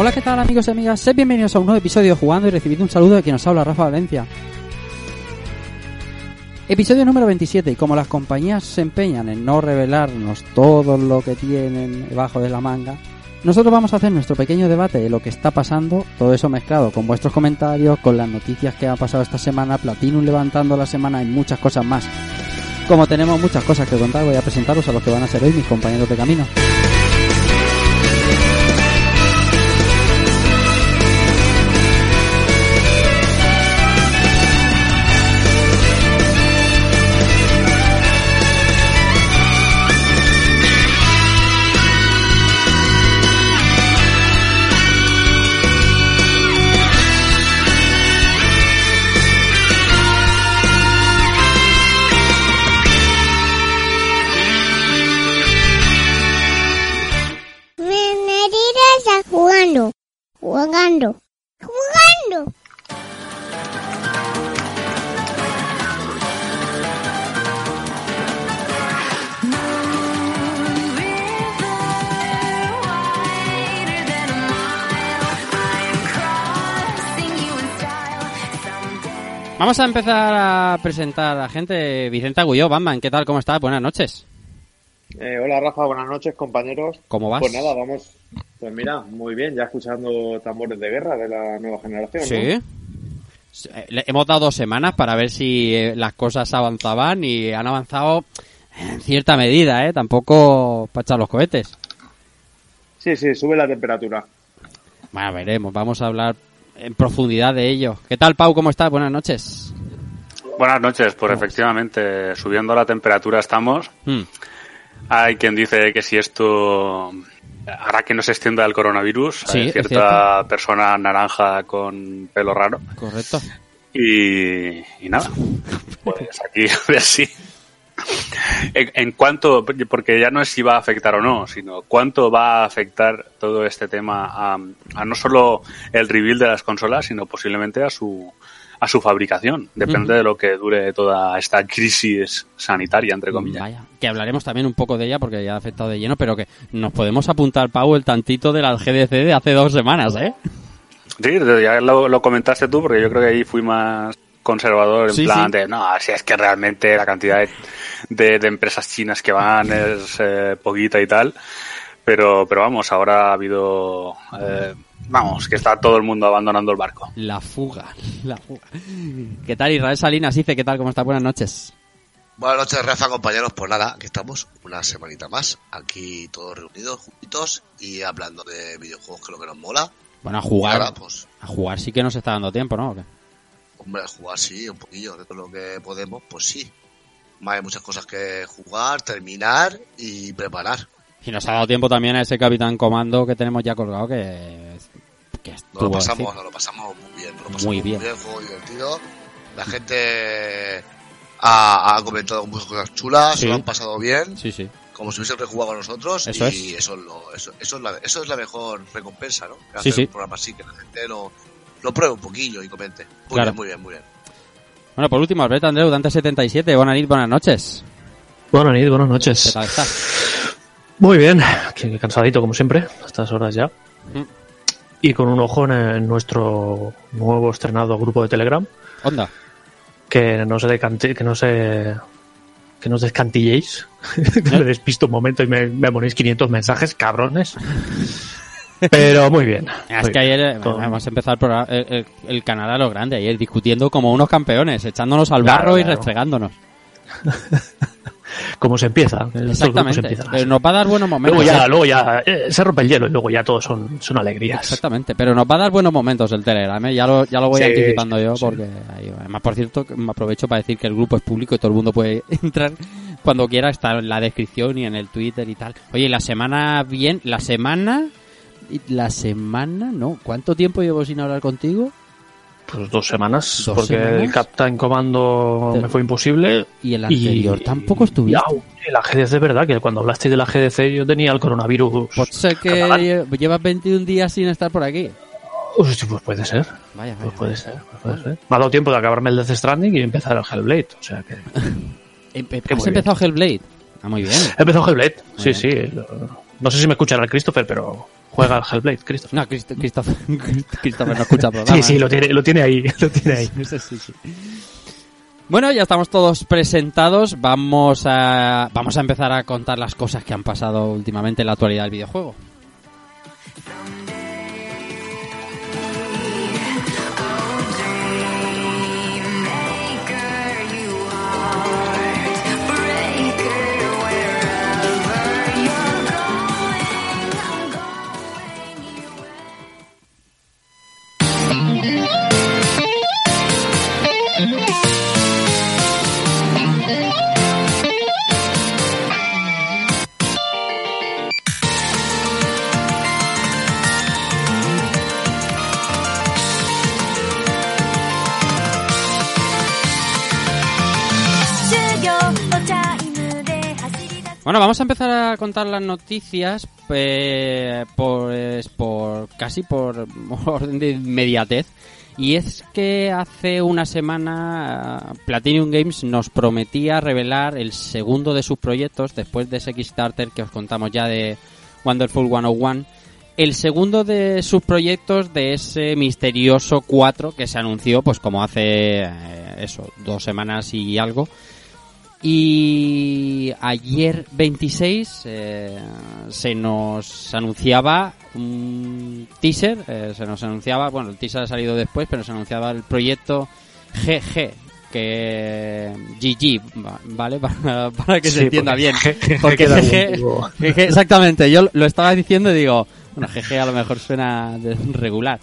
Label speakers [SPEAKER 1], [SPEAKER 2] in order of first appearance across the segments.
[SPEAKER 1] Hola, ¿qué tal amigos y amigas? Sed bienvenidos a un nuevo episodio de Jugando y recibid un saludo de quien nos habla, Rafa Valencia. Episodio número 27 y como las compañías se empeñan en no revelarnos todo lo que tienen debajo de la manga, nosotros vamos a hacer nuestro pequeño debate de lo que está pasando, todo eso mezclado con vuestros comentarios, con las noticias que han pasado esta semana, Platinum levantando la semana y muchas cosas más. Como tenemos muchas cosas que contar, voy a presentaros a los que van a ser hoy mis compañeros de camino.
[SPEAKER 2] Jugando, jugando.
[SPEAKER 1] Vamos a empezar a presentar a gente. Vicente Agulló, Batman, ¿qué tal? ¿Cómo estás? Buenas noches.
[SPEAKER 3] Eh, hola Rafa, buenas noches compañeros.
[SPEAKER 1] ¿Cómo vas?
[SPEAKER 3] Pues nada, vamos. Pues mira, muy bien, ya escuchando tambores de guerra de la nueva generación. ¿no?
[SPEAKER 1] Sí. Eh, Hemos dado dos semanas para ver si eh, las cosas avanzaban y han avanzado en cierta medida, ¿eh? Tampoco para echar los cohetes.
[SPEAKER 3] sí, sí, sube la temperatura.
[SPEAKER 1] Bueno, veremos, vamos a hablar en profundidad de ello. ¿Qué tal, Pau? ¿Cómo estás? Buenas noches.
[SPEAKER 4] Buenas noches, pues efectivamente, subiendo la temperatura estamos.
[SPEAKER 1] Hmm.
[SPEAKER 4] Hay quien dice que si esto hará que no se extienda el coronavirus,
[SPEAKER 1] Sí,
[SPEAKER 4] hay cierta persona naranja con pelo raro.
[SPEAKER 1] Correcto.
[SPEAKER 4] Y, y nada, pues aquí a ver si... En, en cuanto, porque ya no es si va a afectar o no, sino cuánto va a afectar todo este tema a, a no solo el reveal de las consolas, sino posiblemente a su a su fabricación. Depende de lo que dure toda esta crisis sanitaria, entre comillas.
[SPEAKER 1] Vaya, que hablaremos también un poco de ella porque ya ha afectado de lleno, pero que nos podemos apuntar, Pau, el tantito de la GDC de hace dos semanas, ¿eh?
[SPEAKER 4] Sí, ya lo, lo comentaste tú, porque yo creo que ahí fui más conservador, en
[SPEAKER 1] Sí,
[SPEAKER 4] plan
[SPEAKER 1] sí.
[SPEAKER 4] de, no, si es que realmente la cantidad de, de- de empresas chinas que van es eh, poquita y tal, pero, pero vamos, ahora ha habido, eh, vamos, que está todo el mundo abandonando el barco.
[SPEAKER 1] La fuga, la fuga. ¿Qué tal, Israel Salinas? Dice, ¿qué tal? ¿Cómo está? Buenas noches.
[SPEAKER 5] Buenas noches, Rafa, compañeros. Pues nada, aquí estamos, una semanita más, aquí todos reunidos, juntitos y hablando de videojuegos, que es lo que nos mola.
[SPEAKER 1] Bueno, a jugar,
[SPEAKER 5] ahora, pues,
[SPEAKER 1] a jugar sí que nos está dando tiempo, ¿no? ¿O qué?
[SPEAKER 5] hombre, jugar sí, un poquillo, de todo lo que podemos, pues sí. Más hay muchas cosas que jugar, terminar y preparar.
[SPEAKER 1] Y nos ha dado tiempo también a ese Capitán Comando que tenemos ya colgado que, que estuvo
[SPEAKER 5] lo pasamos, nos lo pasamos muy bien, lo pasamos
[SPEAKER 1] Muy
[SPEAKER 5] muy
[SPEAKER 1] bien.
[SPEAKER 5] bien, juego divertido. La gente ha, ha comentado muchas cosas chulas,
[SPEAKER 1] Sí.
[SPEAKER 5] se lo han pasado bien.
[SPEAKER 1] Sí, sí.
[SPEAKER 5] como si hubiesen rejugado con nosotros
[SPEAKER 1] Eso
[SPEAKER 5] y
[SPEAKER 1] es.
[SPEAKER 5] eso es lo eso, eso es la eso es la mejor recompensa no Que
[SPEAKER 1] Sí,
[SPEAKER 5] hacer
[SPEAKER 1] sí.
[SPEAKER 5] un programa así que la gente lo lo pruebe un poquillo y comente muy
[SPEAKER 1] Claro.
[SPEAKER 5] bien muy bien muy bien
[SPEAKER 1] Bueno, por último, Alberto Andreu, Dante77, buenas noches, buenas noches.
[SPEAKER 6] Buenas noches, buenas
[SPEAKER 1] ¿Qué
[SPEAKER 6] noches.
[SPEAKER 1] tal estás?
[SPEAKER 6] Muy bien, cansadito como siempre, a estas horas ya.
[SPEAKER 1] Mm.
[SPEAKER 6] Y con un ojo en, en nuestro nuevo estrenado grupo de Telegram,
[SPEAKER 1] Onda.
[SPEAKER 6] que no se decante, que no se que no os descantilléis, que me despisto un momento y me, me ponéis 500 mensajes, cabrones. Pero muy bien.
[SPEAKER 1] Es
[SPEAKER 6] muy
[SPEAKER 1] que
[SPEAKER 6] bien.
[SPEAKER 1] ayer eh,
[SPEAKER 6] Todo-
[SPEAKER 1] hemos empezado el, programa- el, el- el canal a lo grande, ayer discutiendo como unos campeones, echándonos al
[SPEAKER 6] Claro,
[SPEAKER 1] barro y
[SPEAKER 6] claro.
[SPEAKER 1] restregándonos.
[SPEAKER 6] como se empieza.
[SPEAKER 1] Exactamente.
[SPEAKER 6] empiezan
[SPEAKER 1] Pero
[SPEAKER 6] así.
[SPEAKER 1] nos va a dar buenos momentos.
[SPEAKER 6] Luego ya,
[SPEAKER 1] ¿eh?
[SPEAKER 6] luego ya eh, se rompe el hielo y luego ya todos son, son alegrías.
[SPEAKER 1] Exactamente, pero nos va a dar buenos momentos el Telegram, ¿eh? ya, lo, ya lo voy
[SPEAKER 6] Sí,
[SPEAKER 1] anticipando yo, porque ahí- además, por cierto, me aprovecho para decir que el grupo es público y todo el mundo puede entrar cuando quiera, está en la descripción y en el Twitter y tal. Oye, la semana bien, la semana, la semana, no, ¿cuánto tiempo llevo sin hablar contigo?
[SPEAKER 6] Pues dos semanas,
[SPEAKER 1] ¿Dos
[SPEAKER 6] porque
[SPEAKER 1] semanas?
[SPEAKER 6] el Captain Comando me fue imposible.
[SPEAKER 1] Y el anterior tampoco estuviste.
[SPEAKER 6] El AGDC, ¿verdad? Que cuando hablasteis del AGDC yo tenía el coronavirus.
[SPEAKER 1] Puede ser que
[SPEAKER 6] catalán.
[SPEAKER 1] llevas 21 días sin estar por aquí.
[SPEAKER 6] Pues, pues puede ser.
[SPEAKER 1] Vaya,
[SPEAKER 6] Pues puede ser, pues puede ser. Me ha dado tiempo de acabarme el Death Stranding y empezar el Hellblade. O sea que.
[SPEAKER 1] Em- ¿Has empezado Hellblade? Ah, muy bien.
[SPEAKER 6] He empezado Hellblade. Sí,
[SPEAKER 1] bien.
[SPEAKER 6] sí. No sé si me escuchará el Christopher, pero juega al Hellblade, Christopher.
[SPEAKER 1] No, Cristo- Christopher, Christopher no escucha programa.
[SPEAKER 6] Sí, sí, lo tiene, lo tiene ahí. Lo tiene ahí.
[SPEAKER 1] Sí, sí, sí. Bueno, ya estamos todos presentados. Vamos a, vamos a empezar a contar las cosas que han pasado últimamente en la actualidad del videojuego. Bueno, vamos a empezar a contar las noticias eh, pues, por casi por orden de inmediatez. Y es que hace una semana eh, Platinum Games nos prometía revelar el segundo de sus proyectos después de ese Kickstarter que os contamos ya de Wonderful 101. El segundo de sus proyectos de ese misterioso 4 que se anunció pues como hace eh, eso, dos semanas y algo. Y ayer 26 eh, se nos anunciaba un teaser, eh, se nos anunciaba, bueno, el teaser ha salido después, pero se anunciaba el proyecto GG, que GG, va- ¿vale? Para, para que se entienda
[SPEAKER 6] porque
[SPEAKER 1] bien. Porque GG, exactamente, yo lo estaba diciendo y digo, bueno, GG a lo mejor suena de- regular.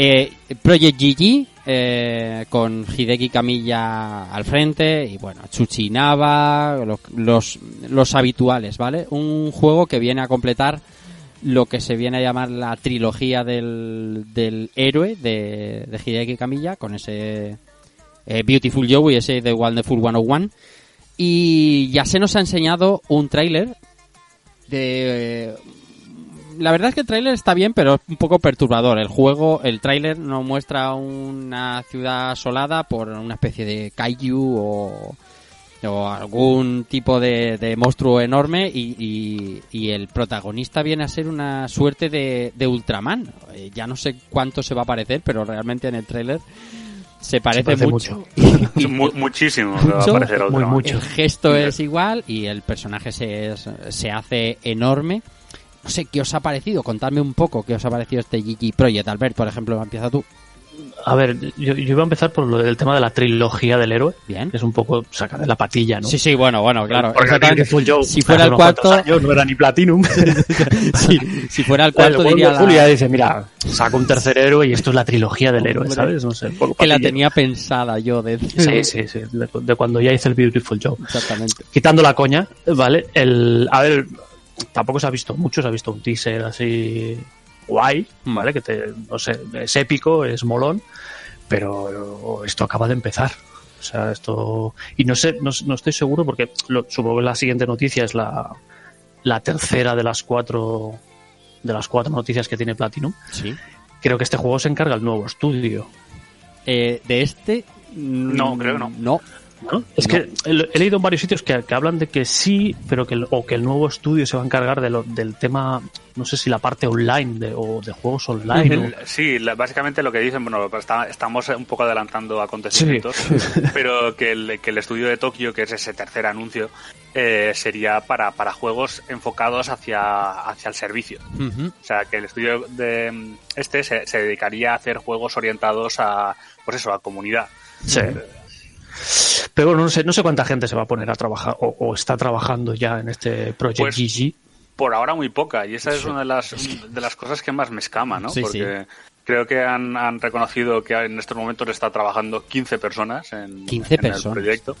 [SPEAKER 1] Eh, Project GG eh, con Hideki Kamiya al frente y bueno, Chuchi Nava, los, los, habituales, ¿vale? Un juego que viene a completar lo que se viene a llamar la trilogía del, del héroe de, de Hideki Kamiya con ese eh, Beautiful Joe y ese de Wonderful 101 y ya se nos ha enseñado un tráiler de la verdad es que el tráiler está bien, pero es un poco perturbador. El juego, el tráiler nos muestra una ciudad asolada por una especie de kaiju o, o algún tipo de, de monstruo enorme y, y- y el protagonista viene a ser una suerte de, de Ultraman. Eh, Ya no sé cuánto se va a parecer, pero realmente en el tráiler se parece,
[SPEAKER 6] parece
[SPEAKER 1] mucho.
[SPEAKER 4] Mu- muchísimo que va a
[SPEAKER 1] Mucho,
[SPEAKER 6] muy.
[SPEAKER 1] El gesto es igual y el personaje se, se hace enorme. No sé qué os ha parecido, contadme un poco qué os ha parecido este GG Project. Albert, por ejemplo, empieza tú.
[SPEAKER 6] A ver, yo, yo iba a empezar por lo del tema de la trilogía del héroe.
[SPEAKER 1] Bien.
[SPEAKER 6] que Es un poco sacar de la patilla, ¿no?
[SPEAKER 1] Sí, sí, bueno, bueno, claro. Exactamente.
[SPEAKER 6] Joe,
[SPEAKER 1] Si fuera el cuarto,
[SPEAKER 6] años no era ni Platinum.
[SPEAKER 1] sí, si fuera el cuarto
[SPEAKER 6] El
[SPEAKER 1] diría
[SPEAKER 6] Wonder
[SPEAKER 1] la-
[SPEAKER 6] Julia dice, mira, saco un tercer héroe y esto es la trilogía del héroe. ¿sabes? No sé,
[SPEAKER 1] que la tenía pensada yo de...
[SPEAKER 6] Sí, sí, sí, de, de cuando ya hice el Beautiful Joe.
[SPEAKER 1] Exactamente.
[SPEAKER 6] Quitando la coña, ¿vale? El, a ver, tampoco se ha visto mucho, se ha visto un teaser así guay, ¿vale? Que te, no sé, es épico, es molón, pero esto acaba de empezar. O sea, esto... Y no sé, no, no estoy seguro porque lo, supongo que la siguiente noticia es la, la tercera de las cuatro de las cuatro noticias que tiene Platinum.
[SPEAKER 1] Sí.
[SPEAKER 6] Creo que este juego se encarga el nuevo estudio.
[SPEAKER 1] Eh, de este... mm,
[SPEAKER 4] No, creo que no.
[SPEAKER 1] No.
[SPEAKER 6] ¿No? Es
[SPEAKER 1] No.
[SPEAKER 6] que he leído en varios sitios que, que hablan de que sí, pero que el, o que el nuevo estudio se va a encargar de lo- del tema, no sé si la parte online de, o de juegos online. o-
[SPEAKER 4] Sí, la- básicamente lo que dicen, bueno, está- estamos un poco adelantando acontecimientos, pero que el, que el estudio de Tokio, que es ese tercer anuncio, eh, sería para, para juegos enfocados hacia, hacia el servicio. O sea, que el estudio de este se, se dedicaría a hacer juegos orientados a, pues eso, a comunidad.
[SPEAKER 6] Sí. Pero bueno, no sé, no sé cuánta gente se va a poner a trabajar o, o está trabajando ya en este Project
[SPEAKER 4] Pues,
[SPEAKER 6] GG.
[SPEAKER 4] Por ahora muy poca, y esa es una de las, de las cosas que más me escama, ¿no?
[SPEAKER 1] Sí,
[SPEAKER 4] Porque creo que han, han reconocido que en estos momentos está trabajando 15 personas en,
[SPEAKER 1] 15
[SPEAKER 4] en
[SPEAKER 1] personas.
[SPEAKER 4] el proyecto.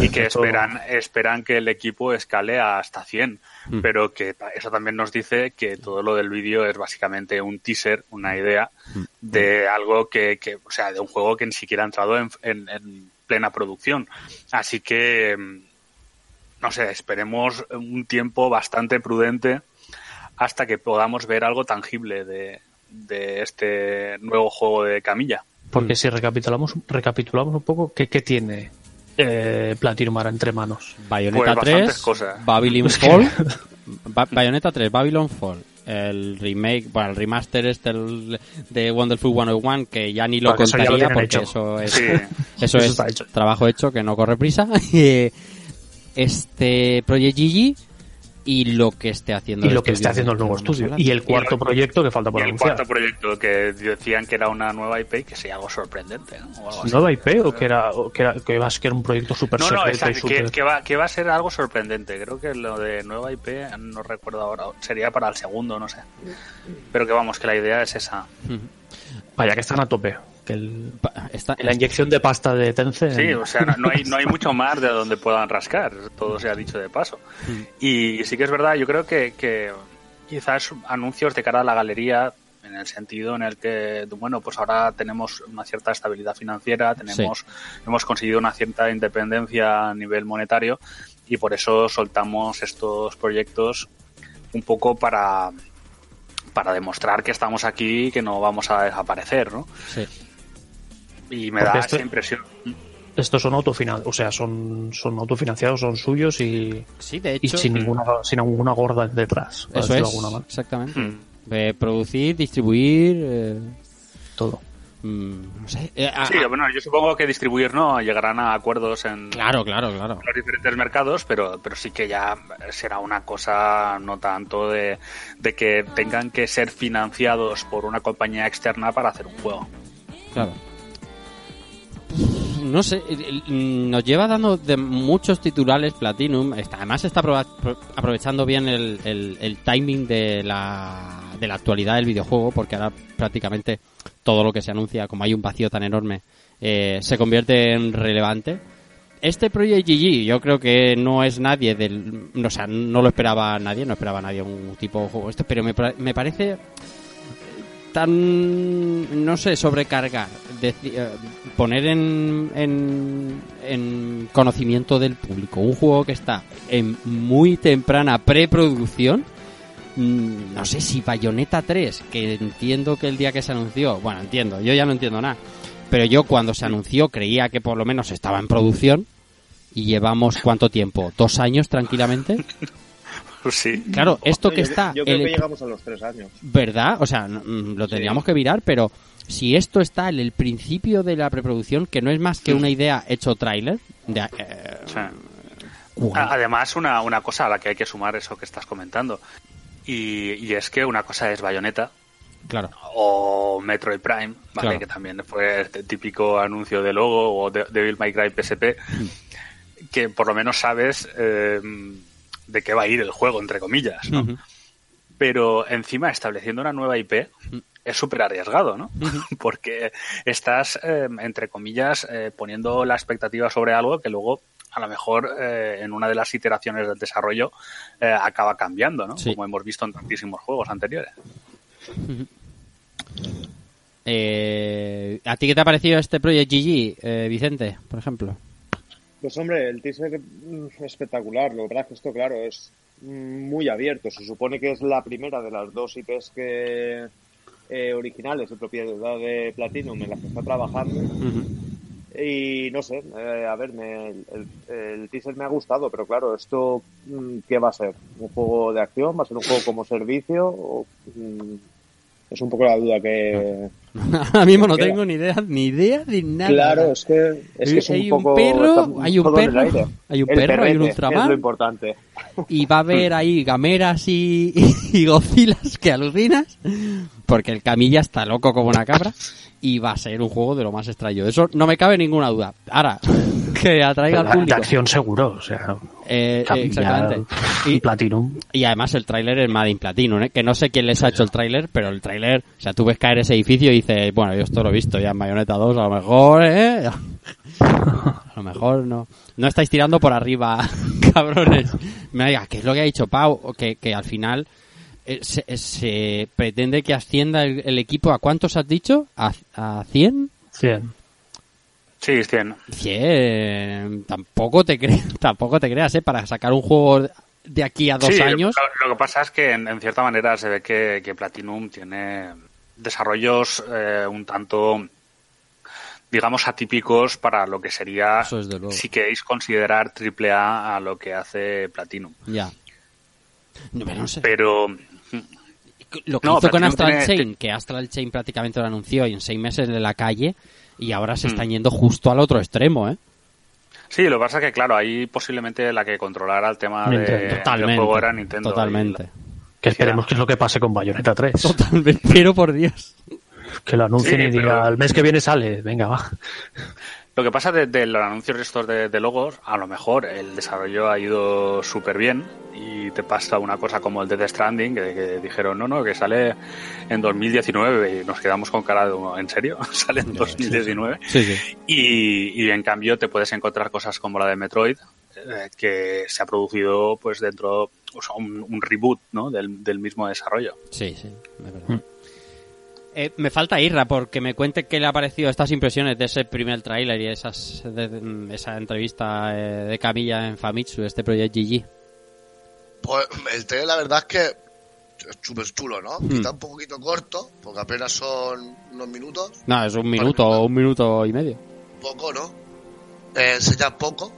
[SPEAKER 4] Y que esperan, esperan que el equipo escale hasta 100.
[SPEAKER 1] Mm.
[SPEAKER 4] Pero que eso también nos dice que todo lo del vídeo es básicamente un teaser, una idea
[SPEAKER 1] Mm.
[SPEAKER 4] de algo que, que, o sea, de un juego que ni siquiera ha entrado en, en- en plena producción. Así que, mm, no sé, esperemos un tiempo bastante prudente hasta que podamos ver algo tangible de, de este nuevo juego de Camilla.
[SPEAKER 6] Porque si recapitulamos, recapitulamos un poco, ¿qué, qué tiene eh, Platinum ahora entre manos?
[SPEAKER 1] Bayonetta
[SPEAKER 4] Pues bastantes
[SPEAKER 1] 3,
[SPEAKER 4] cosas.
[SPEAKER 1] Babylon Fall, Ba- Bayonetta 3, Babylon Fall, el remake, bueno, el remaster este el- de Wonderful 101 que ya ni lo
[SPEAKER 6] Porque eso ya lo
[SPEAKER 1] contaría porque
[SPEAKER 6] hecho.
[SPEAKER 1] eso es
[SPEAKER 4] Sí.
[SPEAKER 1] eso
[SPEAKER 6] Eso
[SPEAKER 1] es
[SPEAKER 6] hecho.
[SPEAKER 1] trabajo hecho que no corre prisa. Este Project Gigi y lo que esté haciendo
[SPEAKER 6] Y
[SPEAKER 1] el
[SPEAKER 6] lo que esté haciendo el nuevo estudio. Y el cuarto
[SPEAKER 4] Y-
[SPEAKER 6] proyecto que falta por
[SPEAKER 4] Y el
[SPEAKER 6] anunciar.
[SPEAKER 4] cuarto proyecto que decían que era una nueva IP y que sería algo sorprendente. ¿no? O algo así.
[SPEAKER 6] ¿Nueva IP o que era, o que era, que iba a ser un proyecto súper
[SPEAKER 4] No, no,
[SPEAKER 6] y
[SPEAKER 4] exacto, que,
[SPEAKER 6] súper-
[SPEAKER 4] que va, que va a ser algo sorprendente. Creo que lo de nueva IP, no recuerdo ahora, sería para el segundo, no sé. Pero que vamos, que la idea es esa.
[SPEAKER 6] Vaya, que están a tope. Que el-
[SPEAKER 1] Pa- está-
[SPEAKER 6] la inyección de pasta de Tencent...
[SPEAKER 4] Sí, o sea, no, no hay, no hay mucho más de donde puedan rascar, todo se ha dicho de paso. Y sí que es verdad, yo creo que, que quizás anuncios de cara a la galería, en el sentido en el que, bueno, pues ahora tenemos una cierta estabilidad financiera, tenemos, hemos conseguido una cierta independencia a nivel monetario y por eso soltamos estos proyectos un poco para para demostrar que estamos aquí y que no vamos a desaparecer, ¿no?
[SPEAKER 1] sí.
[SPEAKER 4] Y me
[SPEAKER 6] Porque
[SPEAKER 4] da
[SPEAKER 6] esto-
[SPEAKER 4] esa impresión.
[SPEAKER 6] Estos son autofinanciados, o sea, son, son autofinanciados, son suyos y,
[SPEAKER 1] Sí, de
[SPEAKER 6] y sin ninguna sin ninguna gorda detrás.
[SPEAKER 1] eso es,
[SPEAKER 6] de alguna manera.
[SPEAKER 1] exactamente.
[SPEAKER 4] Mm.
[SPEAKER 1] Eh, producir, distribuir, eh,
[SPEAKER 6] Todo.
[SPEAKER 1] mm, no sé. eh, a-
[SPEAKER 4] Sí, bueno, yo supongo que distribuir no llegarán a acuerdos en
[SPEAKER 1] claro, claro, claro.
[SPEAKER 4] los diferentes mercados, pero, pero sí que ya será una cosa no tanto de, de que tengan que ser financiados por una compañía externa para hacer un juego.
[SPEAKER 1] Claro. No sé, el- nos lleva dando de muchos titulares Platinum. Está- además está aprovechando bien el, timing de la, de la actualidad del videojuego, porque ahora prácticamente todo lo que se anuncia, como hay un vacío tan enorme, eh, se convierte en relevante. Este Project GG yo creo que no es nadie del... O sea, no lo esperaba nadie, no esperaba nadie un tipo de juego este, pero me, me parece tan, no sé, sobrecargar, deci- eh, poner en, en, en conocimiento del público un juego que está en muy temprana preproducción. mm, No sé si Bayonetta 3, que entiendo que el día que se anunció, bueno, entiendo, yo ya no entiendo nada, pero yo cuando se anunció creía que por lo menos estaba en producción y llevamos cuánto tiempo, dos años tranquilamente.
[SPEAKER 4] Pues sí.
[SPEAKER 1] Claro, esto que está,
[SPEAKER 3] Yo creo
[SPEAKER 1] el-
[SPEAKER 3] que llegamos a los tres años.
[SPEAKER 1] ¿Verdad? O sea, lo tendríamos que mirar, pero si esto está en el principio de la preproducción, que no es más que una idea hecho tráiler, de, eh,
[SPEAKER 4] además, una, una cosa a la que hay que sumar eso que estás comentando. Y, y es que una cosa es Bayonetta
[SPEAKER 1] claro,
[SPEAKER 4] o Metroid Prime, ¿vale?
[SPEAKER 1] Claro.
[SPEAKER 4] que también fue este típico anuncio de logo, o de- Devil May Cry PSP, que por lo menos sabes eh, de qué va a ir el juego, entre comillas, ¿no? Pero encima, estableciendo una nueva IP, es súper arriesgado, ¿no? Porque estás, eh, entre comillas, eh, poniendo la expectativa sobre algo que luego, a lo mejor, eh, en una de las iteraciones del desarrollo, eh, acaba cambiando, ¿no?
[SPEAKER 1] Sí.
[SPEAKER 4] Como hemos visto en tantísimos juegos anteriores.
[SPEAKER 1] Eh, ¿A ti qué te ha parecido este Project GG, eh, Vicente, por ejemplo?
[SPEAKER 3] Pues hombre, el teaser mm, espectacular. Lo que pasa es que esto, claro, es mm, muy abierto. Se supone que es la primera de las dos IPs que eh, originales de propiedad de Platinum en las que está trabajando. Y no sé, eh, a ver, me- el, el- teaser me ha gustado, pero claro, esto, mm, ¿qué va a ser? ¿Un juego de acción? ¿Va a ser un juego como servicio? O, es un poco la duda que...
[SPEAKER 1] Ahora mismo no tengo ni idea, ni idea de nada.
[SPEAKER 3] Claro, es que es, que es un
[SPEAKER 1] hay
[SPEAKER 3] poco...
[SPEAKER 1] un perro, hay un perro, hay un
[SPEAKER 3] El
[SPEAKER 1] perro, hay un Ultraman.
[SPEAKER 3] Es lo importante.
[SPEAKER 1] y va a haber ahí gameras y, y gocilas que alucinas, porque el Camilla está loco como una cabra, y va a ser un juego de lo más extraño. Eso no me cabe ninguna duda. Ahora, que atraiga al
[SPEAKER 6] de, acción seguro, o sea,
[SPEAKER 1] Eh, exactamente.
[SPEAKER 6] y
[SPEAKER 1] Y,
[SPEAKER 6] Platinum.
[SPEAKER 1] y además el tráiler es Made in Platinum, ¿eh? que no sé quién les ha hecho el tráiler, pero el tráiler, o sea, tú ves caer ese edificio y dices, bueno, yo esto lo he visto ya en Bayonetta 2, a lo mejor, ¿eh? A lo mejor no. No estáis tirando por arriba, cabrones. Me diga, ¿qué es lo que ha dicho Pau? Que, que al final eh, se, se pretende que ascienda el, el equipo a cuántos has dicho? ¿A, a 100?
[SPEAKER 6] 100.
[SPEAKER 4] Sí, 100.
[SPEAKER 1] 100. Tampoco te, cre- tampoco te creas, ¿eh? Para sacar un juego de aquí a dos
[SPEAKER 4] Sí,
[SPEAKER 1] años.
[SPEAKER 4] Lo, lo que pasa es que en, en cierta manera se ve que, que Platinum tiene desarrollos eh, un tanto, digamos, atípicos para lo que sería,
[SPEAKER 1] es de
[SPEAKER 4] si queréis considerar triple A a lo que hace Platinum.
[SPEAKER 1] Ya. No, pero no sé.
[SPEAKER 4] Pero
[SPEAKER 1] lo que
[SPEAKER 4] no,
[SPEAKER 1] hizo con Astral
[SPEAKER 4] tiene-
[SPEAKER 1] Chain, que Astral Chain prácticamente lo anunció y en seis meses en la calle, y ahora se están yendo justo al otro extremo, ¿eh?
[SPEAKER 4] sí, lo que pasa es que, claro, ahí posiblemente la que controlara el tema de, del juego era Nintendo.
[SPEAKER 1] Totalmente.
[SPEAKER 6] Que esperemos que es lo que pase con Bayonetta 3.
[SPEAKER 1] Totalmente. Pero por Dios.
[SPEAKER 6] Que lo anuncien
[SPEAKER 4] Sí,
[SPEAKER 6] y diga,
[SPEAKER 4] pero-
[SPEAKER 6] el mes que viene sale, venga, va.
[SPEAKER 4] Lo que pasa de, de los anuncios estos de, de logos, a lo mejor el desarrollo ha ido súper bien y te pasa una cosa como el de The Stranding, que, que dijeron, no, no, que sale en 2019 y nos quedamos con cara de, ¿en serio? ¿Sale en 2019?
[SPEAKER 1] Sí, sí.
[SPEAKER 4] Y, y en cambio te puedes encontrar cosas como la de Metroid, eh, que se ha producido pues dentro, o sea, un, un reboot ¿no? del, del mismo desarrollo.
[SPEAKER 1] Sí, sí, es verdad.
[SPEAKER 6] Mm.
[SPEAKER 1] Eh, me falta Irra porque me cuente qué le ha parecido estas impresiones de ese primer tráiler y esas de, de- esa entrevista eh, de Camilla en Famitsu, este proyecto GG.
[SPEAKER 5] Pues el trailer la verdad es que es súper chulo, ¿no? Quizá un poquito corto, porque apenas son unos minutos,
[SPEAKER 1] No, es un minuto o un minuto y medio.
[SPEAKER 5] poco, ¿no? Eh, enseña poco,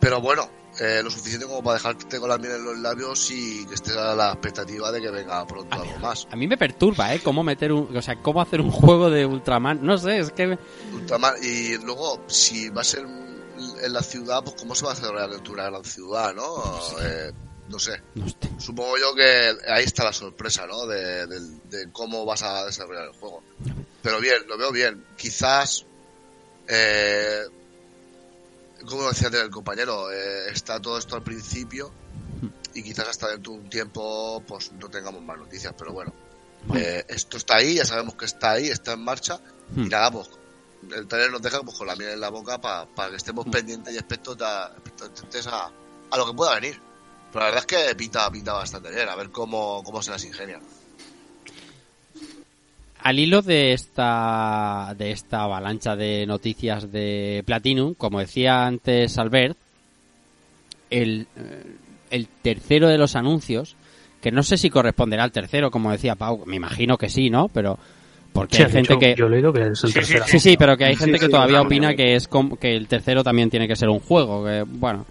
[SPEAKER 5] pero bueno, eh, lo suficiente como para dejarte con la miel en los labios y que estés a la expectativa de que venga pronto algo más.
[SPEAKER 1] A mí me perturba, ¿eh? Cómo meter un, o sea, cómo hacer un juego de Ultraman. No sé, es que
[SPEAKER 5] Ultraman- y luego, si va a ser en la ciudad, pues cómo se va a hacer la aventura en la ciudad, ¿no? Eh, no sé.
[SPEAKER 1] no.
[SPEAKER 5] Supongo yo que ahí está la sorpresa, ¿no? De, de- de cómo vas a desarrollar el juego. Pero bien, lo veo bien. Quizás, eh, como decía el compañero, eh, está todo esto al principio y quizás hasta dentro de un tiempo pues no tengamos más noticias, pero bueno. Eh, esto está ahí, ya sabemos que está ahí, está en marcha y
[SPEAKER 1] Hmm.
[SPEAKER 5] nada, pues el trailer nos deja pues, con la miel en la boca para que estemos pendientes y expectantes a, a, a lo que pueda venir. Pero la verdad es que pinta, pinta bastante bien, a ver cómo, cómo se las ingenia.
[SPEAKER 1] Al hilo de esta de esta avalancha de noticias de Platinum, como decía antes Albert, el, eh, el tercero de los anuncios, que no sé si corresponderá al tercero, como decía Pau, me imagino que sí, ¿no? Pero porque
[SPEAKER 6] Sí,
[SPEAKER 1] hay gente
[SPEAKER 6] hecho,
[SPEAKER 1] que
[SPEAKER 6] Yo he leído que es el
[SPEAKER 4] Sí,
[SPEAKER 6] tercero.
[SPEAKER 1] Sí, sí, pero que hay
[SPEAKER 3] Sí,
[SPEAKER 1] gente que todavía opina que es como que el tercero también tiene que ser un juego, que bueno,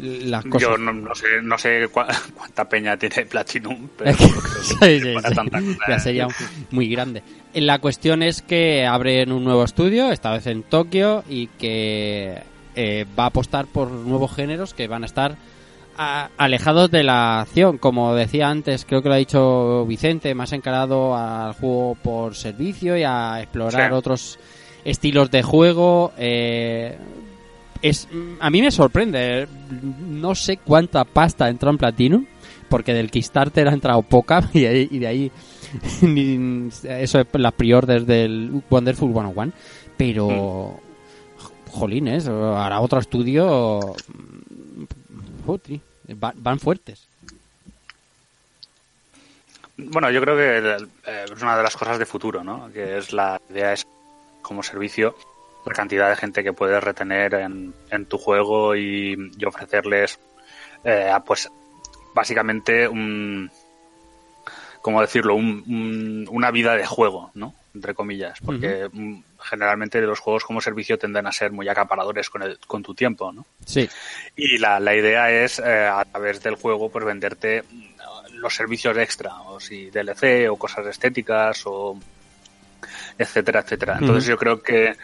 [SPEAKER 1] las cosas.
[SPEAKER 4] Yo no, no sé, no sé cua- cuánta peña tiene Platinum, pero
[SPEAKER 1] Es que-
[SPEAKER 4] creo que
[SPEAKER 1] Sí, sí,
[SPEAKER 4] para
[SPEAKER 1] sí.
[SPEAKER 4] tanta cosa,
[SPEAKER 1] Ya
[SPEAKER 4] ¿eh?
[SPEAKER 1] sería muy grande. La cuestión es que abren un nuevo estudio, esta vez en Tokio, y que eh, va a apostar por nuevos géneros que van a estar a- alejados de la acción. Como decía antes, creo que lo ha dicho Vicente, más encarado al juego por servicio y a explorar otros estilos de juego. eh, es a mí me sorprende no sé cuánta pasta entró en Platinum porque del Kickstarter ha entrado poca y, de ahí eso es las pre-orders del Wonderful 101 pero jolines hará otro estudio mm, putri, va- van fuertes.
[SPEAKER 4] Bueno, yo creo que eh, es una de las cosas de futuro, ¿no? Que es la idea es como servicio la cantidad de gente que puedes retener en, en tu juego y, y ofrecerles, eh, pues, básicamente un, ¿cómo decirlo? Un- un- una vida de juego, ¿no? Entre comillas, porque mm, generalmente los juegos como servicio tienden a ser muy acaparadores con, el, con tu tiempo, ¿no?
[SPEAKER 1] sí
[SPEAKER 4] Y la, la idea es, eh, a través del juego, pues venderte mm, los servicios extra, o si DLC, o cosas estéticas, o etcétera, etcétera. Entonces yo creo que,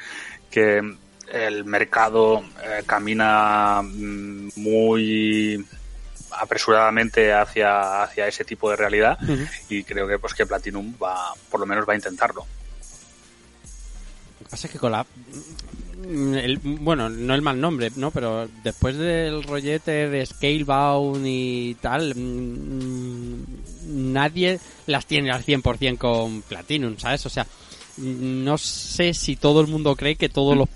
[SPEAKER 4] que el mercado eh, camina mm, muy apresuradamente hacia, hacia ese tipo de realidad y creo que pues que Platinum va por lo menos va a intentarlo
[SPEAKER 1] Lo que pasa es que con la mm, el- bueno, no el mal nombre, ¿no? Pero después del rollete de Scalebound y tal, mm, nadie las tiene al 100% con Platinum, ¿sabes? O sea, no sé si todo el mundo cree que todos los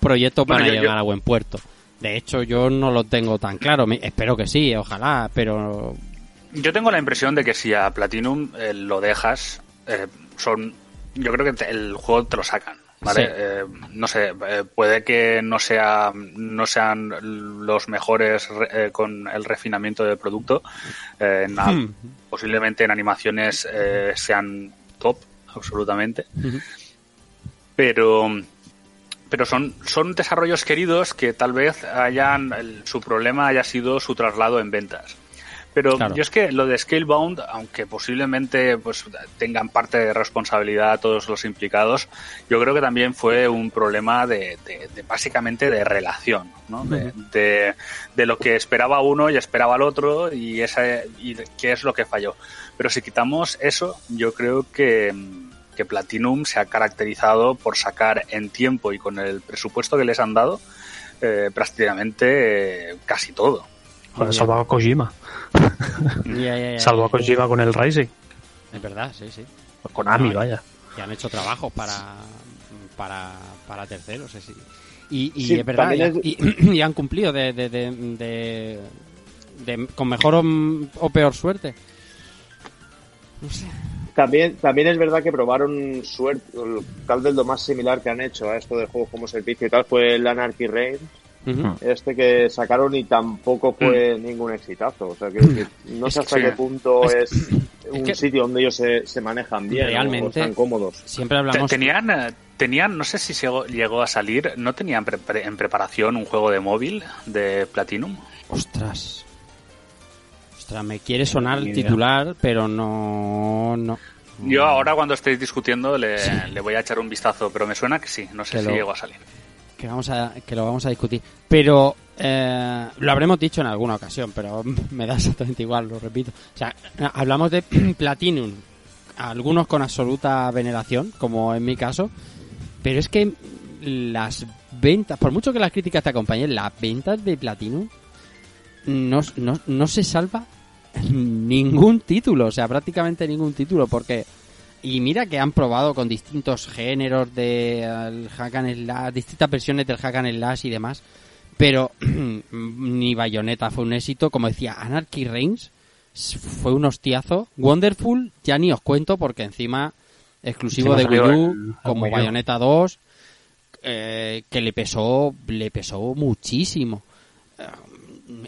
[SPEAKER 1] proyectos van
[SPEAKER 4] Bueno,
[SPEAKER 1] a
[SPEAKER 4] yo-
[SPEAKER 1] llegar
[SPEAKER 4] yo-
[SPEAKER 1] a buen puerto. De hecho, yo no lo tengo tan claro. Me- espero que sí, ojalá, pero
[SPEAKER 4] Yo tengo la impresión de que si a Platinum eh, lo dejas, eh, son. Yo creo que te- el juego te lo sacan. ¿Vale?
[SPEAKER 1] Sí.
[SPEAKER 4] Eh, no sé, eh, puede que no sea no sean los mejores re- con el refinamiento del producto. en
[SPEAKER 1] Hmm.
[SPEAKER 4] Posiblemente en animaciones eh, absolutamente. Pero pero son, son desarrollos queridos que tal vez hayan el- su problema haya sido su traslado en ventas. Pero
[SPEAKER 1] Claro.
[SPEAKER 4] yo es que lo de Scalebound, aunque posiblemente pues tengan parte de responsabilidad todos los implicados, yo creo que también fue un problema de, de- de básicamente de relación, ¿no? De, de, de lo que esperaba uno y esperaba el otro y esa y qué es lo que falló. Pero si quitamos eso, yo creo que, que Platinum se ha caracterizado por sacar en tiempo y con el presupuesto que les han dado eh, prácticamente eh, casi todo.
[SPEAKER 6] Joder, salvo a Kojima. Salvo a. Kojima con el Rising.
[SPEAKER 1] Es verdad, sí, sí.
[SPEAKER 6] Con Ami,
[SPEAKER 1] No,
[SPEAKER 6] vaya.
[SPEAKER 1] Que han hecho trabajos para, para, para terceros. sí. Y, y
[SPEAKER 3] Sí,
[SPEAKER 1] es verdad, y, y- y han cumplido de, de, de, de- de- con mejor o, o peor suerte. No sé.
[SPEAKER 3] También, también es verdad que probaron suerte, tal vez lo más similar que han hecho a esto de juegos como servicio y tal fue el Anarchy Reigns,
[SPEAKER 1] Ujú.
[SPEAKER 3] este que sacaron y tampoco fue ningún exitazo. O sea, que, que no
[SPEAKER 1] Es
[SPEAKER 3] sé hasta qué punto
[SPEAKER 1] Es-
[SPEAKER 3] es, un
[SPEAKER 1] que-
[SPEAKER 3] sitio donde ellos se, se manejan bien o
[SPEAKER 1] Realmente-
[SPEAKER 3] están cómodos.
[SPEAKER 1] Siempre hablamos.
[SPEAKER 4] Tenían, eh, tenían, no sé si llegó, llegó a salir, ¿no tenían pre- pre- en preparación un juego de móvil de Platinum?
[SPEAKER 1] Ostras. Ostras, me quiere sonar el titular, pero no. no.
[SPEAKER 4] Yo ahora cuando estéis discutiendo le, le voy a echar un vistazo, pero me suena que sí, no sé
[SPEAKER 1] Que
[SPEAKER 4] si
[SPEAKER 1] lo-
[SPEAKER 4] llegó a salir.
[SPEAKER 1] que vamos a que lo vamos a discutir pero eh, lo habremos dicho en alguna ocasión pero me da exactamente igual lo repito o sea hablamos de Platinum algunos con absoluta veneración como en mi caso pero es que las ventas por mucho que las críticas te acompañen las ventas de Platinum no, no, no se salva ningún título o sea prácticamente ningún título porque y mira que han probado con distintos géneros de hack and slash, distintas versiones del hack and slash y demás, pero ni Bayonetta fue un éxito, como decía Anarchy Reigns fue un hostiazo, Wonderful ya ni os cuento porque encima exclusivo de Wii U,
[SPEAKER 6] el- el
[SPEAKER 1] como. Bayonetta 2, eh, que le pesó le pesó muchísimo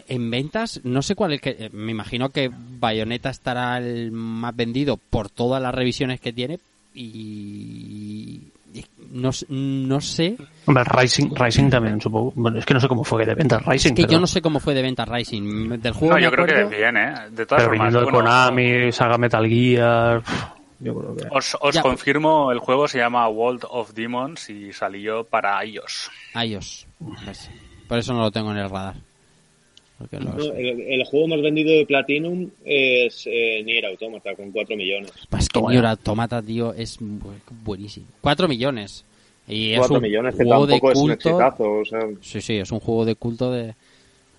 [SPEAKER 1] en ventas, no sé cuál es que. eh, Me imagino que Bayonetta estará el más vendido por todas las revisiones que tiene. Y. no, no sé.
[SPEAKER 6] Hombre, Rising, Rising también, supongo. Bueno, es que no sé cómo fue de ventas Rising.
[SPEAKER 1] Es que
[SPEAKER 6] pero,
[SPEAKER 1] yo no sé cómo fue de venta Rising. Del juego
[SPEAKER 4] No, yo creo que bien, ¿eh? De todas
[SPEAKER 6] Pero
[SPEAKER 4] formas,
[SPEAKER 6] viniendo de
[SPEAKER 4] bueno,
[SPEAKER 6] Konami, Saga Metal Gear. pff, Yo creo que.
[SPEAKER 4] os, os
[SPEAKER 1] Ya.
[SPEAKER 4] confirmo, el juego se llama World of Demons y salió para iOS.
[SPEAKER 1] iOS. Pues, por eso no lo tengo en el radar. Porque los-
[SPEAKER 3] No, el, el juego más vendido de Platinum es eh, Nier Automata, con 4 millones.
[SPEAKER 1] Pues es que Nier. Automata, tío, es bu- buenísimo. 4 millones. Y es
[SPEAKER 3] 4
[SPEAKER 1] un
[SPEAKER 3] millones, que
[SPEAKER 1] juego de
[SPEAKER 3] tampoco es un
[SPEAKER 1] culto.
[SPEAKER 3] exitazo. O sea,
[SPEAKER 1] Sí, sí, es un juego de culto de...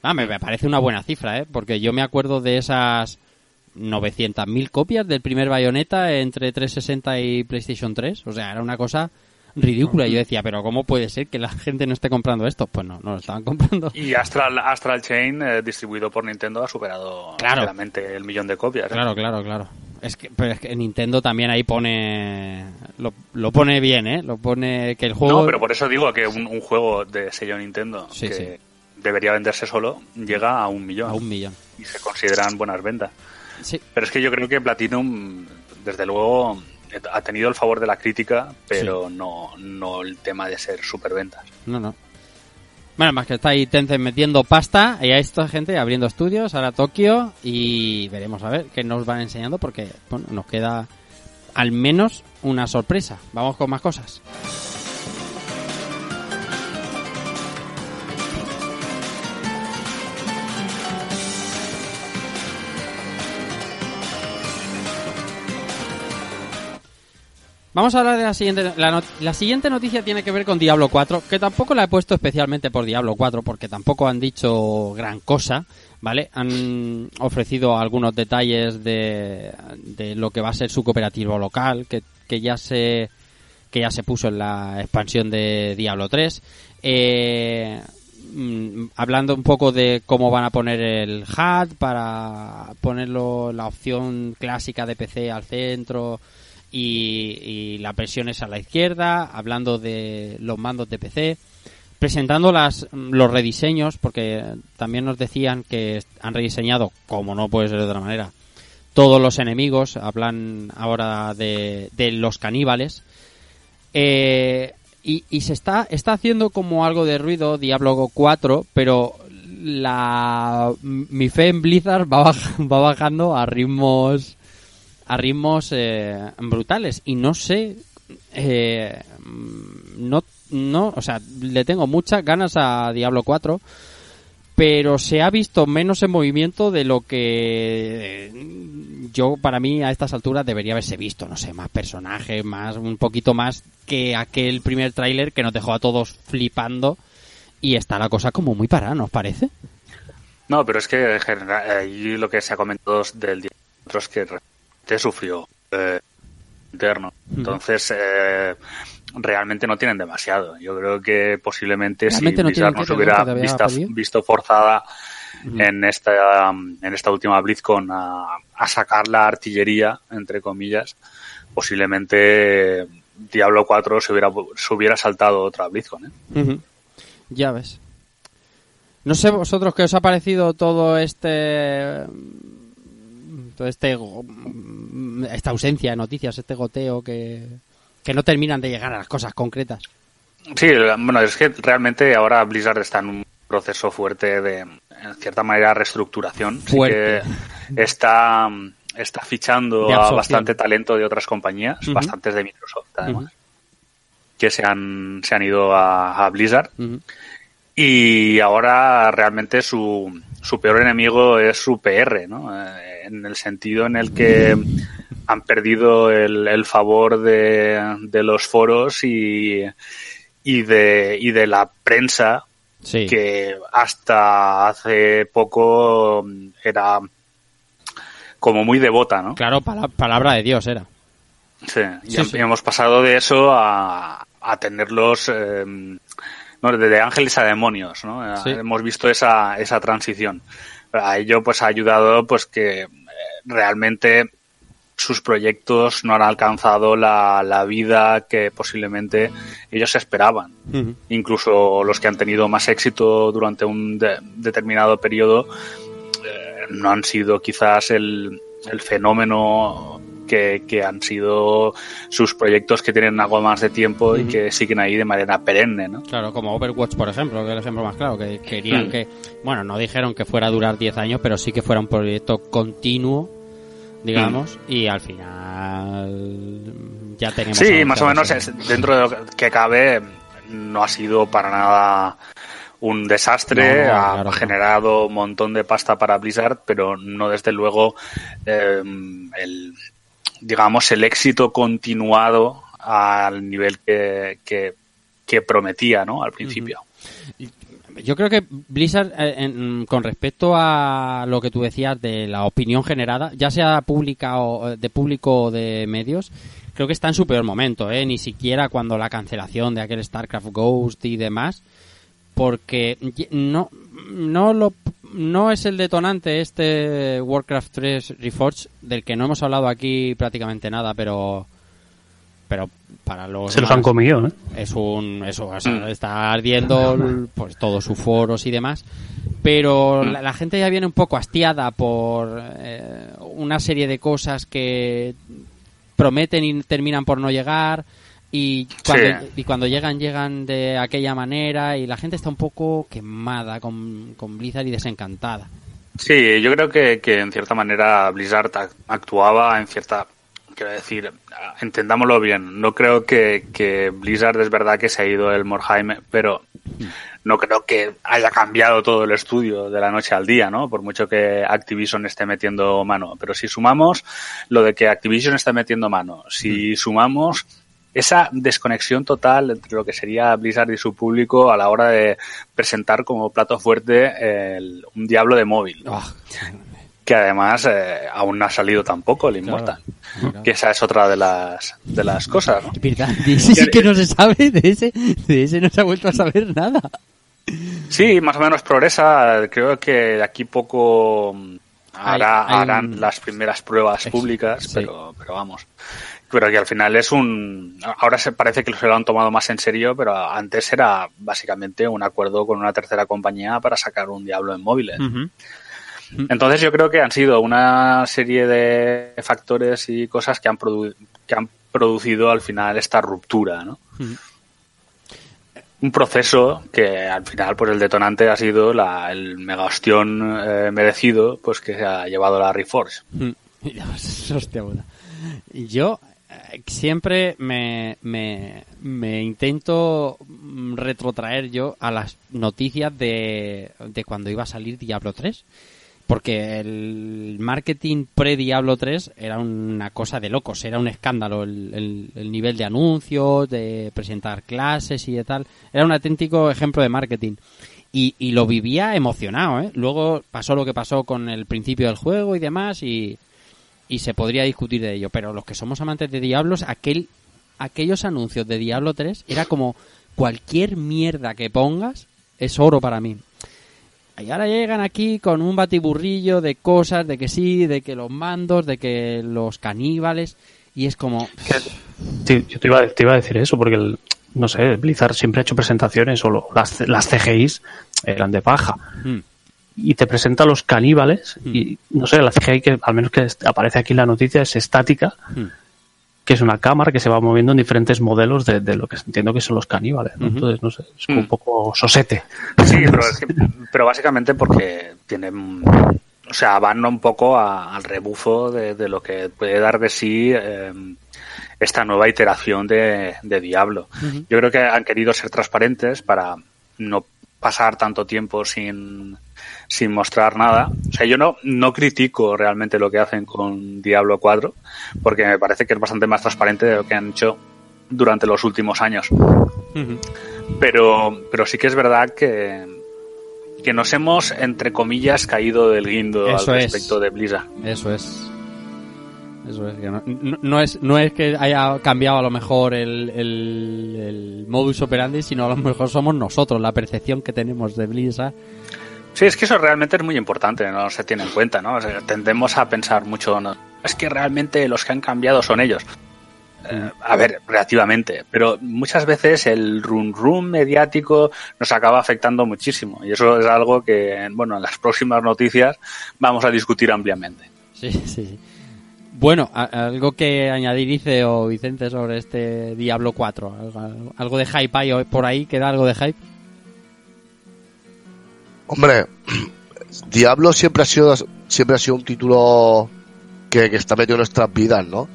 [SPEAKER 1] Ah, me, me parece una buena cifra, ¿eh? Porque yo me acuerdo de esas 900.000 copias del primer Bayonetta entre 360 y PlayStation 3. O sea, era una cosa ridícula. Yo decía, pero ¿cómo puede ser que la gente no esté comprando esto? Pues no, no lo estaban comprando.
[SPEAKER 4] Y Astral, Astral Chain, eh, distribuido por Nintendo, ha superado
[SPEAKER 1] Claro.
[SPEAKER 4] claramente el millón de copias. ¿eh?
[SPEAKER 1] Claro, claro, claro. Es que, pero es que Nintendo también ahí pone... Lo, lo pone bien, ¿eh? Lo pone que el juego...
[SPEAKER 4] No, pero por eso digo que un, un juego de sello Nintendo
[SPEAKER 1] Sí,
[SPEAKER 4] que
[SPEAKER 1] sí.
[SPEAKER 4] debería venderse solo llega a un millón
[SPEAKER 1] A un millón.
[SPEAKER 4] y se consideran buenas ventas.
[SPEAKER 1] Sí,
[SPEAKER 4] Pero es que yo creo que Platinum, desde luego, ha tenido el favor de la crítica, pero no, no el tema de ser superventas.
[SPEAKER 1] No, no. Bueno, más que está ahí Tencent metiendo pasta y a esta gente abriendo estudios, ahora Tokio y veremos a ver qué nos van enseñando porque bueno, nos queda al menos una sorpresa. Vamos con más cosas. Vamos a hablar de la siguiente. La, la siguiente noticia tiene que ver con Diablo 4, que tampoco la he puesto especialmente por Diablo 4, porque tampoco han dicho gran cosa, ¿vale? Han ofrecido algunos detalles de, de lo que va a ser su cooperativo local, que, que ya se que ya se puso en la expansión de Diablo 3. Eh, mm, hablando un poco de cómo van a poner el HUD para ponerlo la opción clásica de PC al centro y, y las versiones a la izquierda, hablando de los mandos de PC, presentando las, los rediseños, porque también nos decían que han rediseñado, como no puede ser de otra manera, todos los enemigos, hablan ahora de, de los caníbales. Eh, y, y se está, está haciendo como algo de ruido Diablo 4, pero la mi fe en Blizzard va, baj- va bajando a ritmos a ritmos eh, brutales. Y no sé eh, no no o sea le tengo muchas ganas a Diablo 4 pero se ha visto menos en movimiento de lo que eh, yo para mí a estas alturas debería haberse visto. No sé más personajes más un poquito más que aquel primer tráiler que nos dejó a todos flipando. Y está la cosa como muy parada ¿nos parece?
[SPEAKER 4] No, pero es que en general, ahí lo que se ha comentado del día que realmente sufrió eh, interno. Entonces, eh, realmente no tienen demasiado. Yo creo que posiblemente si
[SPEAKER 1] Realmente no
[SPEAKER 4] Blizzard
[SPEAKER 1] tienen
[SPEAKER 4] nos hubiera
[SPEAKER 1] te perdido.
[SPEAKER 4] visto forzada en esta en esta última BlizzCon a, a sacar la artillería, entre comillas, posiblemente Diablo 4 se hubiera, se hubiera saltado otra BlizzCon. ¿eh?
[SPEAKER 1] Ya ves. No sé vosotros qué os ha parecido todo este todo este esta ausencia de noticias, este goteo que que no terminan de llegar a las cosas concretas.
[SPEAKER 4] Sí, bueno, es que realmente ahora Blizzard está en un proceso fuerte de, en cierta manera, reestructuración. Sí
[SPEAKER 1] Fuerte.
[SPEAKER 4] que está, está fichando a bastante talento de otras compañías, bastantes de Microsoft, además, que se han, se han ido a, a Blizzard. Y ahora realmente su, su peor enemigo es su PR, ¿no? Eh, en el sentido en el que han perdido el, el favor de, de los foros y, y, de, y de la prensa
[SPEAKER 1] Sí.
[SPEAKER 4] que hasta hace poco era como muy devota, ¿no?
[SPEAKER 1] Claro, pala- palabra de Dios era.
[SPEAKER 4] Sí, y
[SPEAKER 1] Sí,
[SPEAKER 4] hem-
[SPEAKER 1] sí.
[SPEAKER 4] hemos pasado de eso a, a tenerlos eh, no, de, ángeles a demonios, ¿no? Eh,
[SPEAKER 1] Sí.
[SPEAKER 4] Hemos visto esa, esa transición. A ello pues ha ayudado pues que eh, realmente sus proyectos no han alcanzado la, la vida que posiblemente ellos esperaban. Incluso los que han tenido más éxito durante un de- determinado periodo eh, no han sido quizás el, el fenómeno que, que han sido sus proyectos que tienen algo más de tiempo y que siguen ahí de manera perenne, ¿no?
[SPEAKER 1] Claro, como Overwatch, por ejemplo, que es el ejemplo más claro, que querían
[SPEAKER 4] Mm.
[SPEAKER 1] que, bueno, no dijeron que fuera a durar 10 años, pero sí que fuera un proyecto continuo, digamos, y al final ya tenemos...
[SPEAKER 4] Sí, más o menos es- dentro de lo que- cabe no ha sido para nada un desastre,
[SPEAKER 1] No, no,
[SPEAKER 4] ha
[SPEAKER 1] claro que no.
[SPEAKER 4] generado un montón de pasta para Blizzard, pero no desde luego eh, el digamos el éxito continuado al nivel que, que, que prometía, ¿no? Al principio.
[SPEAKER 1] Yo creo que Blizzard, eh, en- con respecto a lo que tú decías de la opinión generada, ya sea pública o eh, de público o de medios, creo que está en su peor momento, ¿eh? Ni siquiera cuando la cancelación de aquel StarCraft Ghost y demás, porque no, no lo, no es el detonante este Warcraft 3 Reforged, del que no hemos hablado aquí prácticamente nada, pero, pero para los
[SPEAKER 6] Se los han comido, ¿eh?
[SPEAKER 1] es un eso o sea, está ardiendo pues todos sus foros y demás. Pero la, la gente ya viene un poco hastiada por eh, una serie de cosas que prometen y terminan por no llegar y cuando,
[SPEAKER 4] Sí.
[SPEAKER 1] y cuando llegan llegan de aquella manera y la gente está un poco quemada con, con Blizzard y desencantada
[SPEAKER 4] Sí, yo creo que, que en cierta manera Blizzard ac- actuaba en cierta. Quiero decir, entendámoslo bien. No creo que, que Blizzard es verdad que se ha ido el Morheim, pero no creo que haya cambiado todo el estudio de la noche al día, ¿no? Por mucho que Activision esté metiendo mano. Pero si sumamos lo de que Activision está metiendo mano, si sumamos esa desconexión total entre lo que sería Blizzard y su público a la hora de presentar como plato fuerte el- un Diablo de móvil. ¿no?
[SPEAKER 1] Ah,
[SPEAKER 4] que además eh, aún no ha salido tampoco el Immortal. Que esa es otra de las, de las cosas, ¿no?
[SPEAKER 1] Verdad, de ese sí que no se sabe, de ese, de ese no se ha vuelto a saber nada.
[SPEAKER 4] Sí, más o menos progresa. Creo que de aquí poco mm, hará- harán las primeras pruebas públicas,
[SPEAKER 1] sí.
[SPEAKER 4] pero, pero vamos. Pero que al final es un... Ahora se parece que se lo han tomado más en serio, pero antes era básicamente un acuerdo con una tercera compañía para sacar un Diablo en móviles. Entonces yo creo que han sido una serie de factores y cosas que han, produ- que han producido al final esta ruptura, ¿no? Un proceso que al final pues el detonante ha sido la, el mega ostión eh, merecido pues que se ha llevado la Reforge.
[SPEAKER 1] Hostia puta. Yo siempre me, me, intento retrotraer yo a las noticias de, de cuando iba a salir Diablo 3. Porque el marketing pre-Diablo 3 era una cosa de locos, era un escándalo el, el- el nivel de anuncios, de presentar clases y de tal. Era un auténtico ejemplo de marketing. Y, y lo vivía emocionado, ¿eh? Luego pasó lo que pasó con el principio del juego y demás y, y se podría discutir de ello. Pero los que somos amantes de Diablos, aquel, aquellos anuncios de Diablo 3 era como cualquier mierda que pongas es oro para mí. Y ahora llegan aquí con un batiburrillo de cosas, de que sí, de que los mandos, de que los caníbales, y es como...
[SPEAKER 6] Sí, yo te iba, te iba a decir eso, porque el, no sé, Blizzard siempre ha hecho presentaciones, solo las, las CGIs eran de paja.
[SPEAKER 1] hmm,
[SPEAKER 6] Y te presenta los caníbales, y no sé, la CGI que al menos que aparece aquí en la noticia es estática,
[SPEAKER 1] hmm.
[SPEAKER 6] que es una cámara que se va moviendo en diferentes modelos de, de lo que entiendo que son los caníbales. ¿no?
[SPEAKER 1] Ujú.
[SPEAKER 6] Entonces, no sé, es como un poco sosete.
[SPEAKER 4] Sí, pero, es que- pero básicamente porque tienen, o sea, van un poco a- al rebufo de, de lo que puede dar de sí eh, esta nueva iteración de, de Diablo. Yo creo que han querido ser transparentes para no pasar tanto tiempo sin, sin mostrar nada. O sea, yo no, no critico realmente lo que hacen con Diablo 4, porque me parece que es bastante más transparente de lo que han hecho durante los últimos años pero, pero sí que es verdad que, que nos hemos, entre comillas, caído del guindo
[SPEAKER 1] Eso
[SPEAKER 4] al
[SPEAKER 1] es.
[SPEAKER 4] respecto de Blizzard.
[SPEAKER 1] Eso es. Eso es. que no, no- no es. no es que haya cambiado a lo mejor el, el, el modus operandi, sino a lo mejor somos nosotros, la percepción que tenemos de Blizzard.
[SPEAKER 4] Sí, es que eso realmente es muy importante, no se tiene en cuenta, ¿no? O sea, tendemos a pensar mucho, ¿no? es que realmente los que han cambiado son ellos. Eh, a ver, relativamente, pero muchas veces el rum rum mediático nos acaba afectando muchísimo y eso es algo que, bueno, en las próximas noticias vamos a discutir ampliamente.
[SPEAKER 1] Sí, sí, sí. Bueno, algo que añadir dice o Vicente sobre este Diablo 4. Algo, de hype hay por ahí, queda algo de hype.
[SPEAKER 5] Hombre, Diablo siempre ha sido siempre ha sido un título que, que está metido en nuestras vidas, ¿no?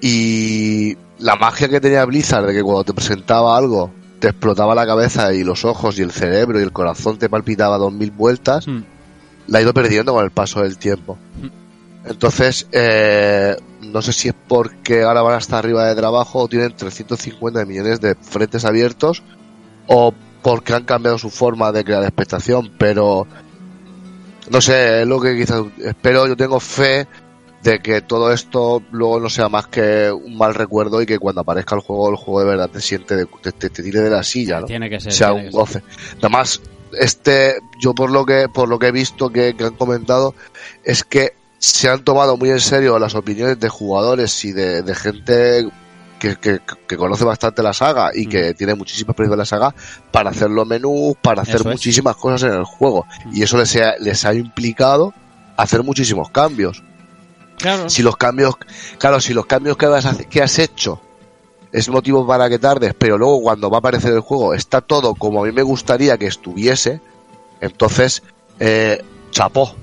[SPEAKER 5] Y la magia que tenía Blizzard de que cuando te presentaba algo te explotaba la cabeza y los ojos y el cerebro y el corazón te palpitaba dos mil vueltas,
[SPEAKER 1] Hmm.
[SPEAKER 5] la ha ido perdiendo con el paso del tiempo. Entonces, eh, no sé si es porque ahora van hasta arriba de trabajo o tienen 350 millones de frentes abiertos o porque han cambiado su forma de crear expectación, pero no sé, es lo que quizás espero, yo tengo fe de que todo esto luego no sea más que un mal recuerdo y que cuando aparezca el juego, el juego de verdad te siente, de- te, te- tire de la silla, ¿no?
[SPEAKER 1] Tiene que ser.
[SPEAKER 5] sea un goce. Además, este, yo por lo que, por lo que he visto que, que han comentado, es que se han tomado muy en serio las opiniones de jugadores y de, de gente que, que, que conoce bastante la saga y que tiene muchísima experiencia en la saga para hacer los menús, para hacer
[SPEAKER 1] Eso es.
[SPEAKER 5] muchísimas cosas en el juego. Y eso les ha, les ha implicado hacer muchísimos cambios.
[SPEAKER 1] Claro.
[SPEAKER 5] Si los cambios, claro, si los cambios que has, que has hecho es motivo para que tardes, pero luego cuando va a aparecer el juego está todo como a mí me gustaría que estuviese, entonces, eh, chapó.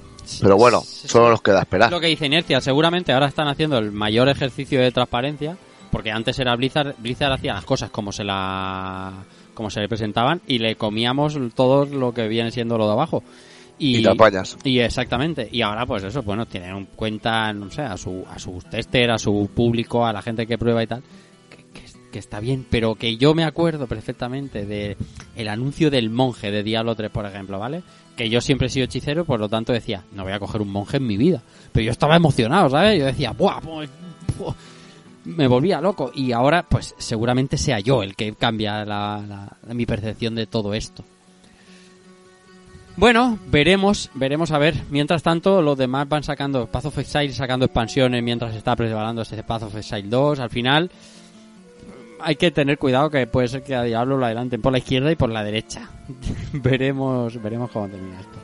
[SPEAKER 5] Pero bueno, solo nos queda esperar.
[SPEAKER 1] Lo que dice Inercia, seguramente ahora están haciendo el mayor ejercicio de transparencia, porque antes era Blizzard, Blizzard hacía las cosas como se la como se le presentaban y le comíamos todo lo que viene siendo lo de abajo. Y,
[SPEAKER 5] Y te apañas.
[SPEAKER 1] y exactamente. Y ahora, pues eso, bueno, tienen en cuenta, no sé, a su, a sus tester, a su público, a la gente que prueba y tal, que, que- que está bien, pero que yo me acuerdo perfectamente de el anuncio del monje de Diablo 3, por ejemplo, ¿vale? Que yo siempre he sido hechicero, por lo tanto decía, no voy a coger un monje en mi vida. Pero yo estaba emocionado, ¿sabes? Yo decía, ¡buah! pues, buah". Me volvía loco. Y ahora, pues seguramente sea yo el que cambia la- mi percepción de todo esto. Bueno, veremos, veremos a ver. Mientras tanto, los demás van sacando Path of Exile, sacando expansiones mientras está preparando este Path of Exile 2. Al final, hay que tener cuidado que puede ser que a Diablo lo adelanten por la izquierda y por la derecha. veremos, veremos cómo termina esto.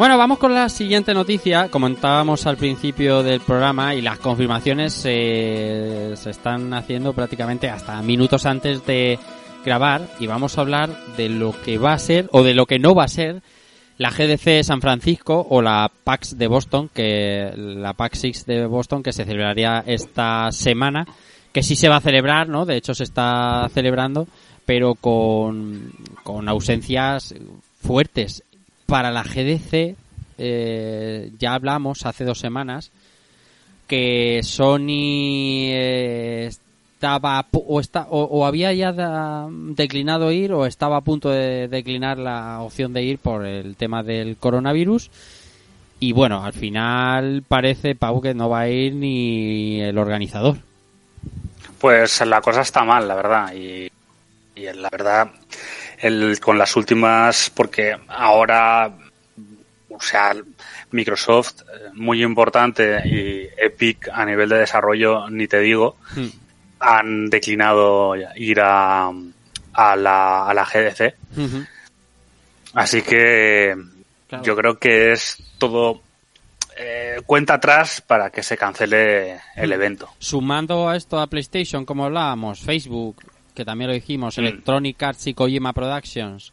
[SPEAKER 1] Bueno, vamos con la siguiente noticia. Comentábamos al principio del programa y las confirmaciones eh, se están haciendo prácticamente hasta minutos antes de grabar y vamos a hablar de lo que va a ser o de lo que no va a ser la GDC San Francisco o la PAX de Boston, que la PAX 6 de Boston que se celebraría esta semana, que sí se va a celebrar, ¿no? De hecho se está celebrando, pero con, con ausencias fuertes para la GDC eh, ya hablamos hace dos semanas que Sony eh, estaba o, está, o, había ya declinado ir o estaba a punto de declinar la opción de ir por el tema del coronavirus y bueno al final parece Pau que no va a ir ni el organizador
[SPEAKER 4] Pues la cosa está mal, la verdad. Y, y la verdad, el, con las últimas, porque ahora, o sea, Microsoft, eh, muy importante, y Epic a nivel de desarrollo, ni te digo,
[SPEAKER 1] Hmm.
[SPEAKER 4] han declinado ir a, a, la, a la GDC. Así que
[SPEAKER 1] Claro.
[SPEAKER 4] yo creo que es todo eh, cuenta atrás para que se cancele el evento.
[SPEAKER 1] Sumando a esto a PlayStation, como hablábamos, Facebook, que también lo dijimos,
[SPEAKER 4] Mm.
[SPEAKER 1] Electronic Arts y Kojima Productions,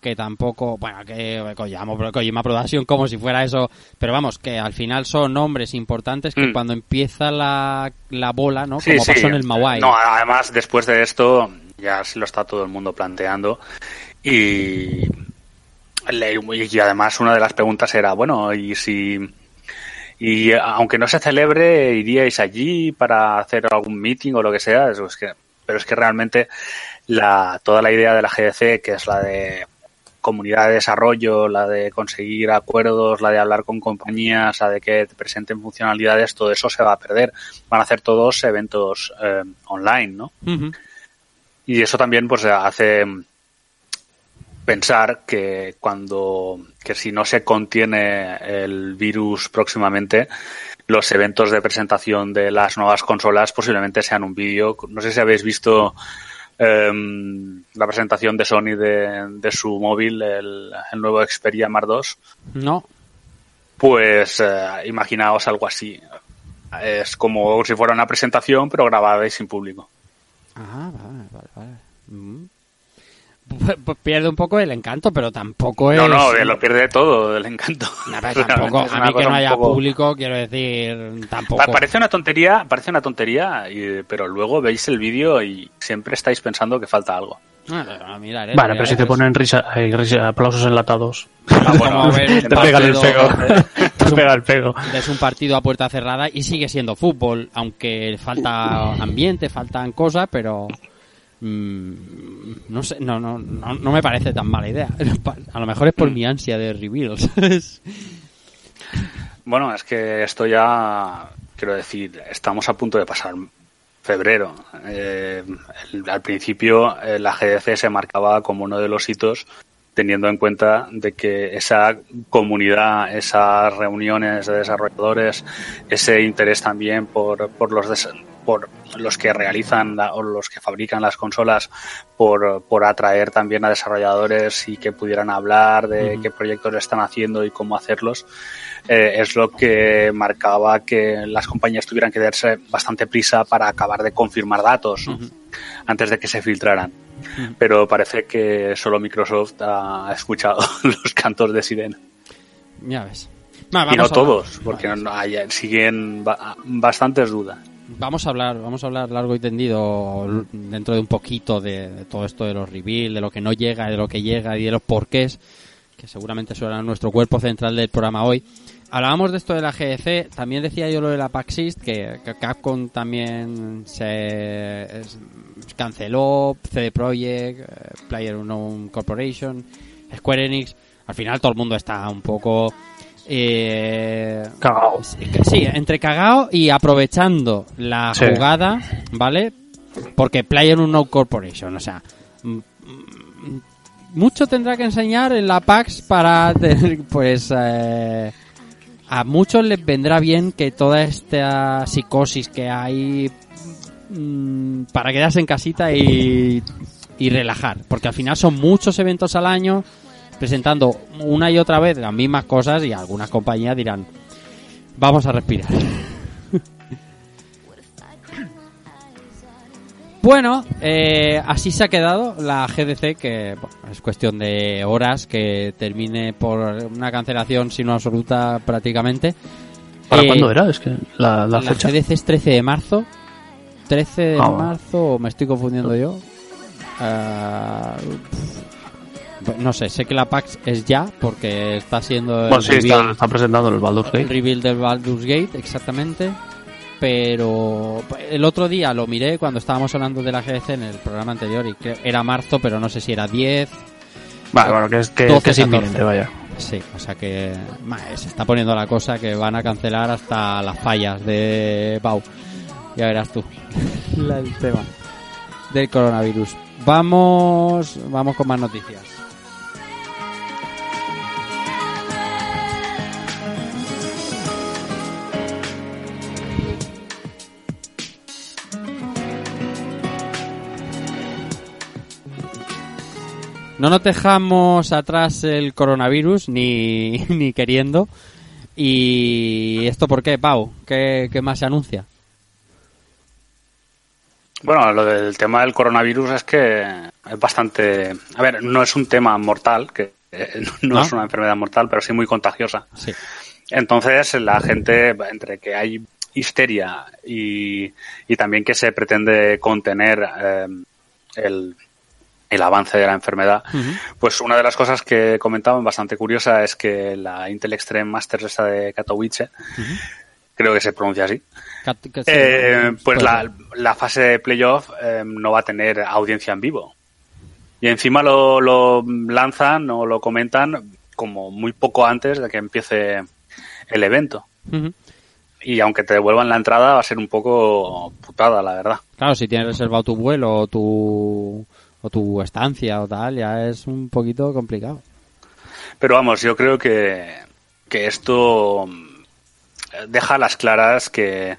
[SPEAKER 1] que tampoco, bueno, que Kojima, Kojima Production como si fuera eso, pero vamos, que al final son nombres importantes que
[SPEAKER 4] Mm.
[SPEAKER 1] cuando empieza la, la bola, ¿no?
[SPEAKER 4] Sí,
[SPEAKER 1] como
[SPEAKER 4] sí.
[SPEAKER 1] pasó en el Mawai.
[SPEAKER 4] No, además, después de esto, ya se lo está todo el mundo planteando. Y, y además, una de las preguntas era: bueno, y si. Y aunque no se celebre, iríais allí para hacer algún meeting o lo que sea. Eso es que, pero es que realmente la, toda la idea de la GDC, que es la de comunidad de desarrollo, la de conseguir acuerdos, la de hablar con compañías, la de que te presenten funcionalidades, todo eso se va a perder. Van a hacer todos eventos eh, online, ¿no? Y eso también pues hace pensar que cuando que si no se contiene el virus próximamente los eventos de presentación de las nuevas consolas posiblemente sean un vídeo. No sé si habéis visto em, la presentación de Sony de, de su móvil el, el nuevo Xperia Mar 2
[SPEAKER 1] No,
[SPEAKER 4] pues eh, imaginaos algo así. Es como si fuera una presentación pero grabada y sin público.
[SPEAKER 1] Ah, vale, vale, vale. Mm. pierde un poco el encanto, pero tampoco es...
[SPEAKER 4] no no lo pierde todo del encanto
[SPEAKER 1] No, pero tampoco, a
[SPEAKER 4] una
[SPEAKER 1] mí que no haya
[SPEAKER 4] poco-
[SPEAKER 1] público, quiero decir, tampoco.
[SPEAKER 4] Pa- Parece una tontería, parece una tontería, y- pero luego veis el vídeo y siempre estáis pensando que falta algo.
[SPEAKER 1] Ah,
[SPEAKER 6] Vale,
[SPEAKER 1] eh,
[SPEAKER 6] pero si te
[SPEAKER 1] eh,
[SPEAKER 6] ponen risa, eh, risa- aplausos enlatados.
[SPEAKER 4] Ah, bueno,
[SPEAKER 1] como ver un
[SPEAKER 6] te pega el pego. te pega el pego.
[SPEAKER 1] Es un partido a puerta cerrada y sigue siendo fútbol, aunque falta ambiente, faltan cosas, pero no sé, no, no, no, no me parece tan mala idea. A lo mejor es por mi ansia de reveal.
[SPEAKER 4] Bueno, es que esto ya, quiero decir, estamos a punto de pasar febrero. Eh, al principio eh, la GDC se marcaba como uno de los hitos teniendo en cuenta de que esa comunidad, esas reuniones de desarrolladores, ese interés también por, por los por los que realizan la- o los que fabrican las consolas, por, por atraer también a desarrolladores y que pudieran hablar de qué proyectos están haciendo y cómo hacerlos, eh, es lo que marcaba que las compañías tuvieran que darse bastante prisa para acabar de confirmar datos antes de que se filtraran. Pero parece que solo Microsoft ha escuchado los cantos de sirena.
[SPEAKER 1] Ya ves.
[SPEAKER 4] Y no todos, porque
[SPEAKER 1] Vale.
[SPEAKER 4] no- hay- siguen ba- bastantes dudas.
[SPEAKER 1] Vamos a hablar, vamos a hablar largo y tendido dentro de un poquito de, todo esto de los reveal, de lo que no llega, de lo que llega y de los porqués, que seguramente será nuestro cuerpo central del programa hoy. Hablábamos de esto de la GDC, también decía yo lo de la PAX East, que, Capcom también se canceló, CD Projekt, eh, Player Unknown Corporation, Square Enix. Al final todo el mundo está un poco eh,
[SPEAKER 6] Cagao.
[SPEAKER 1] Sí, entre cagao y aprovechando la
[SPEAKER 6] Sí.
[SPEAKER 1] jugada, ¿vale? Porque Player No Corporation, o sea, mucho tendrá que enseñar en la PAX para tener, pues, eh, a muchos les vendrá bien que toda esta psicosis que hay mm, para quedarse en casita y, y relajar, porque al final son muchos eventos al año presentando una y otra vez las mismas cosas y algunas compañías dirán, vamos a respirar. Bueno, eh, así se ha quedado la GDC, que bueno, es cuestión de horas que termine por una cancelación, si no absoluta, prácticamente.
[SPEAKER 6] ¿Para
[SPEAKER 1] Eh,
[SPEAKER 6] cuándo era? Es que la, la
[SPEAKER 1] La,
[SPEAKER 6] fecha.
[SPEAKER 1] GDC es 13 de marzo. 13 de
[SPEAKER 6] Ah,
[SPEAKER 1] marzo, o me estoy confundiendo yo. Pff, no sé, sé que la PAX es ya, porque está siendo el
[SPEAKER 6] Bueno, sí,
[SPEAKER 1] reveal-
[SPEAKER 6] está, está presentando el Baldur's
[SPEAKER 1] el
[SPEAKER 6] Gate.
[SPEAKER 1] reveal del Baldur's Gate, exactamente. Pero el otro día lo miré cuando estábamos hablando de la GDC en el programa anterior y que era marzo, pero no sé si era 10.
[SPEAKER 6] Vale, bueno, que es, que,
[SPEAKER 1] 12,
[SPEAKER 6] que es
[SPEAKER 1] 14.
[SPEAKER 6] inminente, vaya.
[SPEAKER 1] Sí, o sea que se está poniendo la cosa que van a cancelar hasta las fallas de Pau. Ya verás tú el tema del coronavirus. Vamos, vamos con más noticias. No nos dejamos atrás el coronavirus, ni, ni queriendo. ¿Y esto por qué, Pau? ¿Qué, qué más se anuncia?
[SPEAKER 4] Bueno, lo del tema del coronavirus es que es bastante... A ver, no es un tema mortal, que eh, no,
[SPEAKER 1] ¿No?
[SPEAKER 4] es una enfermedad mortal, pero sí muy contagiosa.
[SPEAKER 1] Sí.
[SPEAKER 4] Entonces, la gente, entre que hay histeria y, y también que se pretende contener eh, el, el avance de la enfermedad, pues una de las cosas que comentaban bastante curiosa es que la Intel Extreme Masters esta de Katowice, creo que se pronuncia así,
[SPEAKER 1] Cat-
[SPEAKER 4] eh, pues la,
[SPEAKER 1] ser.
[SPEAKER 4] la fase de playoff eh, no va a tener audiencia en vivo. Y encima lo, lo lanzan o lo comentan como muy poco antes de que empiece el evento. Y aunque te devuelvan la entrada va a ser un poco putada, la verdad.
[SPEAKER 1] Claro, si tienes reservado tu vuelo o tu, o tu estancia o tal, ya es un poquito complicado.
[SPEAKER 4] Pero vamos, yo creo que, que esto mm, deja a las claras que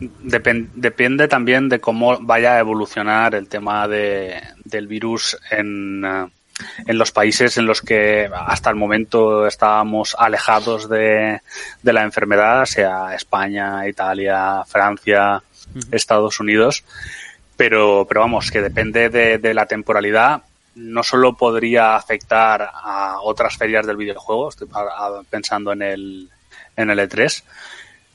[SPEAKER 4] depen- depende también de cómo vaya a evolucionar el tema de, del virus en, eh, en los países en los que hasta el momento estábamos alejados de, de la enfermedad, sea España, Italia, Francia, Estados Unidos. Pero, pero vamos, que depende de, de la temporalidad. No solo podría afectar a otras ferias del videojuego, estoy pensando en el, en el E3,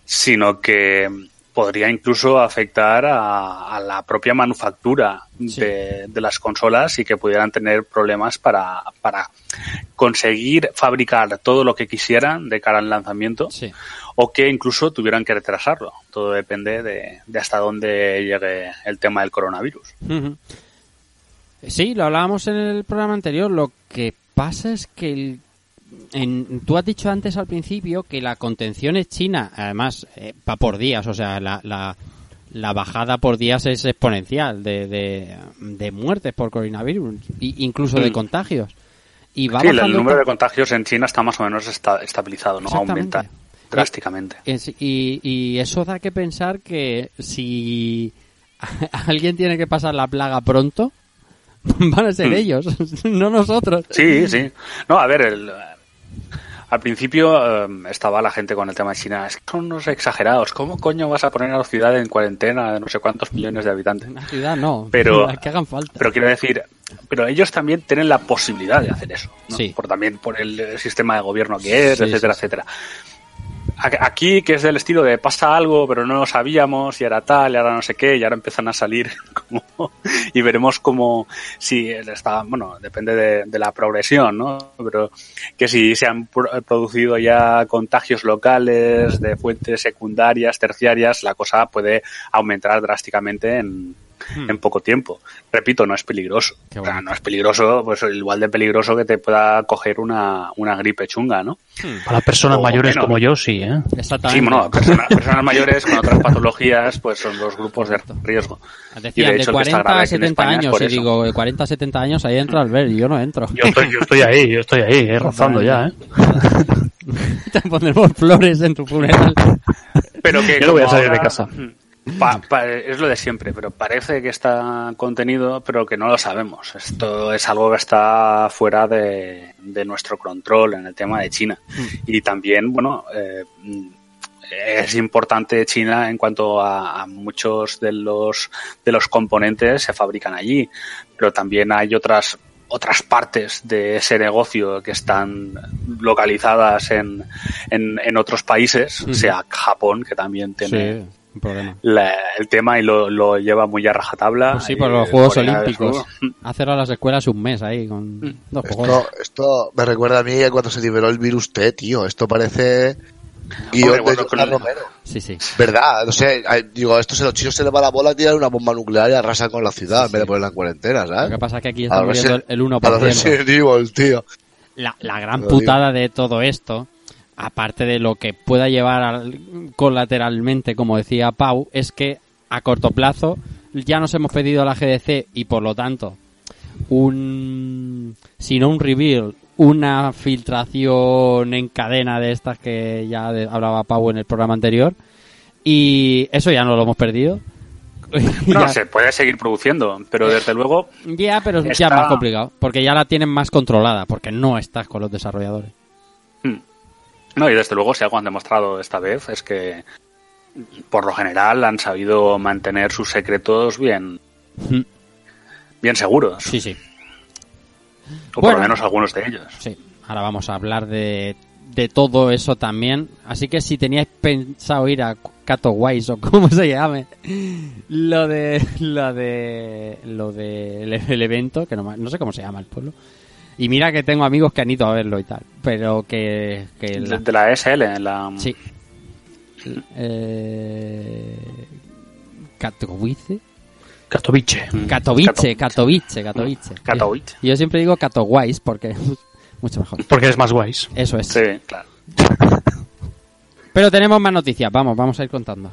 [SPEAKER 4] sino que podría incluso afectar a, a la propia manufactura de, de las consolas y que pudieran tener problemas para, para conseguir fabricar todo lo que quisieran de cara al lanzamiento
[SPEAKER 1] Sí.
[SPEAKER 4] O que incluso tuvieran que retrasarlo. Todo depende de, de hasta dónde llegue el tema del coronavirus.
[SPEAKER 1] Sí, lo hablábamos en el programa anterior. Lo que pasa es que el- en- tú has dicho antes al principio que la contención es china, además eh, va por días, o sea, la, la, la bajada por días es exponencial de, de, de muertes por coronavirus, incluso de
[SPEAKER 4] Mm.
[SPEAKER 1] contagios. Y va
[SPEAKER 4] Sí, el número de contagios en China está más o menos esta- estabilizado, no aumenta drásticamente.
[SPEAKER 1] Es- y, y eso da que pensar que si alguien tiene que pasar la plaga pronto, van a ser
[SPEAKER 4] Mm.
[SPEAKER 1] ellos, no nosotros.
[SPEAKER 4] Sí, sí. No, a ver, el, al principio eh, estaba la gente con el tema de China. Es que son unos exagerados. ¿Cómo coño vas a poner a la ciudad en cuarentena de no sé cuántos millones de habitantes?
[SPEAKER 1] Una ciudad no,
[SPEAKER 4] Pero-
[SPEAKER 1] las que hagan falta.
[SPEAKER 4] Pero quiero decir, pero ellos también tienen la posibilidad de hacer eso. ¿no?
[SPEAKER 1] Sí.
[SPEAKER 4] Por también por el sistema de gobierno que es,
[SPEAKER 1] Sí,
[SPEAKER 4] etcétera,
[SPEAKER 1] sí.
[SPEAKER 4] etcétera. Aquí que es del estilo de pasa algo, pero no lo sabíamos y era tal y ahora no sé qué y ahora empiezan a salir como y veremos como si está, bueno, depende de, de la progresión, ¿no? Pero que si se han pro- producido ya contagios locales de fuentes secundarias, terciarias, la cosa puede aumentar drásticamente en, en poco tiempo. Repito, no es peligroso. O sea, no es peligroso, pues igual de peligroso que te pueda coger una, una gripe chunga, ¿no?
[SPEAKER 6] Para personas
[SPEAKER 4] O
[SPEAKER 6] mayores como yo, sí, ¿eh?
[SPEAKER 1] Exactamente.
[SPEAKER 4] Sí, bueno, personas, personas mayores con otras patologías, pues son los grupos de riesgo.
[SPEAKER 1] Decían
[SPEAKER 4] Y de
[SPEAKER 1] de,
[SPEAKER 4] hecho, está
[SPEAKER 1] 40
[SPEAKER 4] grave
[SPEAKER 1] a
[SPEAKER 4] aquí en
[SPEAKER 1] 70
[SPEAKER 4] España es
[SPEAKER 1] años y digo, de 40 a 70 años ahí entra Albert y yo no entro.
[SPEAKER 6] Yo estoy, yo estoy ahí, yo estoy ahí, eh, rozando ya, ¿eh?
[SPEAKER 1] Te pondremos flores en tu funeral.
[SPEAKER 4] Pero que
[SPEAKER 6] Yo no voy a salir de casa.
[SPEAKER 4] Pa- pa- es lo de siempre, pero parece que está contenido, pero que no lo sabemos. Esto es algo que está fuera de, de nuestro control en el tema de China. Y también, bueno, eh, mm, es importante China en cuanto a, a muchos de los de los componentes se fabrican allí, pero también hay otras otras partes de ese negocio que están localizadas en, en, en otros países, sea Japón, que también tiene
[SPEAKER 1] Sí, problema.
[SPEAKER 4] la- el tema y lo, lo lleva muy a rajatabla.
[SPEAKER 1] Pues sí, por los Juegos Olímpicos. Ha cerrado las escuelas un mes ahí con dos pocos.
[SPEAKER 5] Esto, esto me recuerda a mí cuando se liberó el virus T, tío. Esto parece guion
[SPEAKER 4] Hombre,
[SPEAKER 5] de
[SPEAKER 4] con-
[SPEAKER 5] Romero.
[SPEAKER 1] Sí, sí.
[SPEAKER 5] Verdad, no sé, digo, esto se los chinos se les va la bola, tiran una bomba nuclear y arrasan con la ciudad en vez de ponerla en cuarentena,
[SPEAKER 1] Lo que
[SPEAKER 5] ¿sabes?
[SPEAKER 1] pasa es que aquí está muriendo el
[SPEAKER 5] A los
[SPEAKER 1] 1%.
[SPEAKER 5] Resident Evil, tío.
[SPEAKER 1] La, la gran putada de todo esto, aparte de lo que pueda llevar al- colateralmente, como decía Pau, es que a corto plazo ya nos hemos pedido a la GDC y por lo tanto un si no un reveal una filtración en cadena de estas que ya hablaba Pau en el programa anterior y eso ya no lo hemos perdido
[SPEAKER 4] No, se puede seguir produciendo, pero desde luego
[SPEAKER 1] ya, pero es ya más complicado, porque ya la tienen más controlada, porque no estás con los desarrolladores.
[SPEAKER 4] No, y desde luego, si algo han demostrado esta vez es que, por lo general, han sabido mantener sus secretos bien,
[SPEAKER 1] Mm.
[SPEAKER 4] bien seguros.
[SPEAKER 1] Sí, sí,
[SPEAKER 4] O
[SPEAKER 1] Bueno.
[SPEAKER 4] por lo menos algunos de ellos.
[SPEAKER 1] sí. Ahora vamos a hablar de, de todo eso también. Así que si teníais pensado ir a Katowice o como se llame, lo de lo de lo de el, evento, que no, no sé cómo se llama el pueblo. Y mira que tengo amigos que han ido a verlo y tal, pero que, que la-
[SPEAKER 4] De, la SL, la...
[SPEAKER 1] Sí. Eh... Katowice.
[SPEAKER 6] Katowice.
[SPEAKER 4] Mm.
[SPEAKER 1] Katowice, Katowice, Katowice.
[SPEAKER 4] Katowice.
[SPEAKER 1] Yo siempre digo Katowice porque mucho mejor.
[SPEAKER 6] Porque eres más guays.
[SPEAKER 1] Eso es.
[SPEAKER 4] Sí, claro.
[SPEAKER 1] Pero tenemos más noticias, vamos, vamos a ir contando.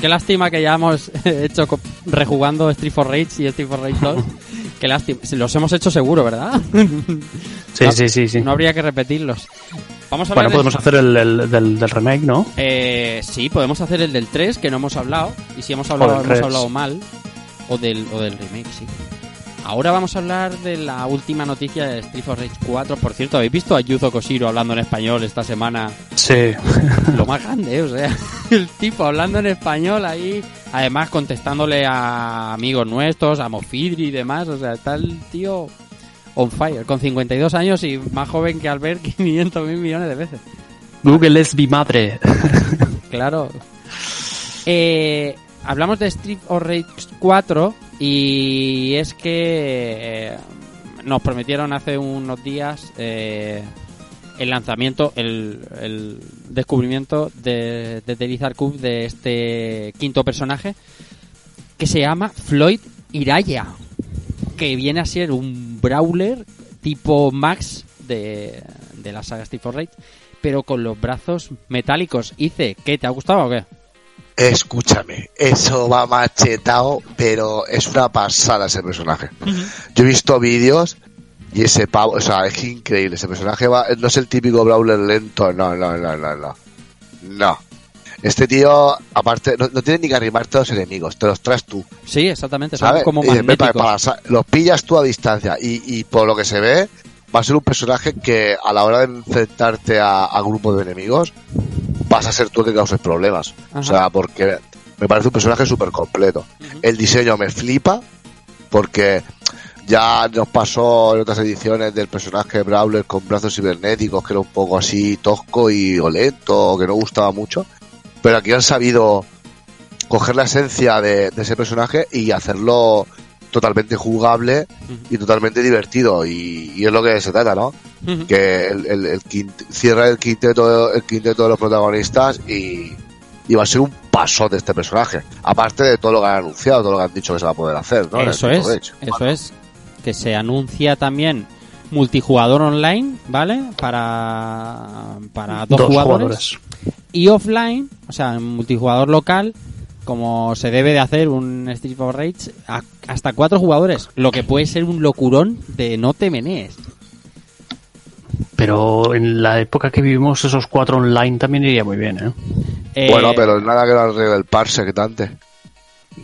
[SPEAKER 1] Qué lástima que ya hemos hecho rejugando Street for Rage y Street for Rage 2. Qué lástima. Los hemos hecho seguro, ¿verdad?
[SPEAKER 6] Sí,
[SPEAKER 1] No-
[SPEAKER 6] sí, sí, sí.
[SPEAKER 1] No habría que repetirlos. Vamos a
[SPEAKER 6] Bueno,
[SPEAKER 1] de-
[SPEAKER 6] podemos hacer el, el- del, del remake, ¿no?
[SPEAKER 1] Eh, sí, podemos hacer el del 3, que no hemos hablado. Y si hemos hablado, hemos
[SPEAKER 6] 3.
[SPEAKER 1] hablado mal. O del, o del remake, sí. Ahora vamos a hablar de la última noticia de Street for Rage 4. Por cierto, ¿habéis visto a Yuzo Koshiro hablando en español esta semana?
[SPEAKER 6] Sí.
[SPEAKER 1] Lo más grande, ¿eh? o sea, el tipo hablando en español ahí, además contestándole a amigos nuestros, a Mofidri y demás, o sea, está el tío on fire, con 52 años y más joven que Albert 500 mil millones de veces.
[SPEAKER 6] Google es mi madre.
[SPEAKER 1] Claro. Eh, hablamos de Street of Rage 4 y es que eh, nos prometieron hace unos días eh, el lanzamiento, el, descubrimiento de, de The Lizard Cube de este quinto personaje que se llama Floyd Iraya, que viene a ser un brawler tipo Max de, de la saga of Rage, pero con los brazos metálicos. Hice, ¿qué? ¿Te ha gustado o qué?
[SPEAKER 5] Escúchame, eso va machetado, pero es una pasada ese personaje. Yo he visto vídeos y ese pavo, o sea, es increíble. Ese personaje va, no es el típico Brawler lento, no, no, no, no, no. No. Este tío, aparte, no, no tiene ni que arrimarte a los enemigos, te los traes tú.
[SPEAKER 1] Sí, exactamente.
[SPEAKER 5] ¿sabes?
[SPEAKER 1] como
[SPEAKER 5] Y para- los pillas tú a distancia y, y por lo que se ve va a ser un personaje que a la hora de enfrentarte a, a grupos de enemigos vas a ser tú el que causes problemas.
[SPEAKER 1] Ajá.
[SPEAKER 5] O sea, porque me parece un personaje súper completo. El diseño me flipa porque ya nos pasó en otras ediciones del personaje Brawler con brazos cibernéticos que era un poco así tosco y lento, que no gustaba mucho. Pero aquí han sabido coger la esencia de, de ese personaje y hacerlo totalmente jugable y totalmente divertido y, y es lo que se trata, ¿no? Que el, el, el cierra el quinteto, el quinteto de los protagonistas y, y va a ser un pasote este personaje. Aparte de todo lo que han anunciado, todo lo que han dicho que se va a poder hacer, ¿no?
[SPEAKER 1] Eso es, eso es. Que se anuncia también multijugador online, ¿vale? Para, para dos,
[SPEAKER 6] Dos
[SPEAKER 1] jugadores. Y offline, o sea, en multijugador local, como se debe de hacer un Street of Rage, a- hasta cuatro jugadores. Lo que puede ser un locurón de no te menees.
[SPEAKER 6] Pero en la época que vivimos, esos cuatro online también iría muy bien, ¿eh?
[SPEAKER 1] Eh,
[SPEAKER 5] Bueno, pero nada que lo arregle el parsec tanto.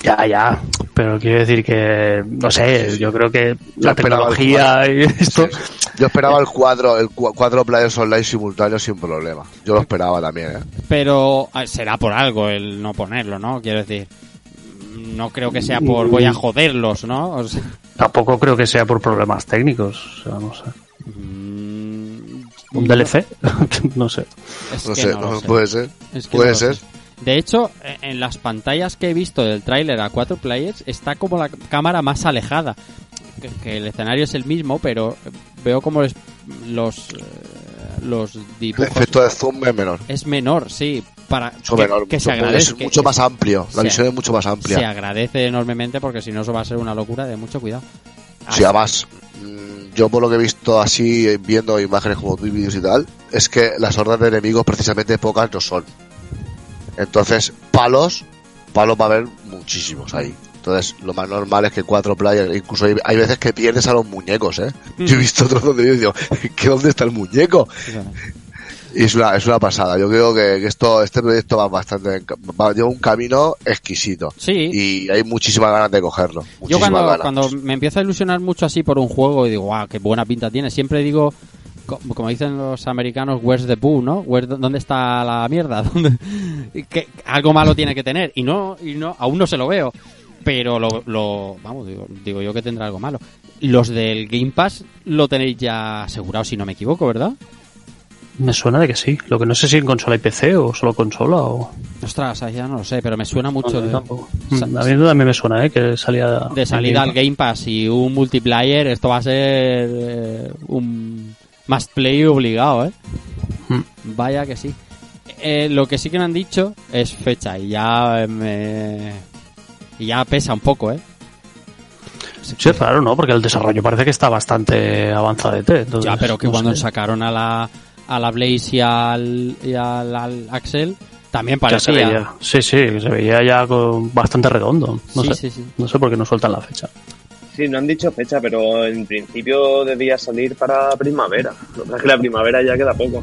[SPEAKER 6] Ya, ya. Pero quiero decir que, no sé, yo creo que la tecnología y esto.
[SPEAKER 5] Yo esperaba el cuadro, el cu- cuatro players online simultáneos sin problema. Yo lo esperaba también, ¿eh?
[SPEAKER 1] Pero ah, será por algo el no ponerlo, ¿no? Quiero decir, no creo que sea por voy a joderlos, ¿no? O sea,
[SPEAKER 6] Tampoco creo que sea por problemas técnicos. O sea, no sé. ¿Un DLC? no sé.
[SPEAKER 1] es
[SPEAKER 5] No sé,
[SPEAKER 1] no lo
[SPEAKER 5] no
[SPEAKER 1] sé.
[SPEAKER 5] puede ser.
[SPEAKER 1] Es que
[SPEAKER 5] Puede
[SPEAKER 1] no
[SPEAKER 5] ser.
[SPEAKER 1] sé. De hecho, e- en las pantallas que he visto del tráiler a cuatro players está como la cámara más alejada. Que, que el escenario es el mismo, pero veo como es- los eh, los
[SPEAKER 5] El
[SPEAKER 1] dibujos
[SPEAKER 5] efecto de zoom es menor.
[SPEAKER 1] es menor, sí, para que, se agradece
[SPEAKER 5] es
[SPEAKER 1] que-
[SPEAKER 5] mucho más amplio. La
[SPEAKER 1] se-
[SPEAKER 5] visión es mucho más amplia.
[SPEAKER 1] se agradece enormemente porque si no eso va a ser una locura de mucho cuidado.
[SPEAKER 5] Sí, además, mm, yo por lo que he visto así, viendo imágenes como tú y vídeos y tal, es que las hordas de enemigos precisamente pocas no son. Entonces, palos, palos va a haber muchísimos ahí. Entonces, lo más normal es que cuatro players, incluso hay, hay veces que pierdes a los muñecos, ¿eh? Yo he visto trozos de vídeos y digo, ¿qué dónde está el muñeco? Y es una, es una pasada. Yo creo que, que esto, este proyecto va bastante, va, lleva un camino exquisito.
[SPEAKER 1] Sí.
[SPEAKER 5] Y hay muchísimas ganas de cogerlo.
[SPEAKER 1] Yo cuando,
[SPEAKER 5] ganas.
[SPEAKER 1] cuando me empiezo a ilusionar mucho así por un juego y digo, guau, qué buena pinta tiene, siempre digo, co- como dicen los americanos, where's the boo, ¿no? Where- ¿Dónde está la mierda? ¿Dónde- que algo malo tiene que tener. Y no, y no, aún no se lo veo. Pero lo, lo vamos, digo, digo yo que tendrá algo malo. Los del Game Pass lo tenéis ya asegurado, si no me equivoco, ¿verdad?
[SPEAKER 6] Me suena de que sí. Lo que no sé si en consola y PC o solo consola o.
[SPEAKER 1] Ostras, ahí ya no lo sé, pero me suena mucho
[SPEAKER 6] No,
[SPEAKER 1] de,
[SPEAKER 6] tampoco. Mm, A mí también me suena, ¿eh? Que salía.
[SPEAKER 1] de salida al Game Pass y un multiplayer, esto va a ser eh, un must play obligado, ¿eh?
[SPEAKER 6] Mm.
[SPEAKER 1] Vaya que sí. Eh, lo que sí que me han dicho es fecha y ya me... Y ya pesa un poco, ¿eh?
[SPEAKER 6] Sí, es raro, ¿no? Porque el desarrollo parece que está bastante avanzadete. Entonces,
[SPEAKER 1] Ya, pero que
[SPEAKER 6] no
[SPEAKER 1] cuando
[SPEAKER 6] sé.
[SPEAKER 1] sacaron a la, a la Blaze y al, y al, al Axel, también
[SPEAKER 6] Ya se
[SPEAKER 1] parecía...
[SPEAKER 6] veía. Sí, sí, que se veía ya con bastante redondo. No
[SPEAKER 1] Sí,
[SPEAKER 6] sé.
[SPEAKER 1] sí, sí.
[SPEAKER 6] No sé por qué no sueltan la fecha.
[SPEAKER 3] Sí, no han dicho fecha, pero en principio debía salir para primavera. Lo que pasa es que la primavera ya queda poco.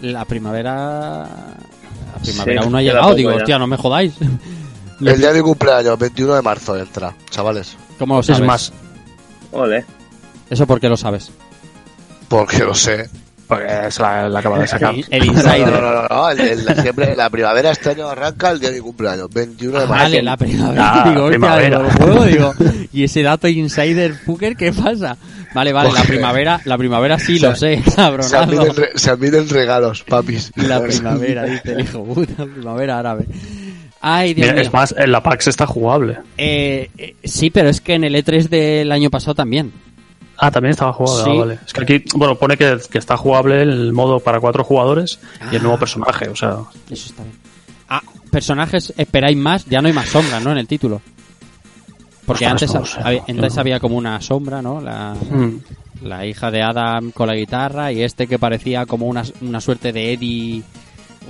[SPEAKER 1] La primavera... La primavera
[SPEAKER 3] Sí,
[SPEAKER 1] aún no ha llegado, digo,
[SPEAKER 3] ya.
[SPEAKER 1] hostia, no me jodáis.
[SPEAKER 5] El día de mi cumpleaños, 21 de marzo entra, chavales.
[SPEAKER 1] ¿Cómo lo sabes?
[SPEAKER 6] Es más,
[SPEAKER 3] Ole.
[SPEAKER 1] ¿Eso porque lo sabes?
[SPEAKER 5] Porque lo sé.
[SPEAKER 6] Porque se la, la acaba de sacar.
[SPEAKER 1] El, insider.
[SPEAKER 5] no, no, no, no, el- el- siempre, la primavera este año arranca el día de mi cumpleaños, 21 de marzo.
[SPEAKER 1] Vale, la primavera.
[SPEAKER 6] Ah,
[SPEAKER 1] digo,
[SPEAKER 6] primavera.
[SPEAKER 1] digo, ¿lo puedo? Digo, y ese dato insider fucker, ¿qué pasa? Vale, vale, la
[SPEAKER 5] Coge.
[SPEAKER 1] primavera, la primavera sí
[SPEAKER 5] O sea,
[SPEAKER 1] lo sé,
[SPEAKER 5] Se
[SPEAKER 1] cabronazo.
[SPEAKER 5] admiten, re- se admiten regalos, papis.
[SPEAKER 1] La primavera, dice el hijo puta, primavera árabe. Ay, Dios
[SPEAKER 6] Mira,
[SPEAKER 1] mío.
[SPEAKER 6] es más, en la PAX está jugable.
[SPEAKER 1] Eh, eh, sí, pero es que en el E3 del año pasado también.
[SPEAKER 6] Ah, también estaba jugable.
[SPEAKER 1] Sí.
[SPEAKER 6] ah, vale. Es que aquí, bueno, pone que, que está jugable el modo para cuatro jugadores y el
[SPEAKER 1] Ah.
[SPEAKER 6] nuevo personaje. O sea,
[SPEAKER 1] Eso está bien. Ah, personajes, esperáis más, ya no hay más sombra, ¿no? En el título. Porque
[SPEAKER 6] Ostras,
[SPEAKER 1] antes,
[SPEAKER 6] no lo sé.
[SPEAKER 1] había, antes
[SPEAKER 6] Yo-
[SPEAKER 1] había como una sombra, ¿no? La,
[SPEAKER 6] mm,
[SPEAKER 1] la hija de Adam con la guitarra y este que parecía como una, una suerte de Eddie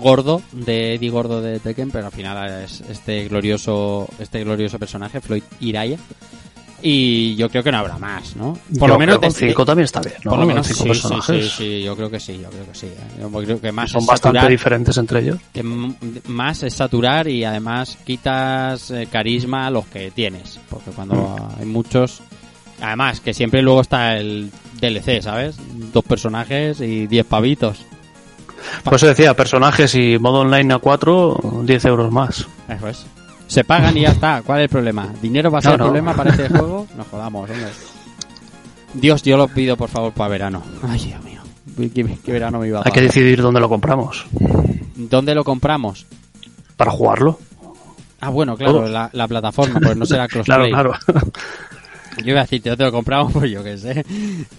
[SPEAKER 1] gordo de Eddie Gordo de Tekken, pero al final es este glorioso este glorioso personaje, Floyd Iraya. Y yo creo que no habrá más, ¿no? Por
[SPEAKER 6] Yo
[SPEAKER 1] lo menos
[SPEAKER 6] 5 también está bien, ¿no?
[SPEAKER 1] Por lo menos
[SPEAKER 6] Cinco
[SPEAKER 1] sí,
[SPEAKER 6] personajes.
[SPEAKER 1] sí, sí, yo creo que sí, yo creo que sí. ¿eh? Yo creo que más
[SPEAKER 6] Son
[SPEAKER 1] es
[SPEAKER 6] bastante
[SPEAKER 1] saturar-
[SPEAKER 6] diferentes entre ellos.
[SPEAKER 1] que más es saturar y además quitas eh, carisma a los que tienes. Porque cuando hay muchos. Además, que siempre luego está el DLC, ¿sabes? Dos personajes y diez pavitos.
[SPEAKER 6] Por eso decía, personajes y modo online a 4, 10 euros más.
[SPEAKER 1] Eso es. Se pagan y ya está. ¿Cuál es el problema? ¿Dinero va a ser
[SPEAKER 6] No,
[SPEAKER 1] el
[SPEAKER 6] no.
[SPEAKER 1] problema para este juego? No jodamos, hombre. Dios, yo lo pido por favor para verano. Ay, Dios mío. ¿Qué, qué verano me iba a
[SPEAKER 6] Hay que decidir dónde lo compramos.
[SPEAKER 1] ¿Dónde lo compramos?
[SPEAKER 6] Para jugarlo.
[SPEAKER 1] Ah, bueno, claro, la, la plataforma, pues no será crossplay.
[SPEAKER 6] Claro, claro.
[SPEAKER 1] Yo iba a decirte, ¿dónde lo compramos? Pues yo qué sé.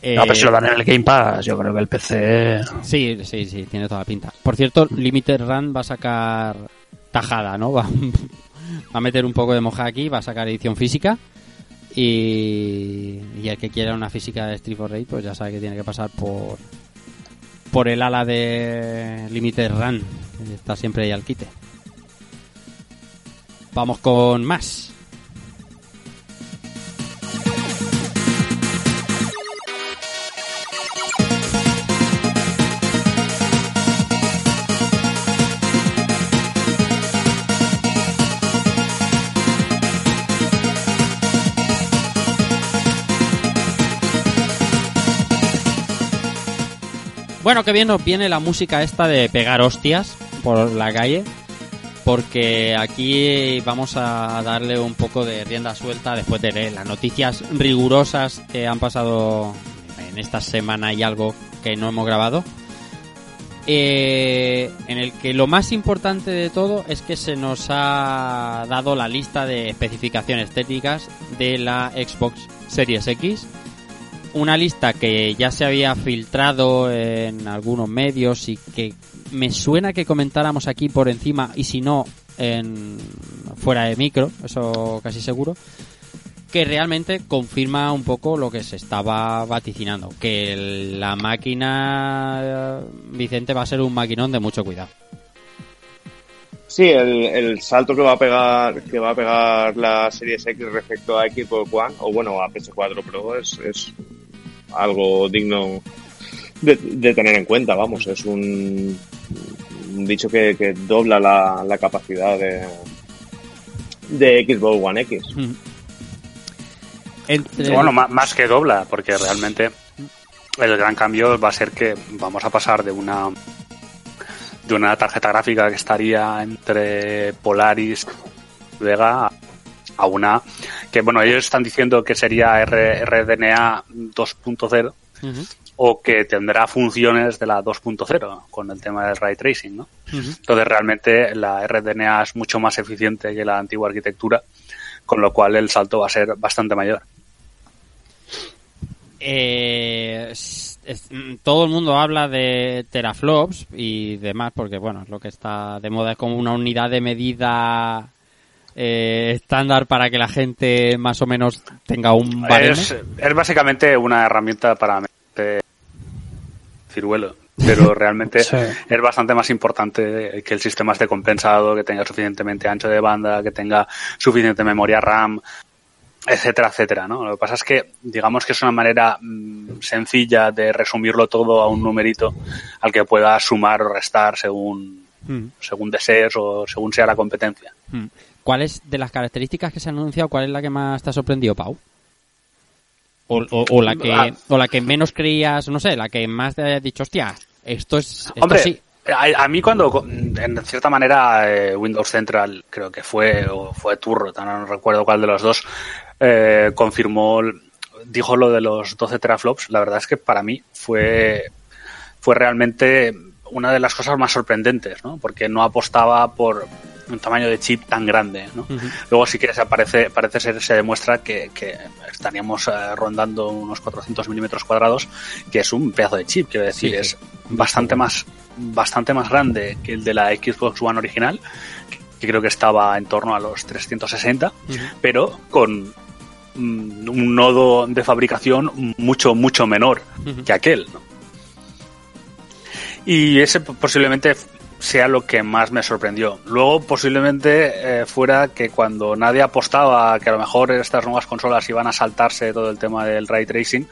[SPEAKER 1] Eh,
[SPEAKER 6] No, pero si lo dan en el Game Pass, yo creo que el PC...
[SPEAKER 1] Sí, sí, sí, tiene toda la pinta. Por cierto, Limited Run va a sacar tajada, ¿no? Va, va a meter un poco de moja aquí, va a sacar edición física. Y, el que quiera una física de Street for Raid, pues ya sabe que tiene que pasar por por el ala de Limited Run. Está siempre ahí al quite. Vamos con más. Bueno, que bien nos viene la música esta de pegar hostias por la calle. Porque aquí vamos a darle un poco de rienda suelta después de las noticias rigurosas que han pasado en esta semana y algo que no hemos grabado. Eh, en el que lo más importante de todo es que se nos ha dado la lista de especificaciones técnicas de la Xbox Series X una lista que ya se había filtrado en algunos medios y que me suena que comentáramos aquí por encima y si no en fuera de micro, eso casi seguro, que realmente confirma un poco lo que se estaba vaticinando, que la máquina Vicente va a ser un maquinón de mucho cuidado.
[SPEAKER 3] Sí, el, salto que va a pegar que va a pegar la Series X respecto a Xbox One o bueno a PS4 Pro es algo digno de, de tener en cuenta. Vamos, es un, un dicho que, que dobla la, la capacidad de de Xbox One X.
[SPEAKER 1] Entre-
[SPEAKER 4] Bueno, más que dobla, porque realmente el gran cambio va a ser que vamos a pasar de una de una tarjeta gráfica que estaría entre Polaris Vega a una que bueno ellos están diciendo que sería R- RDNA 2.0
[SPEAKER 1] Ujú,
[SPEAKER 4] o que tendrá funciones de la 2.0 con el tema del ray tracing, ¿no? Entonces realmente la RDNA es mucho más eficiente que la antigua arquitectura, con lo cual el salto va a ser bastante mayor.
[SPEAKER 1] Eh, es- es- todo el mundo habla de teraflops y demás porque bueno es lo que está de moda es como una unidad de medida eh, estándar para que la gente más o menos tenga un baremo.
[SPEAKER 4] Es, es básicamente una herramienta para ciruelo, pero realmente
[SPEAKER 6] Sí.
[SPEAKER 4] es bastante más importante que el sistema esté compensado, que tenga suficientemente ancho de banda, que tenga suficiente memoria RAM, etcétera, etcétera, ¿no? Lo que pasa es que, digamos que es una manera mm, sencilla de resumirlo todo a un numerito al que puedas sumar o restar según,
[SPEAKER 1] Mm,
[SPEAKER 4] según desees o según sea la competencia.
[SPEAKER 1] mm. ¿Cuál es de las características que se han anunciado, cuál es la que más te ha sorprendido, Pau? O, o- o la que
[SPEAKER 4] Ah.
[SPEAKER 1] o la que menos creías, no sé, la que más te haya dicho, hostia, esto es esto
[SPEAKER 4] Hombre,
[SPEAKER 1] sí.
[SPEAKER 4] a, a mí cuando, en cierta manera, eh, Windows Central, creo que fue, o fue Turro, no recuerdo cuál de los dos, eh, confirmó, dijo lo de los 12 teraflops, la verdad es que para mí fue, fue realmente una de las cosas más sorprendentes, ¿no? Porque no apostaba por un tamaño de chip tan grande, ¿no? Luego sí que se parece, parece ser, se demuestra que, que estaríamos eh, rondando unos 400 milímetros cuadrados, que es un pedazo de chip, quiero decir,
[SPEAKER 1] Sí, sí.
[SPEAKER 4] es bastante más, bastante más grande que el de la Xbox One original, que creo que estaba en torno a los 360, pero con mm, un nodo de fabricación mucho, mucho menor que aquel, ¿no? Y ese posiblemente sea lo que más me sorprendió. Luego posiblemente eh, fuera que cuando nadie apostaba que a lo mejor estas nuevas consolas iban a saltarse todo el tema del ray tracing,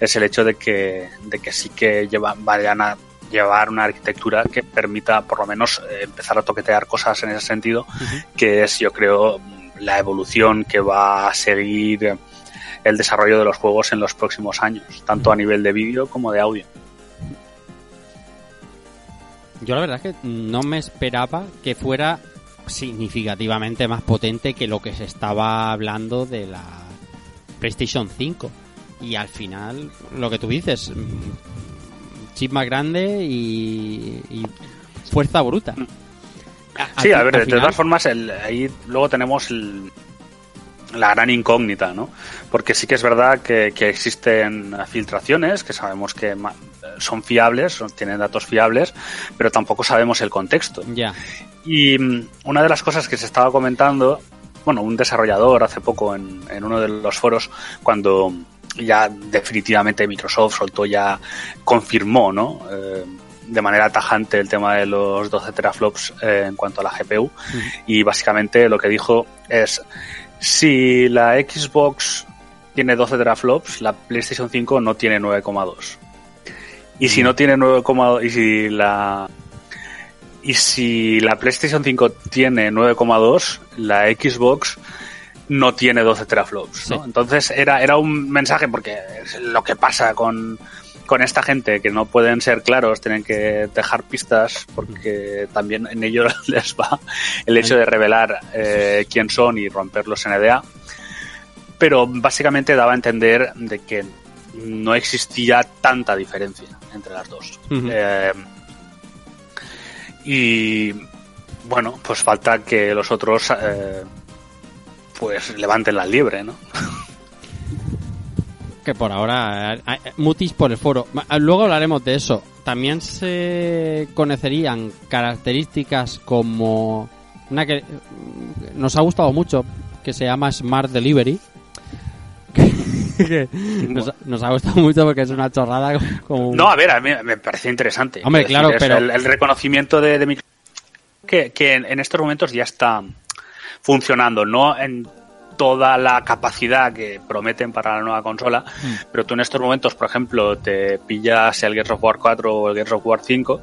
[SPEAKER 4] es el hecho de que, de que sí que llevan, vayan a llevar una arquitectura que permita por lo menos eh, empezar a toquetear cosas en ese sentido, que es yo creo la evolución que va a seguir el desarrollo de los juegos en los próximos años, tanto a nivel de vídeo como de audio.
[SPEAKER 1] Yo la verdad es que no me esperaba que fuera significativamente más potente que lo que se estaba hablando de la PlayStation 5. Y al final, lo que tú dices, mm, chip más grande y, y fuerza bruta. A-
[SPEAKER 4] Sí, a ver, de
[SPEAKER 1] final-
[SPEAKER 4] todas formas, el- ahí luego tenemos el- la gran incógnita, ¿no? Porque sí que es verdad que, que existen filtraciones, que sabemos que son fiables, son- tienen datos fiables, pero tampoco sabemos el contexto.
[SPEAKER 1] Ya.
[SPEAKER 4] Y mm, una de las cosas que se estaba comentando, bueno, un desarrollador hace poco en, en uno de los foros, cuando ya definitivamente Microsoft soltó ya, confirmó, ¿no? Eh, de manera tajante el tema de los 12 teraflops eh, en cuanto a la GPU. Y básicamente lo que dijo es, si la Xbox tiene 12 teraflops, la PlayStation 5 no tiene 9,2. Y si no tiene 9,2, y si la y si la PlayStation 5 tiene 9,2, la Xbox no tiene 12 teraflops. ¿no?
[SPEAKER 1] Sí.
[SPEAKER 4] Entonces era, era un mensaje porque es lo que pasa con, con esta gente que no pueden ser claros, tienen que dejar pistas porque también en ello les va el hecho de revelar eh, quién son y romper los NDA. Pero básicamente daba a entender de que no existía tanta diferencia entre las dos. Eh, y bueno, pues falta que los otros eh, pues levanten la liebre, ¿no?
[SPEAKER 1] que por ahora eh, eh, mutis por el foro. Luego hablaremos de eso. También se conocerían características como una que mm, nos ha gustado mucho, que se llama Smart Delivery. Que nos, ha- nos ha gustado mucho porque es una chorrada como-
[SPEAKER 4] No, a ver, a mí me parece interesante.
[SPEAKER 1] Hombre, claro, pero-
[SPEAKER 4] El, el reconocimiento de, de Microsoft que, que en, en estos momentos ya está funcionando, no en toda la capacidad que prometen para la nueva consola,
[SPEAKER 1] Mm.
[SPEAKER 4] pero tú en estos momentos, por ejemplo, te pillas el Gears of War 4 o el Gears of War 5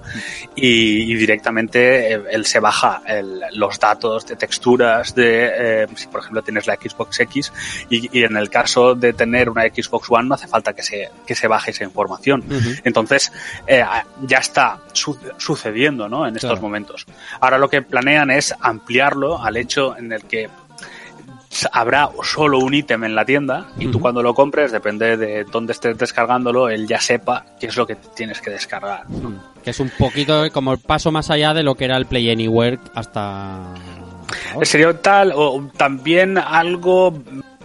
[SPEAKER 4] y, y directamente eh, él se baja el- los datos de texturas de, eh, si por ejemplo tienes la Xbox X y, y en el caso de tener una Xbox One no hace falta que se, que se baje esa información. Entonces, eh, ya está su- sucediendo ¿no? en estos
[SPEAKER 1] Claro.
[SPEAKER 4] momentos. Ahora lo que planean es ampliarlo al hecho en el que habrá solo un ítem en la tienda y tú cuando lo compres, depende de dónde estés descargándolo, él ya sepa qué es lo que tienes que descargar.
[SPEAKER 1] que es un poquito como el paso más allá de lo que era el Play Anywhere hasta.
[SPEAKER 4] Sería tal o también algo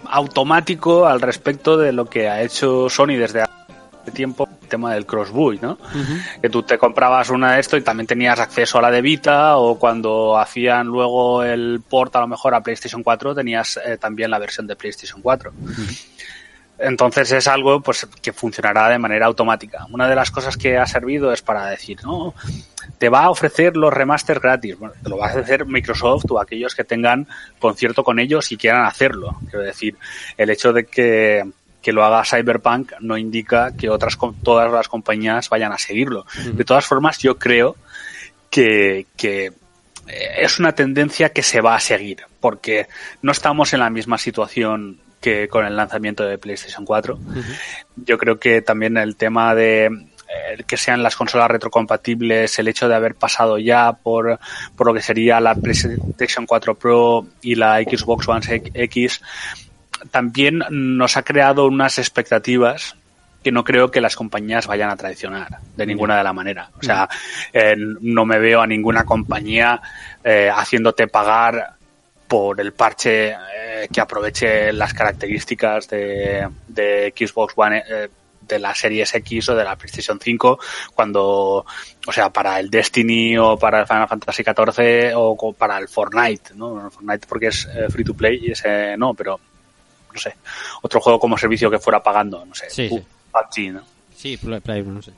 [SPEAKER 4] automático al respecto de lo que ha hecho Sony desde hace tiempo, tema del crossbuy, ¿no? Que tú te comprabas una de esto y también tenías acceso a la de Vita o cuando hacían luego el port a lo mejor a PlayStation 4 tenías eh, también la versión de PlayStation 4. Entonces es algo pues que funcionará de manera automática. Una de las cosas que ha servido es para decir, no, te va a ofrecer los remaster gratis. Bueno, te lo va a ofrecer Microsoft o aquellos que tengan concierto con ellos y quieran hacerlo. Quiero decir, el hecho de que, que lo haga Cyberpunk no indica que otras todas las compañías vayan a seguirlo. De todas formas, yo creo que, que eh, es una tendencia que se va a seguir, porque no estamos en la misma situación que con el lanzamiento de PlayStation 4. Yo creo que también el tema de eh, que sean las consolas retrocompatibles, el hecho de haber pasado ya por, por lo que sería la PlayStation 4 Pro y la Xbox One X, también nos ha creado unas expectativas que no creo que las compañías vayan a traicionar de ninguna de la manera. O sea, eh, no me veo a ninguna compañía eh, haciéndote pagar por el parche eh, que aproveche las características de, de Xbox One eh, de la Series X o de la PlayStation 5 cuando, o sea, para el Destiny o para el Final Fantasy XIV o para el Fortnite, ¿no? Fortnite porque es eh, free to play y ese no, pero no sé, otro juego como servicio que fuera pagando, no sé,
[SPEAKER 1] Sí, sí.
[SPEAKER 4] PUBG, ¿no?
[SPEAKER 1] Sí, Play, no sé.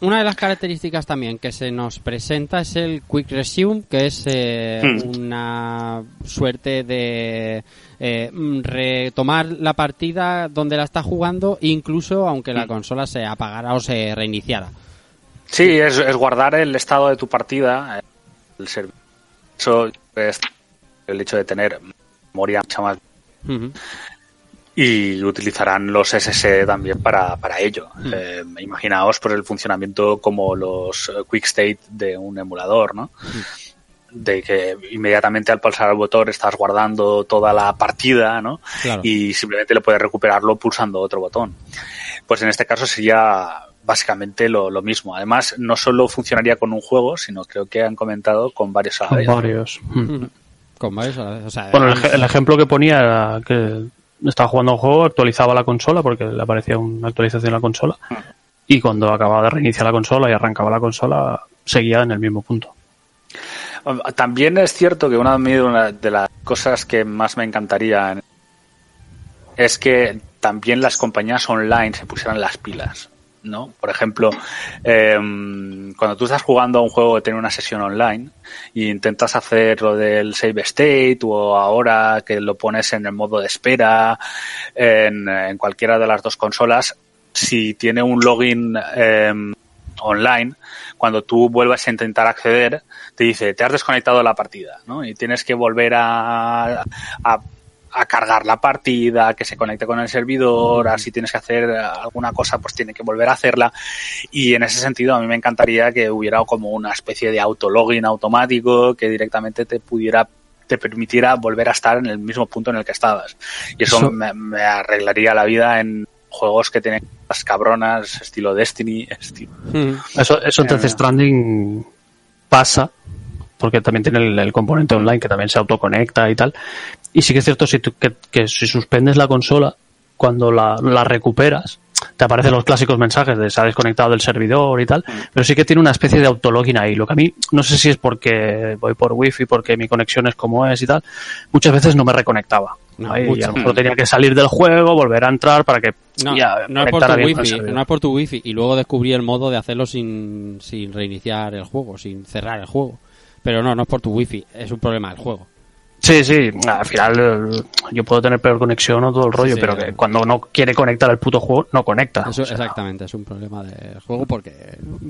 [SPEAKER 1] una de las características también que se nos presenta es el Quick Resume, que es eh,
[SPEAKER 4] Hmm.
[SPEAKER 1] una suerte de eh, retomar la partida donde la está jugando, incluso aunque la
[SPEAKER 4] Hmm.
[SPEAKER 1] consola se apagara o se reiniciara.
[SPEAKER 4] Sí, es, es guardar el estado de tu partida, eh, el servicio. Eso es el hecho de tener memoria mucha más
[SPEAKER 1] Ujú.
[SPEAKER 4] y utilizarán los SS también para, para ello. Eh, imaginaos por el funcionamiento como los quick state de un emulador, ¿no? De que inmediatamente al pulsar el botón estás guardando toda la partida, ¿no?
[SPEAKER 1] Claro.
[SPEAKER 4] Y simplemente le puedes recuperarlo pulsando otro botón. Pues en este caso sería básicamente lo, lo mismo. Además, no solo funcionaría con un juego, sino creo que han comentado con varios a la
[SPEAKER 6] Con
[SPEAKER 4] vez.
[SPEAKER 6] varios. Mm.
[SPEAKER 1] Ujú. Con varios, o sea,
[SPEAKER 6] Bueno, el, ej- el ejemplo que ponía era que estaba jugando un juego, actualizaba la consola porque le aparecía una actualización en la consola y cuando acababa de reiniciar la consola y arrancaba la consola seguía en el mismo punto.
[SPEAKER 4] También es cierto que una de mi- una de las cosas que más me encantaría en- es que también las compañías online se pusieran las pilas, ¿no? Por ejemplo, em, cuando tú estás jugando a un juego que tiene una sesión online e intentas hacer lo del save state o ahora que lo pones en el modo de espera en, cualquiera de las dos consolas, si tiene un login em, online, cuando tú vuelvas a intentar acceder, te dice, te has desconectado de la partida, ¿no? Y tienes que volver a, a cargar la partida, que se conecte con el servidor, así tienes que hacer alguna cosa, pues tiene que volver a hacerla. Y en ese sentido, a mí me encantaría que hubiera como una especie de autologin automático que directamente te pudiera te permitiera volver a estar en el mismo punto en el que estabas. Y eso,
[SPEAKER 6] Eso-
[SPEAKER 4] Me, me arreglaría la vida en juegos que tienen las cabronas, estilo Destiny, estilo.
[SPEAKER 6] Eso, eso en Death
[SPEAKER 4] Eh.
[SPEAKER 6] Stranding pasa, porque también tiene el, el componente online que también se autoconecta y tal. Y sí que es cierto si tú- que, que si suspendes la consola, cuando la, la recuperas, te aparecen los clásicos mensajes de se ha desconectado del servidor y tal, pero sí que tiene una especie de autologin ahí. Lo que a mí, no sé si es porque voy por wifi, porque mi conexión es como es y tal, muchas veces no me reconectaba.
[SPEAKER 1] No,
[SPEAKER 6] Ahí, y a lo mejor tenía que salir del juego, volver a entrar para que
[SPEAKER 1] No,
[SPEAKER 6] ya
[SPEAKER 1] no es por tu wifi, no es por tu wifi. Y luego descubrí el modo de hacerlo sin, sin reiniciar el juego, sin cerrar el juego. Pero no, no es por tu wifi, es un problema del juego.
[SPEAKER 6] Sí, sí, al final eh, yo puedo tener peor conexión o todo el rollo,
[SPEAKER 1] sí,
[SPEAKER 6] pero que cuando no quiere conectar el puto juego, no conecta.
[SPEAKER 1] Eso,
[SPEAKER 6] O sea,
[SPEAKER 1] exactamente, es un problema del juego porque,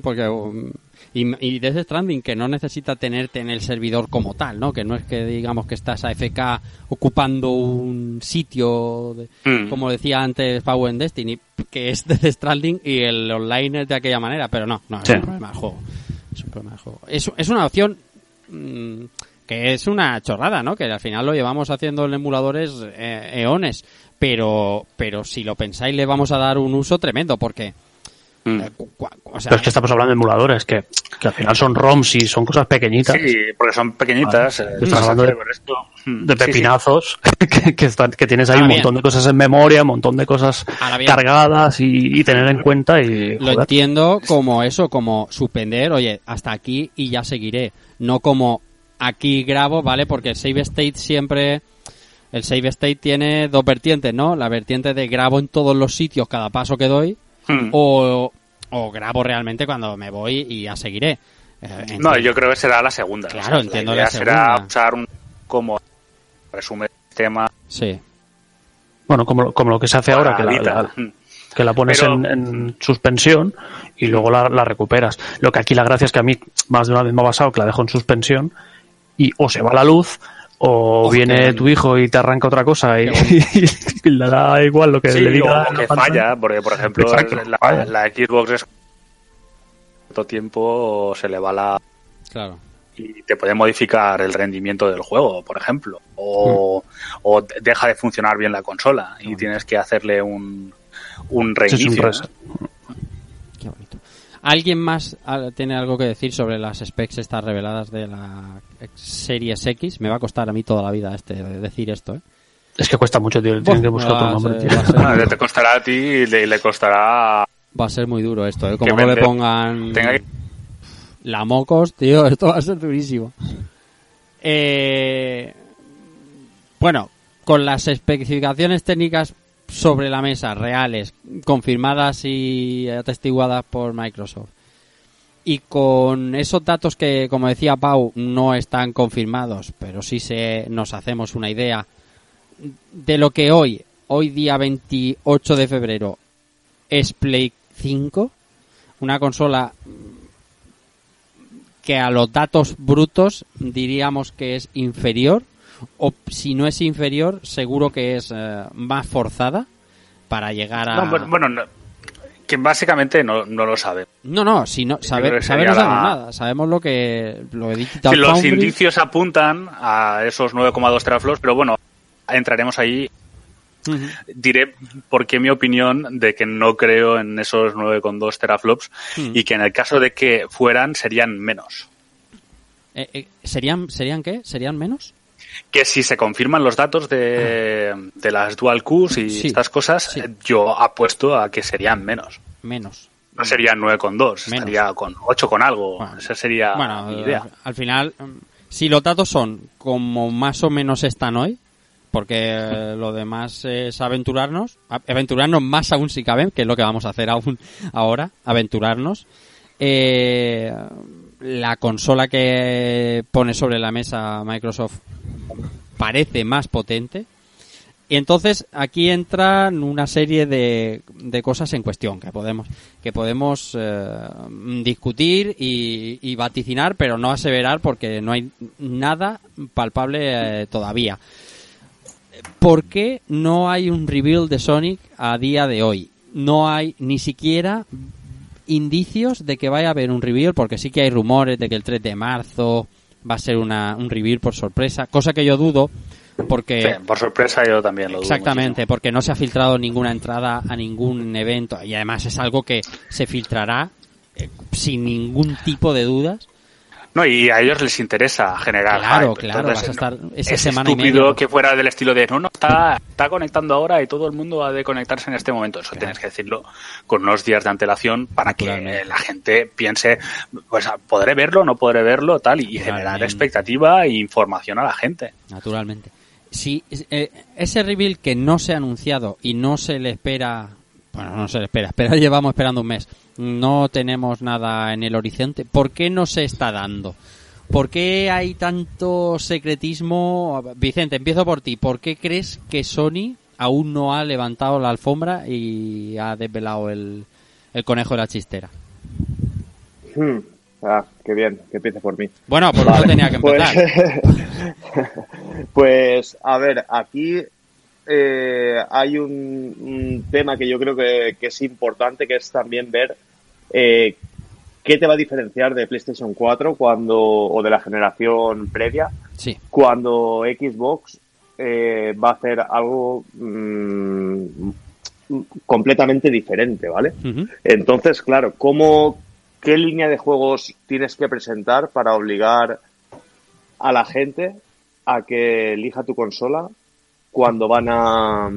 [SPEAKER 1] porque um, y, y Death Stranding que no necesita tenerte en el servidor como tal, ¿no? Que no es que digamos que estás AFK ocupando un sitio, de-
[SPEAKER 4] Mm.
[SPEAKER 1] como decía antes Power en Destiny, que es Death Stranding y el online es de aquella manera, pero no, no, es
[SPEAKER 6] Sí.
[SPEAKER 1] un problema del juego. Es un problema del juego. Es, es una opción mm, que es una chorrada, ¿no? Que al final lo llevamos haciendo en emuladores eh, eones, pero pero si lo pensáis le vamos a dar un uso tremendo porque
[SPEAKER 4] Mm.
[SPEAKER 1] eh, o sea,
[SPEAKER 6] pero es que estamos hablando de emuladores, que, que al final son ROMs y son cosas pequeñitas,
[SPEAKER 4] Sí, porque son pequeñitas.
[SPEAKER 6] Vale.
[SPEAKER 4] eh,
[SPEAKER 6] Estás hablando de-
[SPEAKER 4] sí, sí.
[SPEAKER 6] pepinazos, que, que, están- que tienes ahí
[SPEAKER 1] Ah,
[SPEAKER 6] un
[SPEAKER 1] bien.
[SPEAKER 6] montón de cosas en memoria, un montón de cosas cargadas y, y tener en cuenta y...
[SPEAKER 1] lo
[SPEAKER 6] joder.
[SPEAKER 1] entiendo como eso, como suspender, oye, hasta aquí y ya seguiré, no como aquí grabo, ¿vale? Porque el save state siempre el save state tiene dos vertientes, ¿no? La vertiente de grabo en todos los sitios cada paso que doy
[SPEAKER 4] Mm.
[SPEAKER 1] o, o grabo realmente cuando me voy y ya seguiré. Eh,
[SPEAKER 4] No, yo creo que será la segunda.
[SPEAKER 1] Claro,
[SPEAKER 4] O sea,
[SPEAKER 1] entiendo
[SPEAKER 4] idea
[SPEAKER 1] la
[SPEAKER 4] será
[SPEAKER 1] segunda.
[SPEAKER 4] usar un como resumen del sistema.
[SPEAKER 1] Sí.
[SPEAKER 6] Bueno, como, lo- como lo que se hace ahora, que la,
[SPEAKER 4] Ahorita.
[SPEAKER 6] la-. Que la pones
[SPEAKER 4] Pero-
[SPEAKER 6] en, en suspensión y luego la, la recuperas. Lo que aquí la gracia es que a mí más de una vez me ha pasado que la dejo en suspensión y o se va la luz o viene tu hijo y te arranca otra cosa y, y le da igual lo que
[SPEAKER 4] Sí,
[SPEAKER 6] le diga.
[SPEAKER 4] o que
[SPEAKER 6] pantalla.
[SPEAKER 4] falla, porque por ejemplo
[SPEAKER 6] Exacto,
[SPEAKER 4] la, Xbox es todo tiempo se le va la
[SPEAKER 1] Claro.
[SPEAKER 4] y te puede modificar el rendimiento del juego, por ejemplo, o, o deja de funcionar bien la consola y tienes que hacerle un un
[SPEAKER 6] Sí, es un
[SPEAKER 4] reinicio.
[SPEAKER 6] reset.
[SPEAKER 1] Qué bonito. ¿Alguien más ah, tiene algo que decir sobre las specs estas reveladas de la Series X? Me va a costar a mí toda la vida este decir esto, ¿eh?
[SPEAKER 6] Es que cuesta mucho, tío. Tienen que buscar otro nombre,
[SPEAKER 1] ser-
[SPEAKER 6] tío.
[SPEAKER 4] Ah, te costará a ti y le, le costará
[SPEAKER 1] Va a ser muy duro esto, ¿eh? Como no le pongan
[SPEAKER 4] tenga que-
[SPEAKER 1] la mocos, tío, esto va a ser durísimo. Eh, bueno, con las especificaciones técnicas sobre la mesa, reales, confirmadas y atestiguadas por Microsoft, y con esos datos que, como decía Pau, no están confirmados, pero sí se, nos hacemos una idea de lo que hoy, hoy día 28 de febrero, es Play 5, una consola que a los datos brutos diríamos que es inferior, o si no es inferior, seguro que es eh, más forzada para llegar a...
[SPEAKER 4] No, bueno, bueno, no, que básicamente no, no lo sabe.
[SPEAKER 1] No, no, si no, saber sabemos
[SPEAKER 4] la-
[SPEAKER 1] nada. Sabemos lo que lo de Digital
[SPEAKER 4] Sí, los
[SPEAKER 1] Foundry.
[SPEAKER 4] indicios apuntan a esos 9,2 teraflops, pero bueno, entraremos ahí. Diré porque mi opinión de que no creo en esos 9,2 teraflops
[SPEAKER 1] Mm.
[SPEAKER 4] y que en el caso de que fueran serían menos.
[SPEAKER 1] Eh, eh, ¿Serían, ¿Serían qué? ¿Serían menos?
[SPEAKER 4] Que si se confirman los datos de, de las dual Qs y
[SPEAKER 1] Ah. Sí,
[SPEAKER 4] estas cosas,
[SPEAKER 1] sí.
[SPEAKER 4] yo apuesto a que serían menos.
[SPEAKER 1] Menos.
[SPEAKER 4] No serían 9,2,
[SPEAKER 1] Menos.
[SPEAKER 4] estaría con 8 con algo.
[SPEAKER 1] Bueno,
[SPEAKER 4] Esa sería
[SPEAKER 1] Bueno,
[SPEAKER 4] mi
[SPEAKER 1] eh,
[SPEAKER 4] idea.
[SPEAKER 1] al final, mm, si los datos son como más o menos están hoy, porque eh, lo demás es aventurarnos, aventurarnos más aún si cabe, que es lo que vamos a hacer aún ahora, aventurarnos. Eh, la consola que pone sobre la mesa Microsoft parece más potente. Y entonces aquí entran una serie de, de cosas en cuestión que podemos que podemos eh, discutir y, y vaticinar, pero no aseverar porque no hay nada palpable eh, todavía. ¿Por qué no hay un reveal de Sonic a día de hoy? No hay ni siquiera indicios de que vaya a haber un reveal, porque sí que hay rumores de que el 3 de marzo va a ser una, un reveal por sorpresa, cosa que yo dudo, porque...
[SPEAKER 4] Sí, por sorpresa yo también lo dudo
[SPEAKER 1] Exactamente, porque no se ha filtrado ninguna entrada a ningún evento y además es algo que se filtrará eh, sin ningún tipo de dudas.
[SPEAKER 4] No, y a ellos les interesa generar
[SPEAKER 1] Claro,
[SPEAKER 4] hype.
[SPEAKER 1] claro,
[SPEAKER 4] Entonces,
[SPEAKER 1] vas a estar
[SPEAKER 4] no,
[SPEAKER 1] esa
[SPEAKER 4] es
[SPEAKER 1] semana y
[SPEAKER 4] estúpido que fuera del estilo de no, no, está, está conectando ahora y todo el mundo ha de conectarse en este momento. Eso tienes que decirlo con unos días de antelación para que la gente piense, pues podré verlo, no podré verlo, tal, y generar expectativa e información a la gente.
[SPEAKER 1] Naturalmente. Si eh, ese reveal que no se ha anunciado y no se le espera, bueno, no se espera, pero llevamos esperando un mes, no tenemos nada en el horizonte, ¿por qué no se está dando? ¿Por qué hay tanto secretismo? Vicente, empiezo por ti. ¿Por qué crees que Sony aún no ha levantado la alfombra y ha desvelado el, el conejo de la chistera?
[SPEAKER 3] Hmm. Ah, qué bien, que empiece por mí.
[SPEAKER 1] Bueno, pues
[SPEAKER 3] Vale,
[SPEAKER 1] no tenía que
[SPEAKER 3] pues-
[SPEAKER 1] empezar.
[SPEAKER 3] Pues, a ver, aquí eh, hay un, un tema que yo creo que, que es importante, que es también ver eh, qué te va a diferenciar de PlayStation 4 cuando, o de la generación previa,
[SPEAKER 1] Sí.
[SPEAKER 3] cuando Xbox eh, va a hacer algo mm, completamente diferente, ¿vale? Entonces, claro, ¿cómo, ¿qué línea de juegos tienes que presentar para obligar a la gente a que elija tu consola cuando van a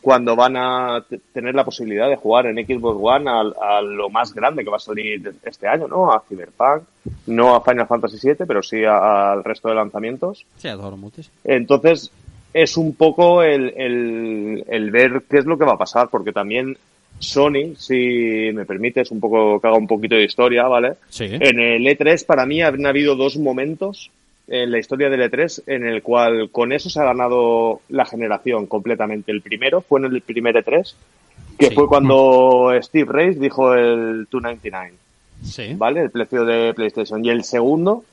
[SPEAKER 3] cuando van a tener la posibilidad de jugar en Xbox One al- a, lo más grande que va a salir este año, ¿no? A Cyberpunk, no a Final Fantasy VII, pero sí a- al resto de lanzamientos.
[SPEAKER 1] Sí, a todos los.
[SPEAKER 3] Entonces, es un poco el, el, el ver qué es lo que va a pasar, porque también Sony, si me permites un poco que haga un poquito de historia, ¿vale?
[SPEAKER 1] Sí.
[SPEAKER 3] En el E3 para mí han habido dos momentos en la historia del E3 en el cual con eso se ha ganado la generación completamente. El primero fue en el primer E3, que
[SPEAKER 1] Sí.
[SPEAKER 3] fue cuando Steve Race dijo el 299.
[SPEAKER 1] Sí.
[SPEAKER 3] ¿vale? El precio de PlayStation. Y el segundo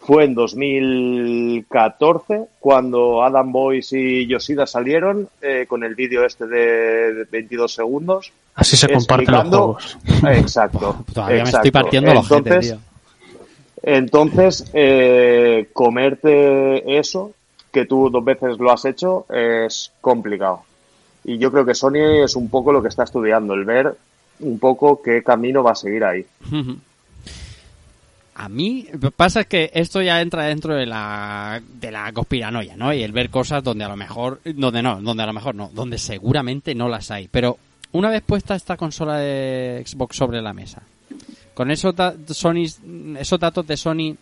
[SPEAKER 3] fue en 2014, cuando Adam Boyce y Yoshida salieron eh, con el vídeo este de de 22 segundos.
[SPEAKER 6] Así se comparten los juegos.
[SPEAKER 3] Exacto.
[SPEAKER 1] Todavía me estoy partiendo los gente,
[SPEAKER 3] Entonces,
[SPEAKER 1] tío.
[SPEAKER 3] Entonces, eh, comerte eso, que tú dos veces lo has hecho, es complicado. Y yo creo que Sony es un poco lo que está estudiando, el ver un poco qué camino va a seguir ahí.
[SPEAKER 1] A mí pasa que esto ya entra dentro de la de la conspiranoia, ¿no? Y el ver cosas donde a lo mejor donde no, donde a lo mejor no, donde seguramente no las hay, pero una vez puesta esta consola de Xbox sobre la mesa, con esos Sony esos datos de Sony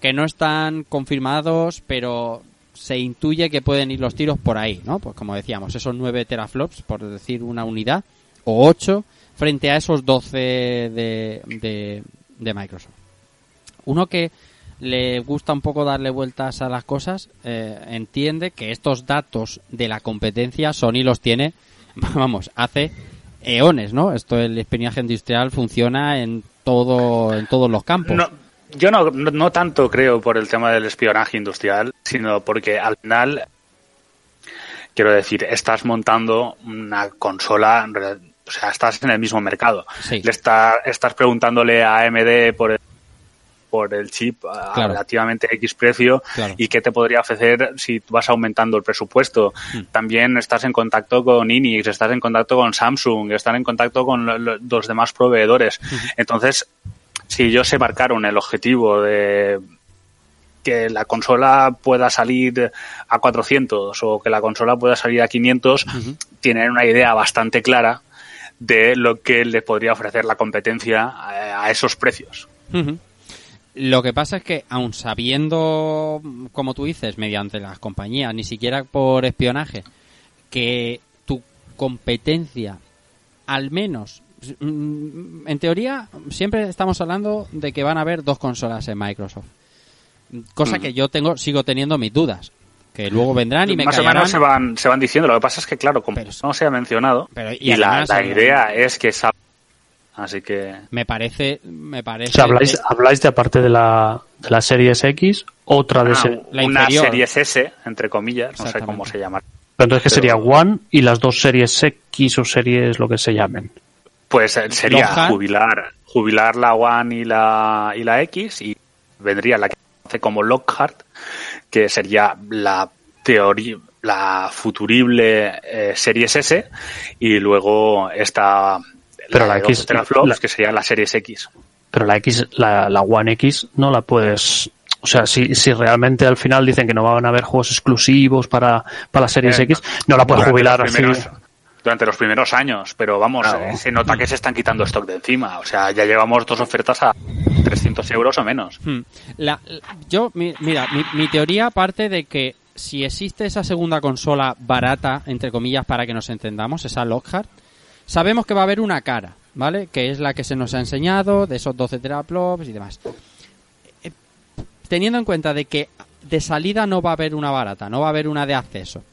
[SPEAKER 1] que no están confirmados, pero se intuye que pueden ir los tiros por ahí, ¿no? Pues como decíamos, esos 9 teraflops, por decir una unidad, o 8, frente a esos 12 de, de, de Microsoft. Uno que le gusta un poco darle vueltas a las cosas, eh, entiende que estos datos de la competencia Sony los tiene, vamos, hace eones, ¿no? Esto el espionaje industrial funciona en todo en todos los campos.
[SPEAKER 4] No, yo no, no, no tanto creo por el tema del espionaje industrial, sino porque al final, quiero decir, estás montando una consola, o sea, estás en el mismo mercado.
[SPEAKER 1] Sí.
[SPEAKER 4] Le está- estás preguntándole a AMD por el, por el chip a
[SPEAKER 1] Claro.
[SPEAKER 4] relativamente X precio
[SPEAKER 1] Claro.
[SPEAKER 4] y qué te podría ofrecer si vas aumentando el presupuesto.
[SPEAKER 1] Hmm.
[SPEAKER 4] También estás en contacto con Inix, estás en contacto con Samsung, estás en contacto con lo- lo- los demás proveedores. Entonces, si ellos se marcaron el objetivo de que la consola pueda salir a 400 o que la consola pueda salir a 500, tienen una idea bastante clara de lo que le podría ofrecer la competencia eh, a esos precios.
[SPEAKER 1] Ujú. Lo que pasa es que, aun sabiendo, como tú dices, mediante las compañías, ni siquiera por espionaje, que tu competencia, al menos, mm, en teoría, siempre estamos hablando de que van a haber dos consolas en Microsoft. Cosa
[SPEAKER 4] Mm.
[SPEAKER 1] que yo tengo, sigo teniendo mis dudas. Que luego vendrán y me
[SPEAKER 4] Más o
[SPEAKER 1] callarán.
[SPEAKER 4] menos se van, se van diciendo. Lo que pasa es que, claro, como
[SPEAKER 1] Pero-
[SPEAKER 4] no se ha mencionado,
[SPEAKER 1] Pero- y
[SPEAKER 4] y, la, la idea es que Así que
[SPEAKER 1] Me parece, me parece.
[SPEAKER 6] O sea, habláis,
[SPEAKER 1] que-
[SPEAKER 6] habláis de aparte de la, de la Series X, otra de
[SPEAKER 4] Ah,
[SPEAKER 6] ser-
[SPEAKER 1] la
[SPEAKER 4] una
[SPEAKER 1] inferior.
[SPEAKER 4] serie S, entre comillas, no sé cómo se llama.
[SPEAKER 6] Pero entonces que
[SPEAKER 4] pero-
[SPEAKER 6] sería One y las dos series X o series lo que se llamen.
[SPEAKER 4] Pues eh, sería jubilar, jubilar la One y la, y la X y vendría la que se hace como Lockhart, que sería la teoría, la futurible eh, Series S y luego esta
[SPEAKER 6] Pero la
[SPEAKER 4] de
[SPEAKER 6] X-
[SPEAKER 4] 12 teraflops,
[SPEAKER 6] la-
[SPEAKER 4] que sería la Series X.
[SPEAKER 6] Pero la X, la, la One X no la puedes, o sea, si, si realmente al final dicen que no van a haber juegos exclusivos para, para la Series
[SPEAKER 4] Eh,
[SPEAKER 6] X, no la puedes jubilar así.
[SPEAKER 4] primeros- Durante los primeros años, pero vamos,
[SPEAKER 6] Claro.
[SPEAKER 4] eh, se nota que se están quitando stock de encima. O sea, ya llevamos dos ofertas a 300 euros o menos.
[SPEAKER 1] Hmm. La- la- yo, mi- mira, mi, mi teoría parte de que si existe esa segunda consola barata, entre comillas, para que nos entendamos, esa Lockhart, sabemos que va a haber una cara, ¿vale? Que es la que se nos ha enseñado, de esos 12 teraflops y demás. Eh, Teniendo en cuenta de que de salida no va a haber una barata, no va a haber una de acceso.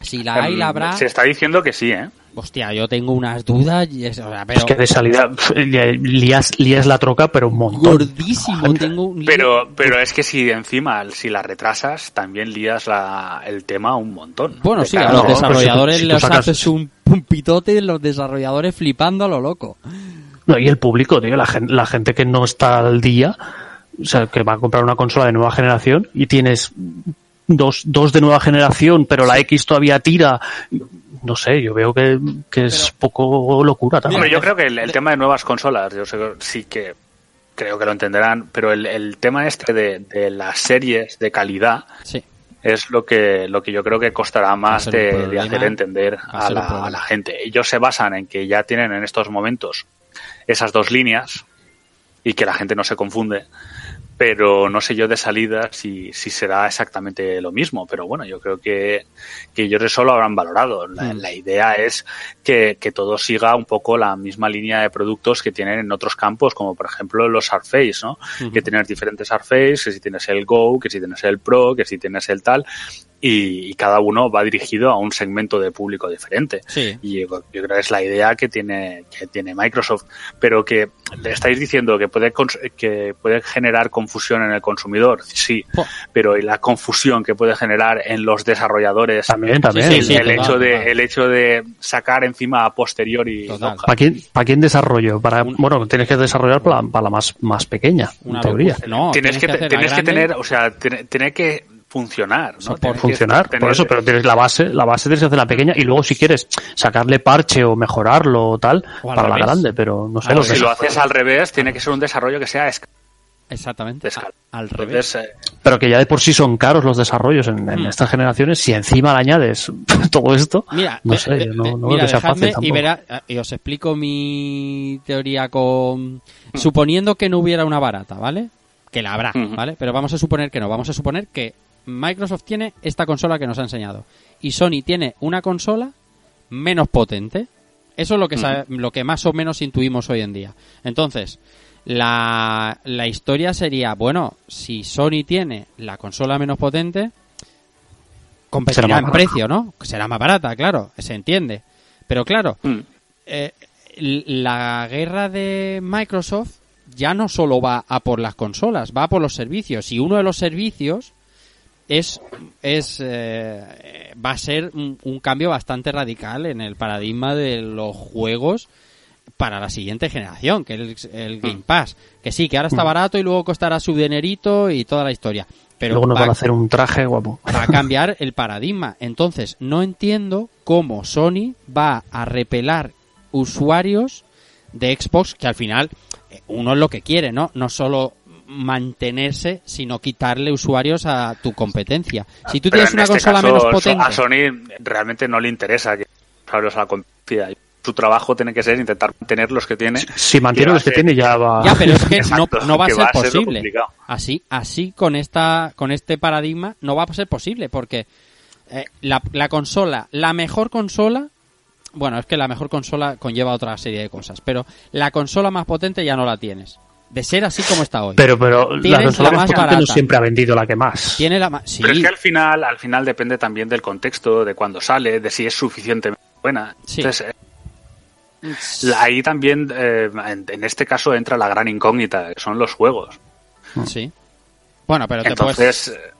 [SPEAKER 1] Si la hay,
[SPEAKER 4] Em,
[SPEAKER 1] la habrá.
[SPEAKER 4] Se está diciendo que sí, ¿eh?
[SPEAKER 1] Hostia, yo tengo unas dudas. Y es, o sea, pero
[SPEAKER 6] Es que de salida lías, lías la troca, pero un montón.
[SPEAKER 1] gordísimo. Tengo un lío-
[SPEAKER 4] Pero, pero es que si encima, si la retrasas, también lías la, el tema un montón.
[SPEAKER 1] Bueno,
[SPEAKER 4] De
[SPEAKER 1] sí, a los
[SPEAKER 6] no, si tú-
[SPEAKER 1] desarrolladores
[SPEAKER 6] si tú
[SPEAKER 1] les
[SPEAKER 6] sacas-
[SPEAKER 1] haces un, un pitote, los desarrolladores flipando a lo loco.
[SPEAKER 6] No, y el público, tío, la gente, la gente que no está al día, o sea, que va a comprar una consola de nueva generación y tienes dos, dos de nueva generación, pero la X todavía tira. No sé, yo veo que, que es poco locura también.
[SPEAKER 4] Hombre, yo creo que el, el tema de nuevas consolas, yo sé, sí que creo que lo entenderán, pero el, el tema este de, de las series de calidad
[SPEAKER 1] Sí.
[SPEAKER 4] es lo que lo que yo creo que costará más de, de hacer entender
[SPEAKER 1] a
[SPEAKER 4] la, a la gente. Ellos se basan en que ya tienen en estos momentos esas dos líneas y que la gente no se confunde, pero no sé yo de salida si, si será exactamente lo mismo, pero bueno, yo creo que, que ellos eso lo habrán valorado. La,
[SPEAKER 1] Mm.
[SPEAKER 4] la idea es que, que todo siga un poco la misma línea de productos que tienen en otros campos, como por ejemplo los Surface, ¿no? Que tienes diferentes Surface, que si tienes el Go, que si tienes el Pro, que si tienes el tal, y, y cada uno va dirigido a un segmento de público diferente.
[SPEAKER 1] Sí.
[SPEAKER 4] Y yo, yo creo que es la idea que tiene, que tiene Microsoft, pero que le estáis diciendo que puede, cons- que puede generar confusión en el consumidor, sí, pero y la confusión que puede generar en los desarrolladores,
[SPEAKER 6] También, también.
[SPEAKER 1] Sí,
[SPEAKER 4] el,
[SPEAKER 1] sí,
[SPEAKER 4] el
[SPEAKER 1] total,
[SPEAKER 4] hecho de,
[SPEAKER 1] total.
[SPEAKER 4] el hecho de sacar encima a posteriori.
[SPEAKER 6] ¿Para quién, para quién desarrollo? Para,
[SPEAKER 1] Un-
[SPEAKER 6] bueno, tienes que desarrollar para, la- para la más, más pequeña,
[SPEAKER 1] Una
[SPEAKER 6] en teoría.
[SPEAKER 1] No,
[SPEAKER 4] tienes que, tienes que tener, o sea, tiene, tiene que funcionar, ¿no? Que
[SPEAKER 6] funcionar,
[SPEAKER 4] tener-
[SPEAKER 6] por eso, pero tienes la base, la base tienes que hacer la pequeña y luego si quieres sacarle parche o mejorarlo o tal,
[SPEAKER 1] O
[SPEAKER 6] para la grande, pero no sé lo que
[SPEAKER 4] si lo haces al revés, tiene que ser un desarrollo que sea
[SPEAKER 1] Exactamente.
[SPEAKER 4] de
[SPEAKER 1] a- Al revés.
[SPEAKER 4] Eh,
[SPEAKER 6] Pero que ya de por sí son caros los desarrollos en, en
[SPEAKER 1] Hmm.
[SPEAKER 6] estas generaciones, si encima le añades todo esto,
[SPEAKER 1] Mira,
[SPEAKER 6] no
[SPEAKER 1] ve-
[SPEAKER 6] sé, yo no,
[SPEAKER 1] ve-
[SPEAKER 6] no creo
[SPEAKER 1] mira,
[SPEAKER 6] que sea
[SPEAKER 1] dejadme
[SPEAKER 6] fácil
[SPEAKER 1] y, verá, y os explico mi teoría con... Suponiendo que no hubiera una barata, ¿vale? Que la habrá,
[SPEAKER 4] Ujú.
[SPEAKER 1] ¿vale? Pero vamos a suponer que no. Vamos a suponer que Microsoft tiene esta consola que nos ha enseñado. Y Sony tiene una consola menos potente. Eso es lo que, sabe- lo que más o menos intuimos hoy en día. Entonces, La, la historia sería, bueno, si Sony tiene la consola menos potente, competirá en precio, ¿no? Será más barata, claro, se entiende. Pero claro,
[SPEAKER 4] Mm.
[SPEAKER 1] eh, la guerra de Microsoft ya no solo va a por las consolas, va a por los servicios. Y uno de los servicios es, es eh, va a ser un, un cambio bastante radical en el paradigma de los juegos para la siguiente generación, que es el, el Game Pass. Que sí, que ahora está barato y luego costará su dinerito y toda la historia. Pero
[SPEAKER 6] Luego nos
[SPEAKER 1] va-
[SPEAKER 6] van a hacer un traje guapo.
[SPEAKER 1] va a cambiar el paradigma. Entonces, no entiendo cómo Sony va a repelar usuarios de Xbox que al final eh, uno es lo que quiere, ¿no? No solo mantenerse, sino quitarle usuarios a tu competencia. Si tú
[SPEAKER 4] Pero
[SPEAKER 1] tienes
[SPEAKER 4] en
[SPEAKER 1] una
[SPEAKER 4] este
[SPEAKER 1] consola
[SPEAKER 4] caso,
[SPEAKER 1] menos potente,
[SPEAKER 4] A Sony realmente no le interesa que usuarios a la competencia. Su trabajo tiene que ser intentar mantener los que tiene.
[SPEAKER 6] Si mantiene
[SPEAKER 4] va
[SPEAKER 6] los
[SPEAKER 4] a
[SPEAKER 6] que
[SPEAKER 4] ser-
[SPEAKER 6] tiene ya va...
[SPEAKER 1] ya, pero es que no,
[SPEAKER 4] Exacto,
[SPEAKER 1] no va a
[SPEAKER 4] que
[SPEAKER 1] ser
[SPEAKER 4] va a ser lo
[SPEAKER 1] posible.
[SPEAKER 4] complicado.
[SPEAKER 1] así, así con esta, con este paradigma no va a ser posible porque eh, la, la consola, la mejor consola, bueno, es que la mejor consola conlleva otra serie de cosas, pero la consola más potente ya no la tienes. De ser así como está hoy.
[SPEAKER 6] Pero, pero la consola
[SPEAKER 1] la
[SPEAKER 6] más
[SPEAKER 1] más
[SPEAKER 6] potente no
[SPEAKER 1] barata.
[SPEAKER 6] siempre ha vendido la que más.
[SPEAKER 1] Tiene la sí,
[SPEAKER 4] Pero es que al final, al final depende también del contexto, de cuándo sale, de si es suficientemente buena.
[SPEAKER 1] Sí.
[SPEAKER 4] Entonces, eh, la- ahí también, eh, en, en este caso, entra la gran incógnita, que son los juegos.
[SPEAKER 1] sí. Bueno, pero te puedes,
[SPEAKER 4] Entonces, eh,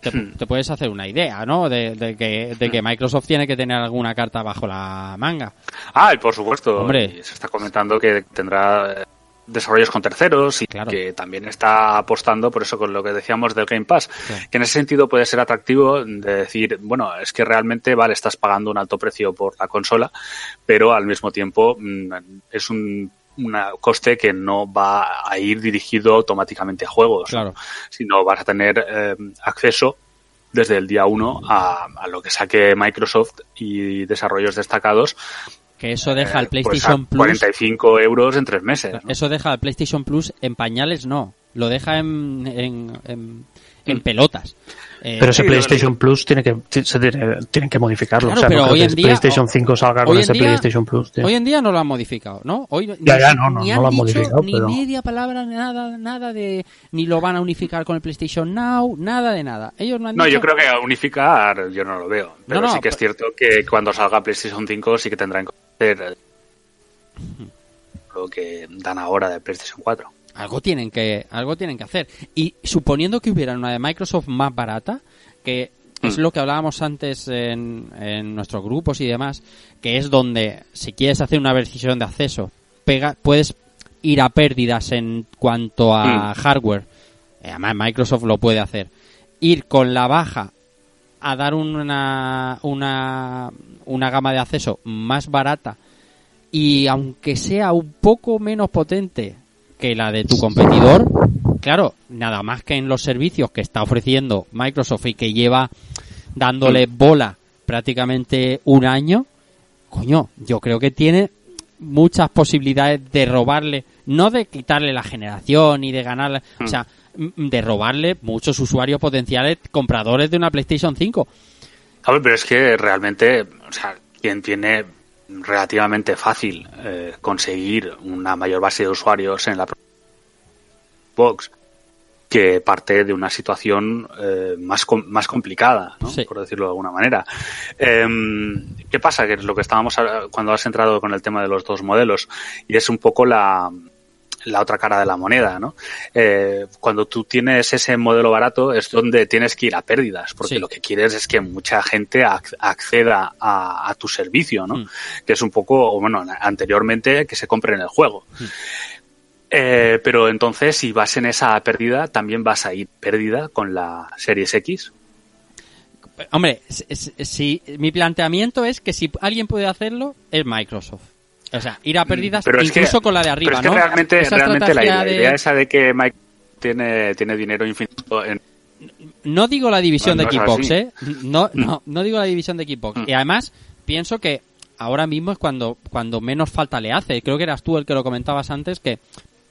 [SPEAKER 1] te, te puedes hacer una idea, ¿no? De, de que, de que Microsoft tiene que tener alguna carta bajo la manga.
[SPEAKER 4] ah, y por supuesto,
[SPEAKER 1] Hombre.
[SPEAKER 4] y se está comentando que tendrá eh, desarrollos con terceros y
[SPEAKER 1] Claro.
[SPEAKER 4] que también está apostando por eso con lo que decíamos del Game Pass, que en ese sentido puede ser atractivo de decir, bueno, es que realmente, vale, estás pagando un alto precio por la consola, pero al mismo tiempo mm, es un una coste que no va a ir dirigido automáticamente a juegos,
[SPEAKER 1] Claro.
[SPEAKER 4] sino vas a tener eh, acceso desde el día uno a, a lo que saque Microsoft y desarrollos destacados
[SPEAKER 1] Que eso deja al
[SPEAKER 4] eh, pues
[SPEAKER 1] PlayStation
[SPEAKER 4] a
[SPEAKER 1] Plus.
[SPEAKER 4] 45 euros en tres meses. ¿no?
[SPEAKER 1] Eso deja al PlayStation Plus en pañales, no. Lo deja en, en, en, en pelotas. Eh,
[SPEAKER 6] Pero ese
[SPEAKER 4] Sí,
[SPEAKER 6] PlayStation Plus tiene que, se tiene- tienen que modificarlo.
[SPEAKER 1] Claro,
[SPEAKER 6] o sea,
[SPEAKER 1] pero
[SPEAKER 6] no creo
[SPEAKER 1] hoy
[SPEAKER 6] que
[SPEAKER 1] en día-
[SPEAKER 6] PlayStation 5 salga con ese
[SPEAKER 1] día-
[SPEAKER 6] PlayStation Plus. tío.
[SPEAKER 1] Hoy en día no lo han modificado, ¿no? Hoy
[SPEAKER 6] Ya,
[SPEAKER 1] ni,
[SPEAKER 6] ya, no, no,
[SPEAKER 1] ni
[SPEAKER 6] no lo han
[SPEAKER 1] dicho
[SPEAKER 6] modificado,
[SPEAKER 1] ni
[SPEAKER 6] pero-
[SPEAKER 1] media palabra, nada, nada de... Ni lo van a unificar con el PlayStation Now, nada de nada. Ellos no han
[SPEAKER 4] No,
[SPEAKER 1] dicho...
[SPEAKER 4] yo creo que unificar yo no lo veo. Pero
[SPEAKER 1] No, no,
[SPEAKER 4] sí que es cierto que cuando salga PlayStation 5 sí que tendrán lo que dan ahora de PlayStation 4.
[SPEAKER 1] algo tienen que algo tienen que hacer y suponiendo que hubiera una de Microsoft más barata que es
[SPEAKER 4] Mm.
[SPEAKER 1] lo que hablábamos antes en, en nuestros grupos y demás que es donde si quieres hacer una versión de acceso pega puedes ir a pérdidas en cuanto a
[SPEAKER 4] Mm.
[SPEAKER 1] hardware Eh, además Microsoft lo puede hacer ir con la baja a dar una una una gama de acceso más barata y aunque sea un poco menos potente que la de tu competidor, claro, nada más que en los servicios que está ofreciendo Microsoft y que lleva dándole bola prácticamente un año, coño, yo creo que tiene muchas posibilidades de robarle, no de quitarle la generación y de ganarle, o sea, m- de robarle muchos usuarios potenciales compradores de una PlayStation 5.
[SPEAKER 4] A ver, pero es que realmente, o sea, quien tiene relativamente fácil eh, conseguir una mayor base de usuarios en la Xbox que parte de una situación eh, más, com- más complicada, ¿no?
[SPEAKER 1] Sí.
[SPEAKER 4] por decirlo de alguna manera. Em, ¿Qué pasa? Que es lo que estábamos a- cuando has entrado con el tema de los dos modelos y es un poco la, la otra cara de la moneda, ¿no? Eh, cuando tú tienes ese modelo barato es donde tienes que ir a pérdidas, porque
[SPEAKER 1] Sí.
[SPEAKER 4] lo que quieres es que mucha gente ac- acceda a, a tu servicio, ¿no?
[SPEAKER 1] Mm.
[SPEAKER 4] Que es un poco, o bueno, anteriormente que se compre en el juego. Eh, pero entonces, si vas en esa pérdida, también vas a ir pérdida con la Series X.
[SPEAKER 1] Hombre, si mi planteamiento es que si alguien puede hacerlo es Microsoft. O sea, ir a pérdidas
[SPEAKER 4] Pero que-
[SPEAKER 1] incluso con la de arriba,
[SPEAKER 4] pero es que
[SPEAKER 1] ¿no?
[SPEAKER 4] realmente,
[SPEAKER 1] Esa
[SPEAKER 4] realmente la, la
[SPEAKER 1] de-
[SPEAKER 4] idea esa de que Mike tiene, tiene dinero infinito en
[SPEAKER 1] No digo la división
[SPEAKER 4] No,
[SPEAKER 1] de
[SPEAKER 4] no así.
[SPEAKER 1] ¿eh? No, no, no digo la división de Xbox.
[SPEAKER 4] Mm.
[SPEAKER 1] Y además, pienso que ahora mismo es cuando, cuando menos falta le hace. Creo que eras tú el que lo comentabas antes, que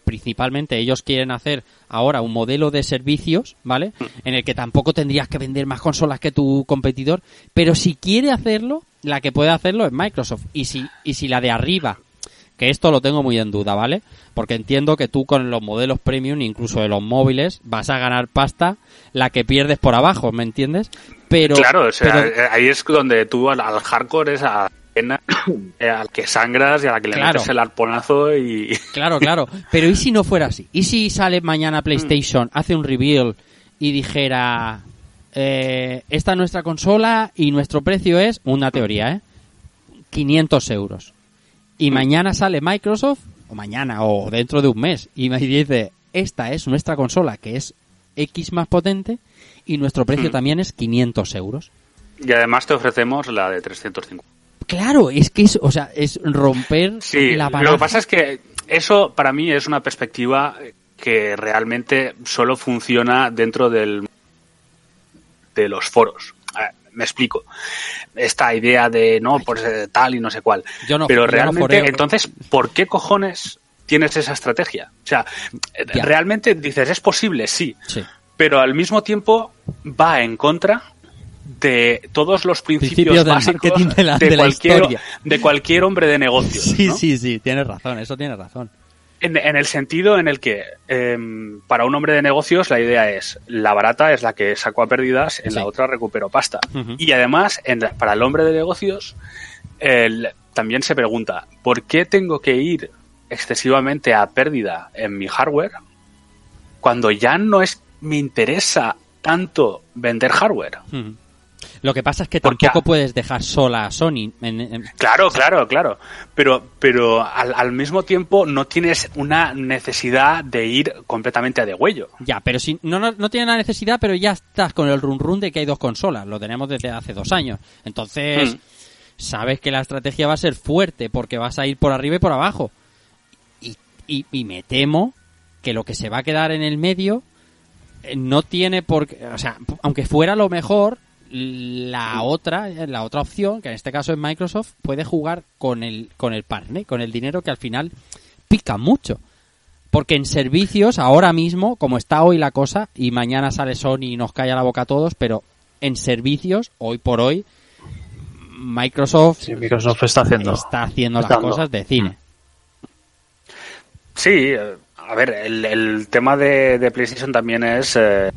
[SPEAKER 1] principalmente ellos quieren hacer ahora un modelo de servicios, ¿vale? En el que tampoco tendrías que vender más consolas que tu competidor, pero si quiere hacerlo, la que puede hacerlo es Microsoft. Y si, y si la de arriba que esto lo tengo muy en duda, ¿vale? Porque entiendo que tú con los modelos premium, incluso de los móviles, vas a ganar pasta la que pierdes por abajo, ¿me entiendes? Pero,
[SPEAKER 4] claro, o sea,
[SPEAKER 1] pero-
[SPEAKER 4] eh, ahí es donde tú al, al hardcore es a eh, al que sangras y a la que le
[SPEAKER 1] Claro.
[SPEAKER 4] metes el arponazo y...
[SPEAKER 1] Claro, claro. Pero ¿y si no fuera así? ¿Y si sale mañana PlayStation, hace un reveal y dijera, eh, esta es nuestra consola y nuestro precio es, una teoría, ¿eh? 500 euros. Y mañana sale Microsoft, o mañana, o dentro de un mes, y me dice, esta es nuestra consola, que es X más potente, y nuestro precio
[SPEAKER 4] Hmm.
[SPEAKER 1] también es 500 euros.
[SPEAKER 4] Y además te ofrecemos la de 350.
[SPEAKER 1] Claro, es que es, o sea, es romper
[SPEAKER 4] Sí,
[SPEAKER 1] la
[SPEAKER 4] lo que pasa es que eso para mí es una perspectiva que realmente solo funciona dentro del de los foros. Ver, me explico. Esta idea de no, pues eh, tal y no sé cuál.
[SPEAKER 1] Yo no-
[SPEAKER 4] Pero
[SPEAKER 1] yo
[SPEAKER 4] realmente, entonces, ¿por qué cojones tienes esa estrategia? O sea,
[SPEAKER 1] Ya.
[SPEAKER 4] realmente dices, es posible, sí,
[SPEAKER 1] Sí.
[SPEAKER 4] pero al mismo tiempo va en contra de todos los principios, básicos
[SPEAKER 1] de la- de la
[SPEAKER 4] cualquier, de cualquier hombre de negocios.
[SPEAKER 1] Sí,
[SPEAKER 4] ¿no?
[SPEAKER 1] sí, sí, tienes razón, eso tienes razón.
[SPEAKER 4] En, en el sentido en el que em, para un hombre de negocios la idea es la barata es la que saco a pérdidas, en
[SPEAKER 1] Sí.
[SPEAKER 4] la otra recupero pasta. Y además, en para el hombre de negocios, el- también se pregunta, ¿por qué tengo que ir excesivamente a pérdida en mi hardware cuando ya no es me interesa tanto vender hardware?
[SPEAKER 1] Lo que pasa es que
[SPEAKER 4] Porque
[SPEAKER 1] tampoco
[SPEAKER 4] a-
[SPEAKER 1] puedes dejar sola a Sony. en- en-
[SPEAKER 4] Claro, claro, claro. Pero, pero al, al mismo tiempo no tienes una necesidad de ir completamente a degüello.
[SPEAKER 1] ya, pero si no, no, no tiene la necesidad, pero ya estás con el run run de que hay dos consolas. Lo tenemos desde hace dos años. Entonces,
[SPEAKER 4] Mm.
[SPEAKER 1] sabes que la estrategia va a ser fuerte porque vas a ir por arriba y por abajo. Y, y, y me temo que lo que se va a quedar en el medio eh, no tiene por qué, o sea, aunque fuera lo mejor, la otra, eh, la otra opción, que en este caso es Microsoft, puede jugar con el, con el partner, con el dinero que al final pica mucho. Porque en servicios, ahora mismo, como está hoy la cosa, y mañana sale Sony y nos calla la boca a todos, pero en servicios, hoy por hoy, Microsoft
[SPEAKER 6] Sí, Microsoft está haciendo.
[SPEAKER 1] está haciendo las
[SPEAKER 6] Dando.
[SPEAKER 1] cosas de cine.
[SPEAKER 4] Sí, eh, a ver, el, el tema de, de PlayStation también es eh,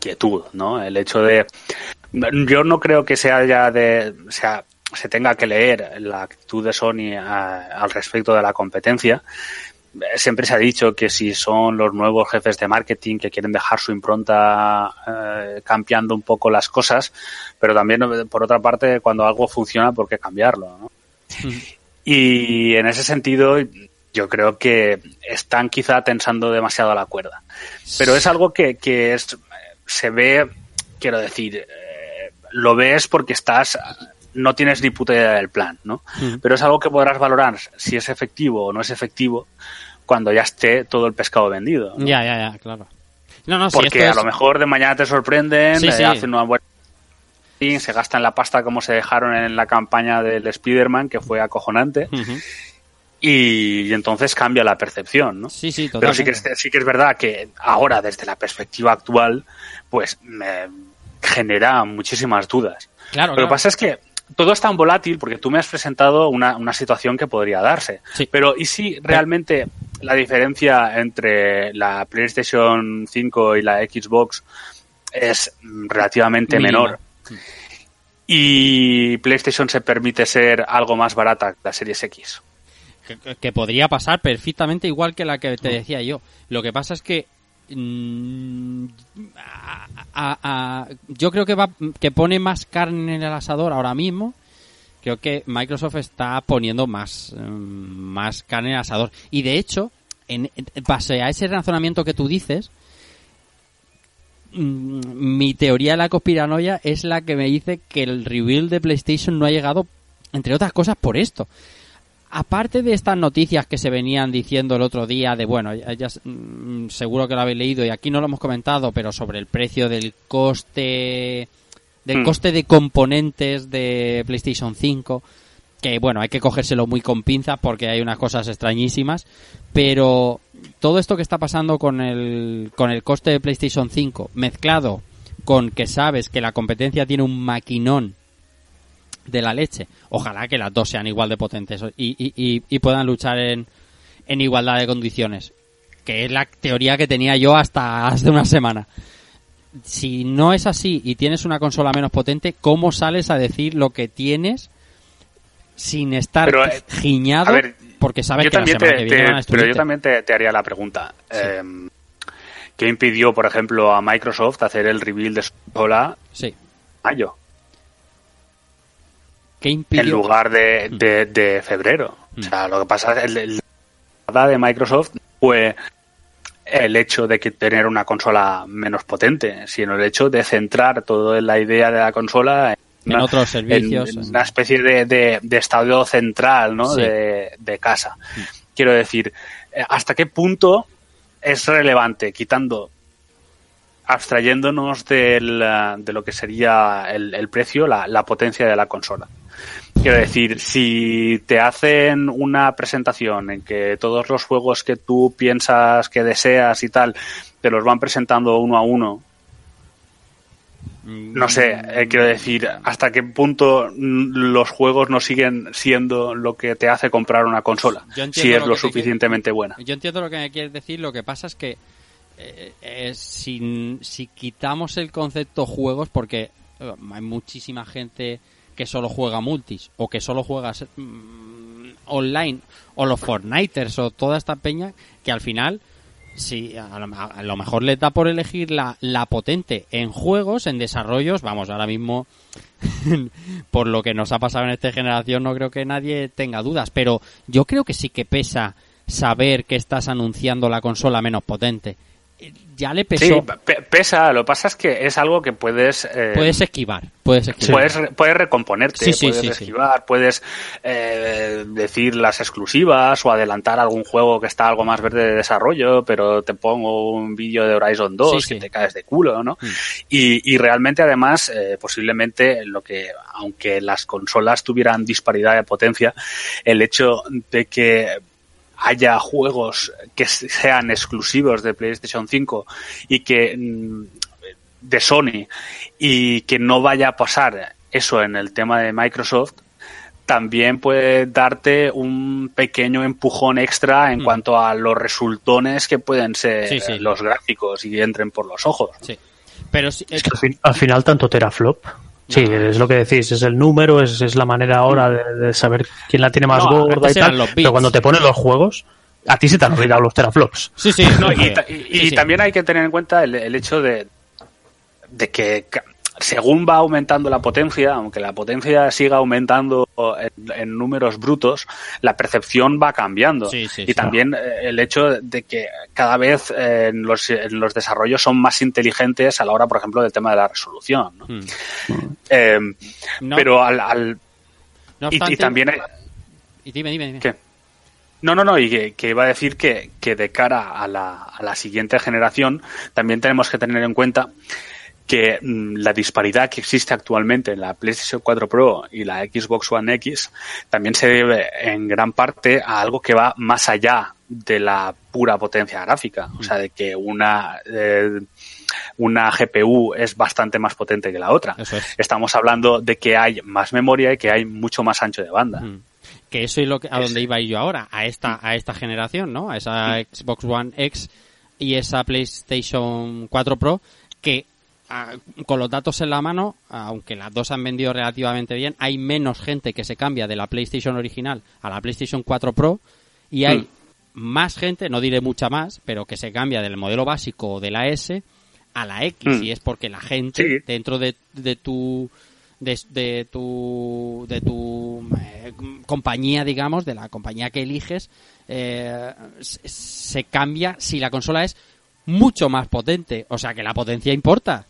[SPEAKER 4] quietud, ¿no? El hecho de... Yo no creo que sea ya de... O sea, se tenga que leer la actitud de Sony a- al respecto de la competencia. Siempre se ha dicho que si son los nuevos jefes de marketing que quieren dejar su impronta eh, cambiando un poco las cosas, pero también, por otra parte, cuando algo funciona, ¿por qué cambiarlo? ¿no? Y en ese sentido, yo creo que están quizá tensando demasiado la cuerda. Pero es algo que, que es, se ve, quiero decir, eh, lo ves porque estás, no tienes ni puta idea del plan, ¿no?
[SPEAKER 1] Mm.
[SPEAKER 4] Pero es algo que podrás valorar si es efectivo o no es efectivo cuando ya esté todo el pescado vendido. ¿no?
[SPEAKER 1] Ya, ya, ya, claro. No, no, sí,
[SPEAKER 4] Porque a lo mejor de mañana te sorprenden,
[SPEAKER 1] Sí,
[SPEAKER 4] eh,
[SPEAKER 1] sí.
[SPEAKER 4] hacen una buena se gastan la pasta como se dejaron en la campaña del Spider-Man, que fue acojonante,
[SPEAKER 1] Ujú.
[SPEAKER 4] Y, y entonces cambia la percepción, ¿no?
[SPEAKER 1] Sí, sí,
[SPEAKER 4] Pero sí
[SPEAKER 1] totalmente.
[SPEAKER 4] que, es, sí que es verdad que ahora, desde la perspectiva actual, pues me genera muchísimas dudas.
[SPEAKER 1] Claro,
[SPEAKER 4] Lo que
[SPEAKER 1] claro.
[SPEAKER 4] pasa es que todo es tan volátil porque tú me has presentado una, una situación que podría darse.
[SPEAKER 1] Sí.
[SPEAKER 4] Pero ¿y si realmente la diferencia entre la PlayStation 5 y la Xbox es relativamente
[SPEAKER 1] Mínima.
[SPEAKER 4] menor? Y PlayStation se permite ser algo más barata que la Series X.
[SPEAKER 1] que, que podría pasar perfectamente igual que la que te decía yo. Lo que pasa es que mm, a- a- a- yo creo que va que pone más carne en el asador ahora mismo. Creo que Microsoft está poniendo más mm, más carne en el asador y de hecho en, en base a ese razonamiento que tú dices mm, mi teoría de la conspiranoia es la que me dice que el reveal de PlayStation no ha llegado entre otras cosas por esto aparte de estas noticias que se venían diciendo el otro día de bueno ya, ya, mm, seguro que lo habéis leído y aquí no lo hemos comentado pero sobre el precio del coste del
[SPEAKER 4] Mm.
[SPEAKER 1] coste de componentes de PlayStation 5 que bueno hay que cogérselo muy con pinzas porque hay unas cosas extrañísimas pero todo esto que está pasando con el con el coste de PlayStation 5 mezclado con que sabes que la competencia tiene un maquinón de la leche. Ojalá que las dos sean igual de potentes y, y, y, y puedan luchar en, en igualdad de condiciones. Que es la teoría que tenía yo hasta hace una semana. Si no es así y tienes una consola menos potente, ¿cómo sales a decir lo que tienes sin estar
[SPEAKER 4] Pero, eh,
[SPEAKER 1] giñado?
[SPEAKER 4] ver,
[SPEAKER 1] porque sabes que la semana
[SPEAKER 4] te,
[SPEAKER 1] que viene
[SPEAKER 4] te- pero yo también te, te haría la pregunta. Eh, ¿Qué impidió, por ejemplo, a Microsoft hacer el reveal de su consola
[SPEAKER 1] Sí.
[SPEAKER 4] mayo,
[SPEAKER 1] ¿Qué impidió?
[SPEAKER 4] en lugar de, de- de febrero? O sea, lo que pasa es que la de Microsoft fue el hecho de que tener una consola menos potente, sino el hecho de centrar toda la idea de la consola
[SPEAKER 1] En otros servicios.
[SPEAKER 4] en una especie de, de, de estado central ¿no?
[SPEAKER 1] Sí.
[SPEAKER 4] de, de casa. Quiero decir, eh, ¿hasta qué punto es relevante, quitando, abstrayéndonos del, eh, de lo que sería el, el precio, la, la potencia de la consola? Quiero decir, si te hacen una presentación en que todos los juegos que tú piensas que deseas y tal, te los van presentando uno a uno, no sé, eh, quiero decir, hasta qué punto los juegos no siguen siendo lo que te hace comprar una consola, si es
[SPEAKER 1] lo
[SPEAKER 4] suficientemente buena.
[SPEAKER 1] Yo entiendo lo que me quieres decir, lo que pasa es que eh, eh, si, si quitamos el concepto juegos, porque eh, hay muchísima gente que solo juega multis o que solo juega mm, online o los Fortniters o toda esta peña que al final si a lo, a lo mejor les da por elegir la, la potente en juegos, en desarrollos, vamos, ahora mismo por lo que nos ha pasado en esta generación no creo que nadie tenga dudas, pero yo creo que sí que pesa saber que estás anunciando la consola menos potente. Ya le pesó.
[SPEAKER 4] Sí, pe- pesa, lo que pasa es que es algo que puedes... eh,
[SPEAKER 1] puedes esquivar, puedes esquivar.
[SPEAKER 4] Puedes, re- puedes recomponerte,
[SPEAKER 1] Sí, sí,
[SPEAKER 4] puedes
[SPEAKER 1] sí,
[SPEAKER 4] esquivar, puedes eh, decir las exclusivas o adelantar algún juego que está algo más verde de desarrollo, pero te pongo un vídeo de Horizon 2
[SPEAKER 1] Sí,
[SPEAKER 4] que.
[SPEAKER 1] Mm.
[SPEAKER 4] te caes de culo, ¿no? Y, y realmente además, eh, posiblemente lo que, aunque las consolas tuvieran disparidad de potencia, el hecho de que haya juegos que sean exclusivos de PlayStation 5 y que mm, de Sony y que no vaya a pasar eso en el tema de Microsoft también puede darte un pequeño empujón extra en
[SPEAKER 1] Mm.
[SPEAKER 4] cuanto a los resultones que pueden ser
[SPEAKER 1] Sí, sí.
[SPEAKER 4] los gráficos y entren por los ojos.
[SPEAKER 1] Sí. Pero sí,
[SPEAKER 6] Es que al, fin- al final tanto teraflop. Sí, es lo que decís, es el número, es, es la manera ahora de, de saber quién la tiene más
[SPEAKER 1] No,
[SPEAKER 6] gorda y tal. Pero cuando te ponen los juegos, a ti se te han olvidado los teraflops.
[SPEAKER 1] sí, sí.
[SPEAKER 4] No, y, ta- y-
[SPEAKER 1] Sí,
[SPEAKER 4] y
[SPEAKER 1] sí.
[SPEAKER 4] también hay que tener en cuenta el, el hecho de, de que según va aumentando la potencia, aunque la potencia siga aumentando en, en números brutos, la percepción va cambiando.
[SPEAKER 1] Sí, sí,
[SPEAKER 4] y
[SPEAKER 1] sí.
[SPEAKER 4] también eh, el hecho de que cada vez eh, en, los, los desarrollos son más inteligentes a la hora, por ejemplo, del tema de la resolución. ¿no?
[SPEAKER 1] Mm.
[SPEAKER 4] Eh,
[SPEAKER 1] No-
[SPEAKER 4] pero al, al-
[SPEAKER 1] no
[SPEAKER 4] y- también
[SPEAKER 1] y dime, dime, dime.
[SPEAKER 4] ¿Qué? No, no, no, y que, que iba a decir que, que de cara a la, a la siguiente generación también tenemos que tener en cuenta que mm, la disparidad que existe actualmente en la PlayStation 4 Pro y la Xbox One X también se debe en gran parte a algo que va más allá de la pura potencia gráfica. O sea, de que una, eh, una GPU es bastante más potente que la otra.
[SPEAKER 1] Es.
[SPEAKER 4] Estamos hablando de que hay más memoria y que hay mucho más ancho de banda.
[SPEAKER 1] Mm. Que eso es lo que, a donde iba yo ahora, a esta, a esta generación, ¿no? A esa Xbox One X y esa PlayStation 4 Pro, que con los datos en la mano, aunque las dos han vendido relativamente bien, hay menos gente que se cambia de la PlayStation original a la PlayStation 4 Pro y hay
[SPEAKER 4] Mm.
[SPEAKER 1] más gente, no diré mucha más, pero que se cambia del modelo básico de la S a la X
[SPEAKER 4] Mm.
[SPEAKER 1] y es porque la gente
[SPEAKER 4] Sí.
[SPEAKER 1] dentro de, de tu de, de tu de tu eh, compañía digamos de la compañía que eliges eh, se, se cambia si la consola es mucho más potente o sea que la potencia importa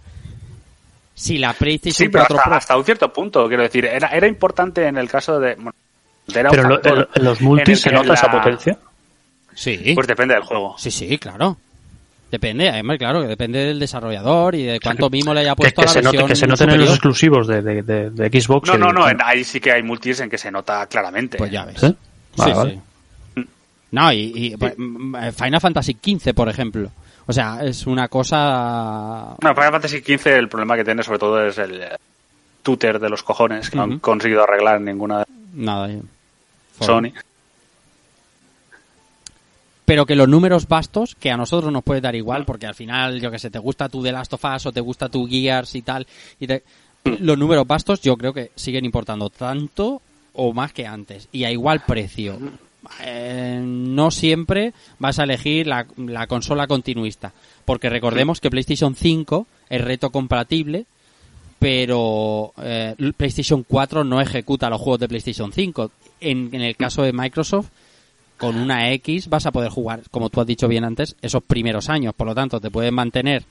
[SPEAKER 1] si la PlayStation
[SPEAKER 4] Sí, pero
[SPEAKER 1] 4
[SPEAKER 4] hasta,
[SPEAKER 1] Pro
[SPEAKER 4] hasta un cierto punto, quiero decir, era, era importante en el caso de... bueno, era
[SPEAKER 6] Pero en, lo- los multis se nota esa potencia.
[SPEAKER 1] sí
[SPEAKER 4] Pues depende del juego.
[SPEAKER 1] sí sí claro depende además claro que depende del desarrollador y de cuánto mimo le haya puesto
[SPEAKER 6] que
[SPEAKER 1] a la
[SPEAKER 6] se note,
[SPEAKER 1] versión
[SPEAKER 6] que se noten en los exclusivos de, de, de- de Xbox.
[SPEAKER 4] No, no, no, en- ahí sí que hay multis en que se nota claramente.
[SPEAKER 1] pues ya ves
[SPEAKER 6] ¿Sí? Vale,
[SPEAKER 1] sí,
[SPEAKER 6] vale.
[SPEAKER 1] sí. No, y, y, pues, mm, Final Fantasy XV, por ejemplo. O sea, es una cosa...
[SPEAKER 4] No, Final Fantasy XV el problema que tiene sobre todo es el, tutor de los cojones que no han conseguido arreglar ninguna de
[SPEAKER 1] Nada. eh.
[SPEAKER 4] Sony.
[SPEAKER 1] pero que los números vastos, que a nosotros nos puede dar igual, porque al final, yo que sé, te gusta tu The Last of Us o te gusta tu Gears y tal, y te- los números vastos yo creo que siguen importando tanto o más que antes, y a igual precio. Eh, no siempre vas a elegir la, la consola continuista, porque recordemos que PlayStation 5 es reto compatible, pero eh, PlayStation 4 no ejecuta los juegos de PlayStation 5. En, en el caso de Microsoft, con una X vas a poder jugar, como tú has dicho bien antes, esos primeros años. Por lo tanto, te puedes mantener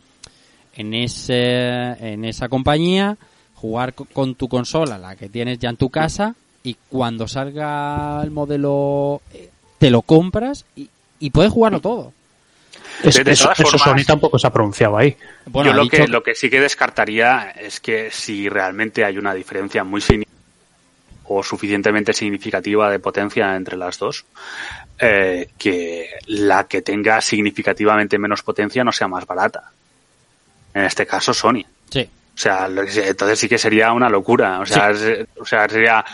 [SPEAKER 1] en ese en esa compañía, jugar co- con tu consola, la que tienes ya en tu casa, y cuando salga el modelo eh, te lo compras y, y puedes jugarlo todo.
[SPEAKER 6] Es-
[SPEAKER 4] De- de
[SPEAKER 6] eso,
[SPEAKER 4] todas
[SPEAKER 6] eso
[SPEAKER 4] formas-
[SPEAKER 6] Sony tampoco se ha pronunciado ahí.
[SPEAKER 1] Bueno,
[SPEAKER 4] Yo lo
[SPEAKER 1] dicho
[SPEAKER 4] que, lo que sí que descartaría es que si realmente hay una diferencia muy significativa o suficientemente significativa de potencia entre las dos, eh, que la que tenga significativamente menos potencia no sea más barata. En este caso, Sony.
[SPEAKER 1] Sí.
[SPEAKER 4] O sea, entonces sí que sería una locura. O sea, es- o sea sería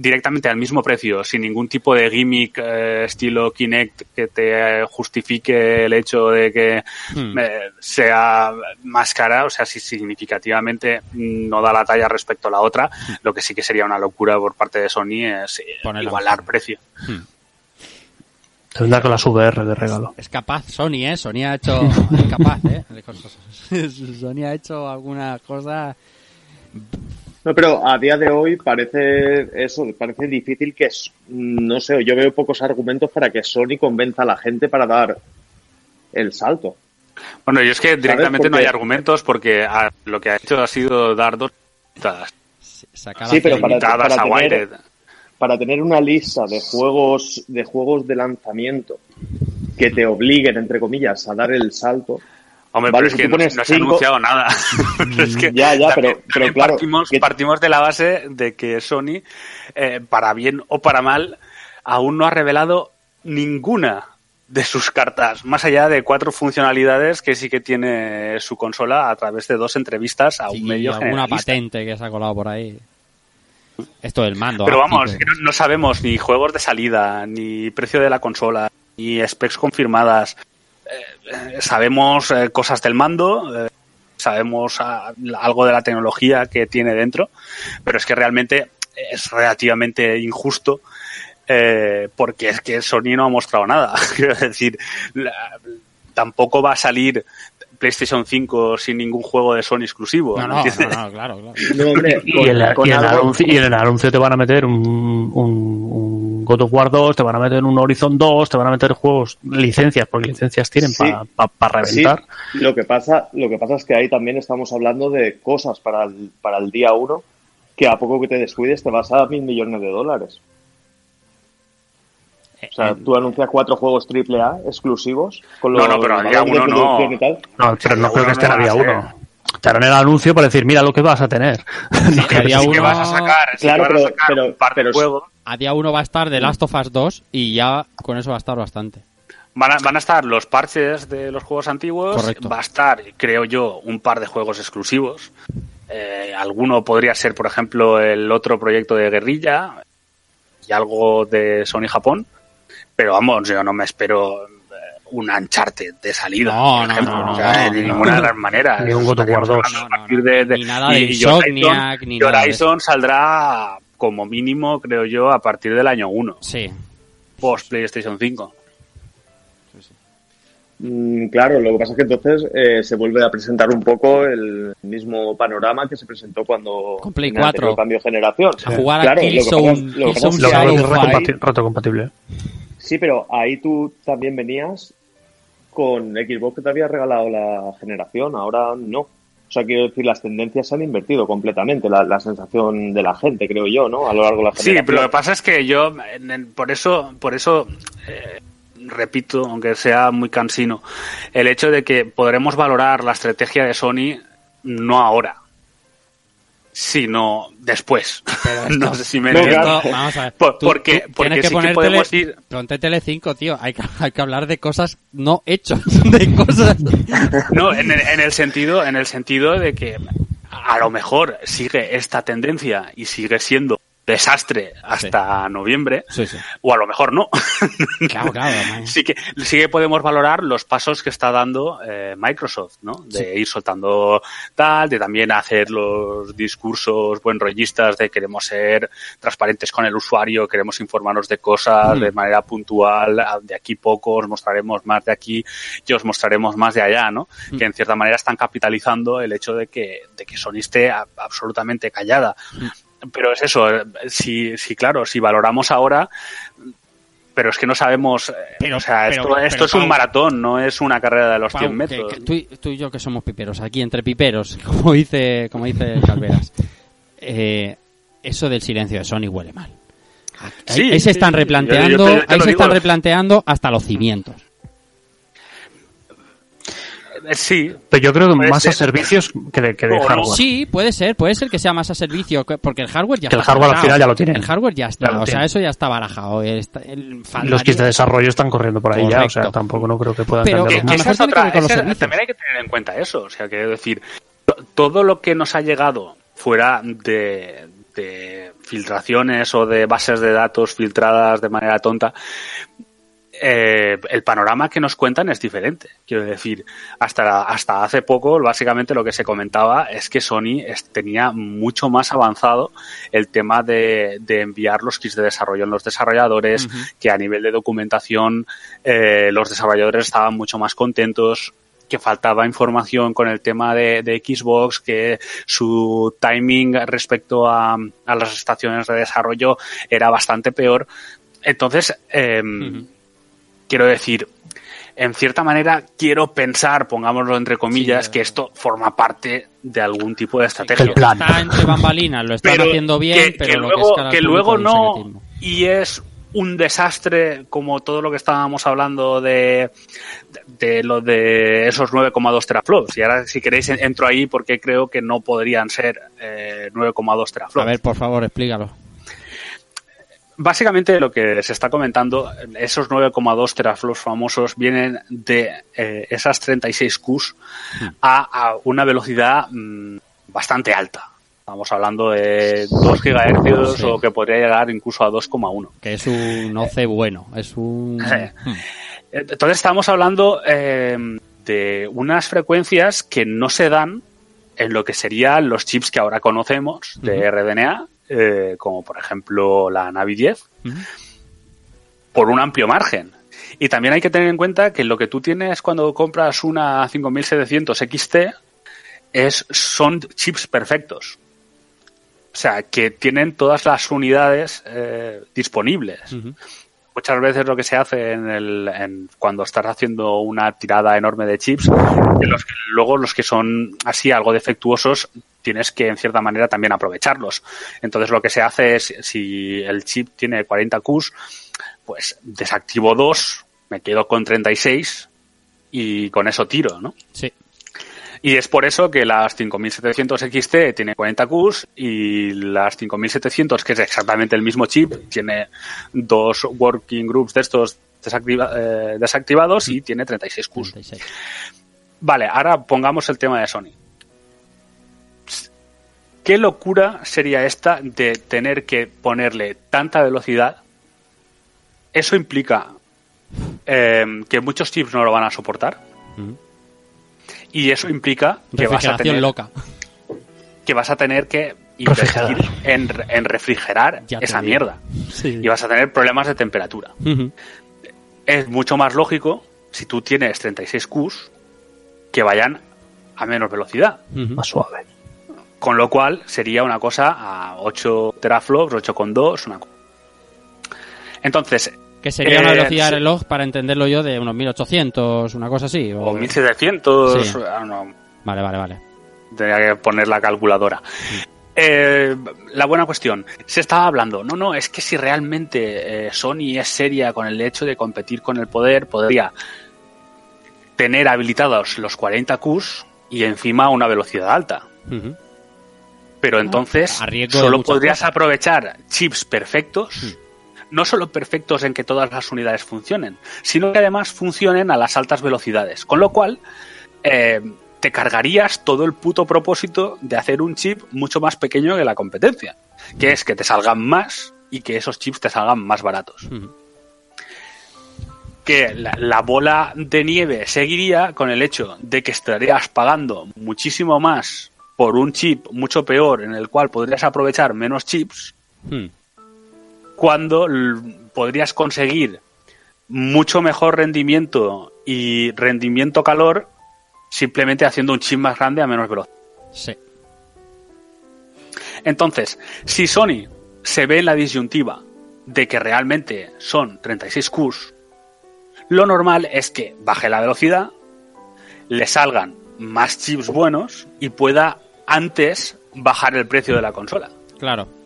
[SPEAKER 4] directamente al mismo precio, sin ningún tipo de gimmick eh, estilo Kinect que te justifique el hecho de que
[SPEAKER 1] Hmm.
[SPEAKER 4] eh, sea más cara, o sea, si significativamente no da la talla respecto a la otra, lo que sí que sería una locura por parte de Sony es eh,
[SPEAKER 1] Ponerla
[SPEAKER 4] igualar precio.
[SPEAKER 6] Te vendrá con las VR de regalo.
[SPEAKER 1] Es capaz Sony, ¿eh? Sony ha hecho... Es capaz, ¿eh? Sony ha hecho alguna cosa...
[SPEAKER 3] No, pero a día de hoy parece eso, parece difícil que, es- no sé, yo veo pocos argumentos para que Sony convenza a la gente para dar el salto.
[SPEAKER 4] Bueno, yo es que directamente no hay argumentos porque ah, lo que ha hecho ha sido dar dos limitadas,
[SPEAKER 3] Sí, pero para-
[SPEAKER 4] a
[SPEAKER 3] tener-
[SPEAKER 4] Wired.
[SPEAKER 3] Para tener una lista de juegos, de juegos de lanzamiento que te obliguen, entre comillas, a dar el salto.
[SPEAKER 4] Hombre,
[SPEAKER 3] Vale,
[SPEAKER 4] pero es
[SPEAKER 3] si
[SPEAKER 4] que
[SPEAKER 3] tú
[SPEAKER 4] no, se ha
[SPEAKER 3] cinco-
[SPEAKER 4] anunciado nada. es que
[SPEAKER 3] Ya, ya,
[SPEAKER 4] también-
[SPEAKER 3] pero- pero
[SPEAKER 4] también
[SPEAKER 3] claro,
[SPEAKER 4] Partimos,
[SPEAKER 3] que-
[SPEAKER 4] partimos de la base de que Sony, eh, para bien o para mal, aún no ha revelado ninguna de sus cartas, más allá de cuatro funcionalidades que sí que tiene su consola a través de dos entrevistas a
[SPEAKER 1] Sí,
[SPEAKER 4] un medio
[SPEAKER 1] alguna
[SPEAKER 4] generalista.
[SPEAKER 1] patente que se ha colado por ahí. Esto del mando.
[SPEAKER 4] Pero
[SPEAKER 1] áptico.
[SPEAKER 4] vamos, que no, no sabemos ni juegos de salida, ni precio de la consola, ni specs confirmadas. Eh, sabemos eh, cosas del mando, eh, sabemos ah, algo de la tecnología que tiene dentro, pero es que realmente es relativamente injusto eh, porque es que Sony no ha mostrado nada. Quiero decir, la- tampoco va a salir PlayStation 5 sin ningún juego de Sony exclusivo.
[SPEAKER 1] No,
[SPEAKER 4] ¿me
[SPEAKER 1] no, no, no, claro, claro.
[SPEAKER 3] No, hombre,
[SPEAKER 6] Y,
[SPEAKER 3] con-
[SPEAKER 6] en, y el anuncio, y en el anuncio te van a meter un, un, un God of War 2, te van a meter un Horizon 2, te van a meter juegos, licencias, porque licencias tienen
[SPEAKER 3] Sí.
[SPEAKER 6] para
[SPEAKER 3] Sí,
[SPEAKER 6] reventar.
[SPEAKER 3] lo que pasa, lo que pasa es que ahí también estamos hablando de cosas para el, para el día uno que a poco que te descuides te vas a mil millones de dólares. O sea, tú anuncias cuatro juegos triple A exclusivos con los
[SPEAKER 4] No, no, pero a día
[SPEAKER 3] valores de
[SPEAKER 4] uno no.
[SPEAKER 6] No, pero no creo que esté
[SPEAKER 4] no
[SPEAKER 6] a
[SPEAKER 4] van a
[SPEAKER 6] día
[SPEAKER 4] ser.
[SPEAKER 6] uno. Te harán el anuncio para decir, mira lo que vas a tener. No
[SPEAKER 1] a
[SPEAKER 6] que-
[SPEAKER 1] día
[SPEAKER 4] sí que
[SPEAKER 1] uno-
[SPEAKER 4] vas a sacar, sí
[SPEAKER 3] Claro,
[SPEAKER 4] que van a
[SPEAKER 3] pero-
[SPEAKER 4] sacar
[SPEAKER 3] pero-
[SPEAKER 4] un par de
[SPEAKER 3] pero-
[SPEAKER 4] juegos.
[SPEAKER 1] A día 1 va a estar The Last of Us 2 y ya con eso va a estar bastante.
[SPEAKER 4] Van a, van a estar los parches de los juegos antiguos.
[SPEAKER 1] Correcto.
[SPEAKER 4] Va a estar, creo yo, un par de juegos exclusivos. Eh, alguno podría ser, por ejemplo, el otro proyecto de Guerrilla y algo de Sony Japón. Pero vamos, yo no me espero eh, un Uncharted de salida.
[SPEAKER 1] No,
[SPEAKER 4] por
[SPEAKER 1] no,
[SPEAKER 4] ejemplo.
[SPEAKER 1] no,
[SPEAKER 4] O sea,
[SPEAKER 1] no,
[SPEAKER 4] de
[SPEAKER 1] no.
[SPEAKER 4] ninguna de las maneras.
[SPEAKER 6] Ni un God of War
[SPEAKER 4] Estaríamos
[SPEAKER 6] 2.
[SPEAKER 4] hablando a
[SPEAKER 1] No, no,
[SPEAKER 4] partir
[SPEAKER 1] no.
[SPEAKER 4] de- de-
[SPEAKER 1] Ni nada de
[SPEAKER 4] y
[SPEAKER 1] Insomniac, ni nada
[SPEAKER 4] Horizon saldrá como mínimo, creo yo, a partir del año 1,
[SPEAKER 1] Sí.
[SPEAKER 4] post PlayStation 5.
[SPEAKER 3] Mm, claro, lo que pasa es que entonces eh, se vuelve a presentar un poco el mismo panorama que se presentó cuando
[SPEAKER 1] Con Play
[SPEAKER 3] en el anterior
[SPEAKER 1] 4.
[SPEAKER 3] cambio de generación.
[SPEAKER 1] A jugar a
[SPEAKER 3] Claro, lo que
[SPEAKER 1] Killzone-
[SPEAKER 3] pasa- lo que pasa es
[SPEAKER 6] retrocompatible.
[SPEAKER 3] Sí, pero ahí tú también venías con Xbox que te había regalado la generación, ahora no. O sea, quiero decir, las tendencias se han invertido completamente, la, la sensación de la gente, creo yo, ¿no? A lo largo de la
[SPEAKER 4] Sí,
[SPEAKER 3] generación.
[SPEAKER 4] pero lo que pasa es que yo, por eso, por eso eh, repito, aunque sea muy cansino, el hecho de que podremos valorar la estrategia de Sony no ahora, sino después. no sé si me
[SPEAKER 3] No,
[SPEAKER 4] entiendo.
[SPEAKER 1] vamos a ver.
[SPEAKER 4] Por-
[SPEAKER 1] tú-
[SPEAKER 4] porque-
[SPEAKER 1] tú
[SPEAKER 4] porque
[SPEAKER 1] que
[SPEAKER 4] sí que podemos
[SPEAKER 1] tele,
[SPEAKER 4] ir-
[SPEAKER 1] Ponte Tele5, tío. Hay que, hay que hablar de cosas no hechas. De cosas.
[SPEAKER 4] No, en el, en el sentido, en el sentido de que a lo mejor sigue esta tendencia y sigue siendo desastre hasta noviembre,
[SPEAKER 1] Sí, sí.
[SPEAKER 4] o a lo mejor no.
[SPEAKER 1] Claro, claro. man.
[SPEAKER 4] sí que sí que podemos valorar los pasos que está dando eh, Microsoft, ¿no? De ir soltando tal, de también hacer los discursos buen rollistas de queremos ser transparentes con el usuario, queremos informarnos de cosas
[SPEAKER 1] Mm.
[SPEAKER 4] de manera puntual, de aquí poco os mostraremos más de aquí y os mostraremos más de allá, ¿no?
[SPEAKER 1] Mm.
[SPEAKER 4] Que en cierta manera están capitalizando el hecho de que, de que Sony esté a- absolutamente callada.
[SPEAKER 1] Mm.
[SPEAKER 4] Pero es eso, eh, si, si claro, si valoramos ahora, pero es que no sabemos, eh,
[SPEAKER 1] Pero-
[SPEAKER 4] o sea,
[SPEAKER 1] pero-
[SPEAKER 4] esto, esto es un
[SPEAKER 1] Pau,
[SPEAKER 4] maratón, no es una carrera de los
[SPEAKER 1] Pau,
[SPEAKER 4] 100
[SPEAKER 1] que-
[SPEAKER 4] metros.
[SPEAKER 1] que tú, y- tú y yo que somos piperos, aquí entre piperos, como dice, como dice Calveras, eh, eso del silencio de Sony huele mal. Ahí,
[SPEAKER 4] Sí,
[SPEAKER 1] ahí se están
[SPEAKER 4] sí,
[SPEAKER 1] replanteando,
[SPEAKER 4] yo- yo te- yo te
[SPEAKER 1] ahí se están replanteando hasta los cimientos.
[SPEAKER 4] Sí,
[SPEAKER 6] Pero yo creo que más a
[SPEAKER 4] ser.
[SPEAKER 6] servicios que de, que de hardware.
[SPEAKER 1] Sí, puede ser, puede ser que sea más a servicio, que- porque el hardware ya
[SPEAKER 6] Que el
[SPEAKER 1] está
[SPEAKER 6] hardware al
[SPEAKER 1] barajado.
[SPEAKER 6] final ya lo tienen.
[SPEAKER 1] El hardware ya está,
[SPEAKER 6] Ya
[SPEAKER 1] o sea, eso ya está barajado. está- el-
[SPEAKER 6] Y los kits de desarrollo están corriendo por ahí ya, o
[SPEAKER 1] Correcto.
[SPEAKER 6] sea, tampoco no creo que puedan
[SPEAKER 1] Pero-
[SPEAKER 4] que,
[SPEAKER 1] a
[SPEAKER 4] que
[SPEAKER 1] mejor
[SPEAKER 4] esa es
[SPEAKER 1] tiene que
[SPEAKER 4] otra,
[SPEAKER 1] los
[SPEAKER 4] esa-
[SPEAKER 1] servicios.
[SPEAKER 4] también hay que tener en cuenta eso, o sea, quiero decir, to- todo lo que nos ha llegado fuera de, de filtraciones o de bases de datos filtradas de manera tonta, eh, el panorama que nos cuentan es diferente. Quiero decir, hasta, hasta hace poco, básicamente lo que se comentaba es que Sony es- tenía mucho más avanzado el tema de, de enviar los kits de desarrollo en los desarrolladores, que a nivel de documentación eh, los desarrolladores estaban mucho más contentos que faltaba información con el tema de, de Xbox, que su timing respecto a, a las estaciones de desarrollo era bastante peor. Entonces, em, quiero decir, en cierta manera quiero pensar, pongámoslo entre comillas,
[SPEAKER 1] Sí,
[SPEAKER 4] que esto forma parte de algún tipo de estrategia.
[SPEAKER 6] El plan.
[SPEAKER 1] Está entre bambalinas, lo están haciendo bien,
[SPEAKER 4] que,
[SPEAKER 1] pero
[SPEAKER 4] que
[SPEAKER 1] lo
[SPEAKER 4] luego,
[SPEAKER 1] que,
[SPEAKER 4] luego no y es un desastre como todo lo que estábamos hablando de, de, de lo de esos 9,2 teraflops. Y ahora si queréis en- entro ahí porque creo que no podrían ser eh, 9,2 teraflops.
[SPEAKER 1] A ver, por favor, explícalo.
[SPEAKER 4] Básicamente lo que se está comentando, esos 9,2 teraflops famosos vienen de eh, esas 36 Qs a, a una velocidad mm, bastante alta. Estamos hablando de 2 GHz
[SPEAKER 1] Sí.
[SPEAKER 4] o que podría llegar incluso a 2,1.
[SPEAKER 1] Que es un OC bueno, es un...
[SPEAKER 4] Entonces estamos hablando eh, de unas frecuencias que no se dan en lo que serían los chips que ahora conocemos de RDNA, eh, como por ejemplo la Navi 10,
[SPEAKER 1] Ujú.
[SPEAKER 4] por un amplio margen. Y también hay que tener en cuenta que lo que tú tienes cuando compras una 5700 XT es, son chips perfectos. O sea, que tienen todas las unidades eh, disponibles. Muchas veces lo que se hace en el, en- cuando estás haciendo una tirada enorme de chips, que los luego los que son así algo defectuosos tienes que en cierta manera también aprovecharlos. Entonces lo que se hace es, si el chip tiene 40 Qs, pues desactivo dos, me quedo con 36 y con eso tiro, ¿no?
[SPEAKER 1] Sí.
[SPEAKER 4] Y es por eso que las 5700 XT tiene 40 Qs y las 5700, que es exactamente el mismo chip, tiene dos working groups de estos desactiva- eh, desactivados y tiene 36 Qs.
[SPEAKER 1] 36.
[SPEAKER 4] Vale, ahora pongamos el tema de Sony. ¿Qué locura sería esta de tener que ponerle tanta velocidad? Eso implica eh, que muchos chips no lo van a soportar. Y eso implica que vas a tener
[SPEAKER 1] loca.
[SPEAKER 4] que vas a tener que invertir en, en refrigerar
[SPEAKER 1] Ya
[SPEAKER 4] esa
[SPEAKER 1] digo.
[SPEAKER 4] mierda.
[SPEAKER 1] Sí.
[SPEAKER 4] Y vas a tener problemas de temperatura. Es mucho más lógico si tú tienes 36 Qs que vayan a menos velocidad.
[SPEAKER 6] Más suave.
[SPEAKER 4] Con lo cual sería una cosa a 8 teraflops, 8,2, una Entonces,
[SPEAKER 1] Que sería una
[SPEAKER 4] Eh,
[SPEAKER 1] velocidad de reloj, para entenderlo yo, de unos 1800, una cosa así. O...
[SPEAKER 4] o 1700,
[SPEAKER 1] Sí.
[SPEAKER 4] ah, no,
[SPEAKER 1] Vale, vale, vale.
[SPEAKER 4] Tenía que poner la calculadora. Eh, la buena cuestión. Se estaba hablando, no, no, es que si realmente eh, Sony es seria con el hecho de competir con el poder, podría tener habilitados los 40 Qs y encima una velocidad alta. Pero entonces solo podrías
[SPEAKER 1] cosas.
[SPEAKER 4] aprovechar chips perfectos, no solo perfectos en que todas las unidades funcionen, sino que además funcionen a las altas velocidades. Con lo cual, eh, te cargarías todo el puto propósito de hacer un chip mucho más pequeño que la competencia, que es que te salgan más y que esos chips te salgan más baratos. Que la, la bola de nieve seguiría con el hecho de que estarías pagando muchísimo más por un chip mucho peor en el cual podrías aprovechar menos chips
[SPEAKER 1] Hmm.
[SPEAKER 4] Cuando podrías conseguir mucho mejor rendimiento y rendimiento calor simplemente haciendo un chip más grande a menos velocidad.
[SPEAKER 1] Sí.
[SPEAKER 4] Entonces, si Sony se ve en la disyuntiva de que realmente son 36 Qs, lo normal es que baje la velocidad, le salgan más chips buenos y pueda antes bajar el precio de la consola.
[SPEAKER 1] Claro.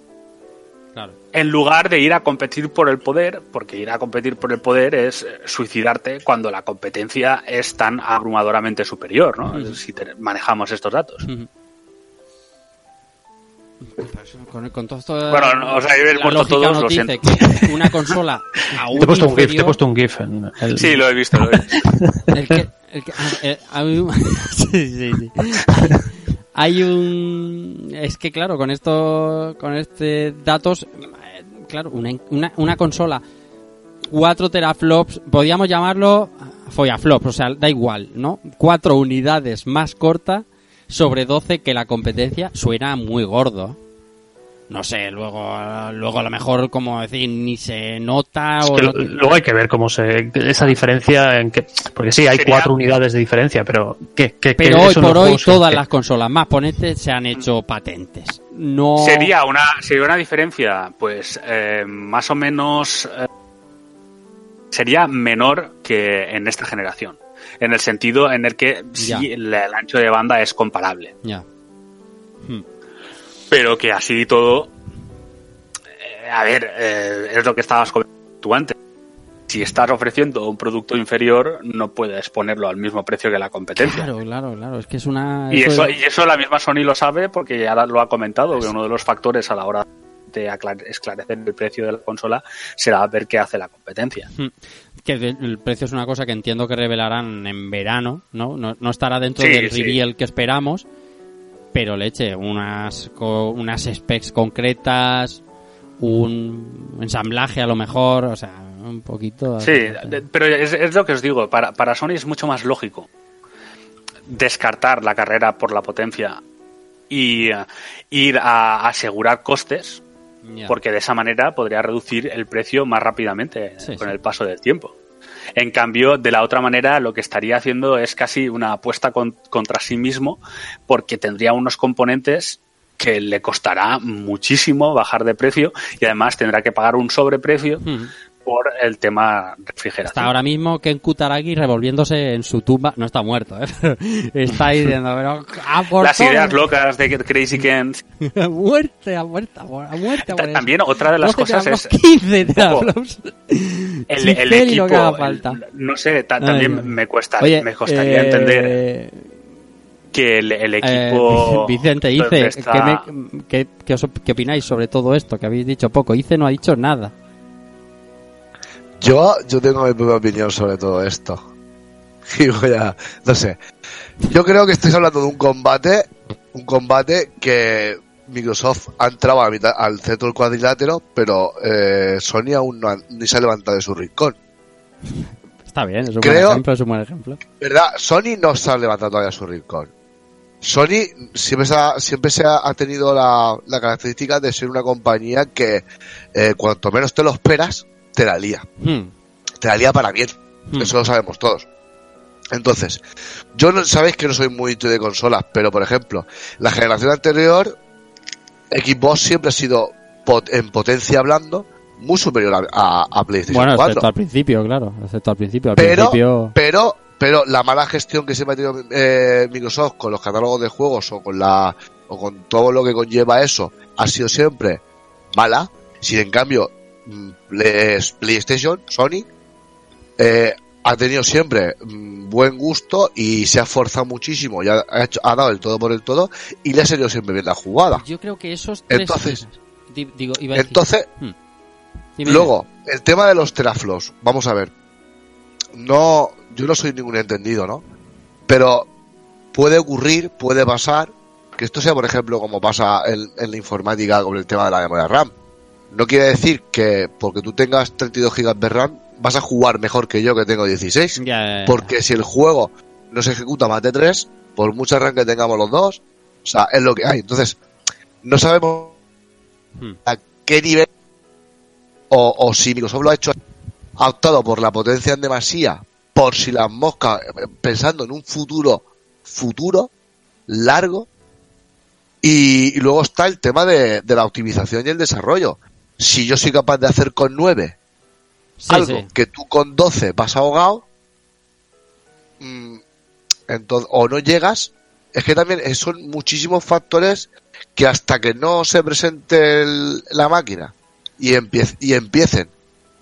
[SPEAKER 4] En lugar de ir a competir por el poder, porque ir a competir por el poder es eh, suicidarte cuando la competencia es tan abrumadoramente superior, ¿no? Si te- manejamos estos datos.
[SPEAKER 1] Con, con todo esto
[SPEAKER 4] Bueno, no, os habéis
[SPEAKER 1] la
[SPEAKER 4] muerto
[SPEAKER 1] lógica
[SPEAKER 4] todos, lo
[SPEAKER 1] dice
[SPEAKER 4] siento.
[SPEAKER 1] que una consola aún
[SPEAKER 6] Te he puesto un GIF, te he puesto un GIF en el...
[SPEAKER 4] Sí, lo he visto. Lo he visto.
[SPEAKER 1] El que, el que- ah, eh, hay un- sí, sí, sí. Hay un es que claro, con esto con este datos claro, una, una, una consola 4 teraflops, podríamos llamarlo follaflops, o sea, da igual, ¿no? 4 unidades más corta sobre 12 que la competencia suena muy gordo. No sé, luego luego a lo mejor como decir ni se nota
[SPEAKER 6] Es
[SPEAKER 1] o
[SPEAKER 6] que
[SPEAKER 1] no-
[SPEAKER 6] luego hay que ver cómo se esa diferencia en que porque sí hay
[SPEAKER 4] Sería-
[SPEAKER 6] cuatro unidades de diferencia pero que
[SPEAKER 1] Pero hoy por hoy todas
[SPEAKER 6] que-
[SPEAKER 1] las consolas más ponentes se han hecho patentes. No
[SPEAKER 4] Sería una, sería una diferencia, pues, eh, más o menos. eh, sería menor que en esta generación. En el sentido en el que sí, el ancho de banda es comparable.
[SPEAKER 1] Ya. Hmm.
[SPEAKER 4] Pero que así todo. eh, a ver, eh, es lo que estabas comentando tú antes. Si estás ofreciendo un producto inferior, no puedes ponerlo al mismo precio que la competencia.
[SPEAKER 1] Claro, claro, claro. Es que es una.
[SPEAKER 4] Y eso,
[SPEAKER 1] es-
[SPEAKER 4] y eso la misma Sony lo sabe porque ya lo ha comentado, que uno de los factores a la hora de esclarecer el precio de la consola será ver qué hace la competencia.
[SPEAKER 1] que de- el precio es una cosa que entiendo que revelarán en verano, ¿no? No, no estará dentro
[SPEAKER 4] Sí,
[SPEAKER 1] del
[SPEAKER 4] sí.
[SPEAKER 1] reveal que esperamos, pero leche, unas, co- unas specs concretas, un ensamblaje a lo mejor, o sea, un poquito.
[SPEAKER 4] Sí, de- pero es, es lo que os digo, para, para Sony es mucho más lógico descartar la carrera por la potencia y eh, ir a asegurar costes, porque de esa manera podría reducir el precio más rápidamente
[SPEAKER 1] Sí,
[SPEAKER 4] con
[SPEAKER 1] sí.
[SPEAKER 4] el paso del tiempo. En cambio, de la otra manera, lo que estaría haciendo es casi una apuesta con- contra sí mismo, porque tendría unos componentes que le costará muchísimo bajar de precio y además tendrá que pagar un sobreprecio por el tema refrigeración.
[SPEAKER 1] ahora mismo Ken Kutaragi revolviéndose en su tumba. No está muerto, ¿eh? Está ahí diciendo, pero a por
[SPEAKER 4] Las
[SPEAKER 1] todo.
[SPEAKER 4] ideas locas de Crazy Ken.
[SPEAKER 1] a muerte, a muerte, a muerte, a muerte.
[SPEAKER 4] También otra de las
[SPEAKER 1] 12
[SPEAKER 4] cosas es
[SPEAKER 1] 15 teraflops.
[SPEAKER 4] El, el equipo.
[SPEAKER 1] lo que haga
[SPEAKER 4] el-
[SPEAKER 1] falta.
[SPEAKER 4] no sé, ta-
[SPEAKER 1] Ay,
[SPEAKER 4] también me cuesta,
[SPEAKER 1] Oye,
[SPEAKER 4] me costaría
[SPEAKER 1] eh,
[SPEAKER 4] entender que el, el
[SPEAKER 1] eh,
[SPEAKER 4] equipo.
[SPEAKER 1] Vicente,
[SPEAKER 4] donde
[SPEAKER 1] Ice,
[SPEAKER 4] está-
[SPEAKER 1] ¿qué, me- qué- qué os- qué opináis sobre todo esto? Que habéis dicho poco. Ice no ha dicho nada.
[SPEAKER 5] Yo, yo tengo mi propia opinión sobre todo esto. Y voy a, no sé. Yo creo que estáis hablando de un combate, un combate que Microsoft ha entrado a mitad, al centro del cuadrilátero, pero eh, Sony aún no ha- ni se ha levantado de su rincón.
[SPEAKER 1] Está bien, es un buen
[SPEAKER 5] Creo-
[SPEAKER 1] ejemplo, es un buen ejemplo.
[SPEAKER 5] ¿Verdad? Sony no se ha levantado todavía de su rincón. Sony siempre se ha, siempre se ha, ha tenido la, la característica de ser una compañía que eh, cuanto menos te lo esperas, te la lía.
[SPEAKER 1] Hmm,
[SPEAKER 5] Te la lía para bien.
[SPEAKER 1] hmm.
[SPEAKER 5] Eso lo sabemos todos. Entonces, yo no, sabéis que no soy muy de consolas, pero por ejemplo, la generación anterior, Xbox siempre ha sido pot- en potencia hablando muy superior a, a- a PlayStation
[SPEAKER 1] Bueno,
[SPEAKER 5] 4.
[SPEAKER 1] excepto al principio, claro. Excepto al principio. Al
[SPEAKER 5] Pero,
[SPEAKER 1] principio...
[SPEAKER 5] pero, pero la mala gestión que siempre ha tenido eh, Microsoft con los catálogos de juegos o con la o con todo lo que conlleva eso ha sido siempre mala. Si en cambio mm, PlayStation, Sony, eh, ha tenido siempre mm, buen gusto y se ha esforzado muchísimo y ha, hecho- ha dado el todo por el todo y le ha salido siempre bien la jugada.
[SPEAKER 1] Yo creo que esos tres...
[SPEAKER 5] Entonces-
[SPEAKER 1] Di- digo, iba a decir-
[SPEAKER 5] Entonces,
[SPEAKER 1] Hmm.
[SPEAKER 5] Luego, el tema de los teraflops, vamos a ver. No, yo no soy ningún entendido, ¿no? Pero puede ocurrir, puede pasar, que esto sea, por ejemplo, como pasa en, en la informática con el tema de la memoria RAM. No quiere decir que porque tú tengas 32 GB de RAM vas a jugar mejor que yo que tengo 16.
[SPEAKER 1] Ya, ya, ya.
[SPEAKER 5] Porque si el juego no se ejecuta más de 3, por mucha RAM que tengamos los dos, o sea, es lo que hay. Entonces, no sabemos
[SPEAKER 1] Hmm.
[SPEAKER 5] a qué nivel o, o si Microsoft lo ha hecho, ha optado por la potencia en demasía, por si las moscas, pensando en un futuro, futuro, largo, y, y luego está el tema de, de la optimización y el desarrollo. Si yo soy capaz de hacer con 9
[SPEAKER 1] Sí,
[SPEAKER 5] algo
[SPEAKER 1] sí.
[SPEAKER 5] que tú con 12 vas ahogado, mm, entonces, o no llegas, es que también eh, son muchísimos factores que hasta que no se presente el- la máquina y, y empiecen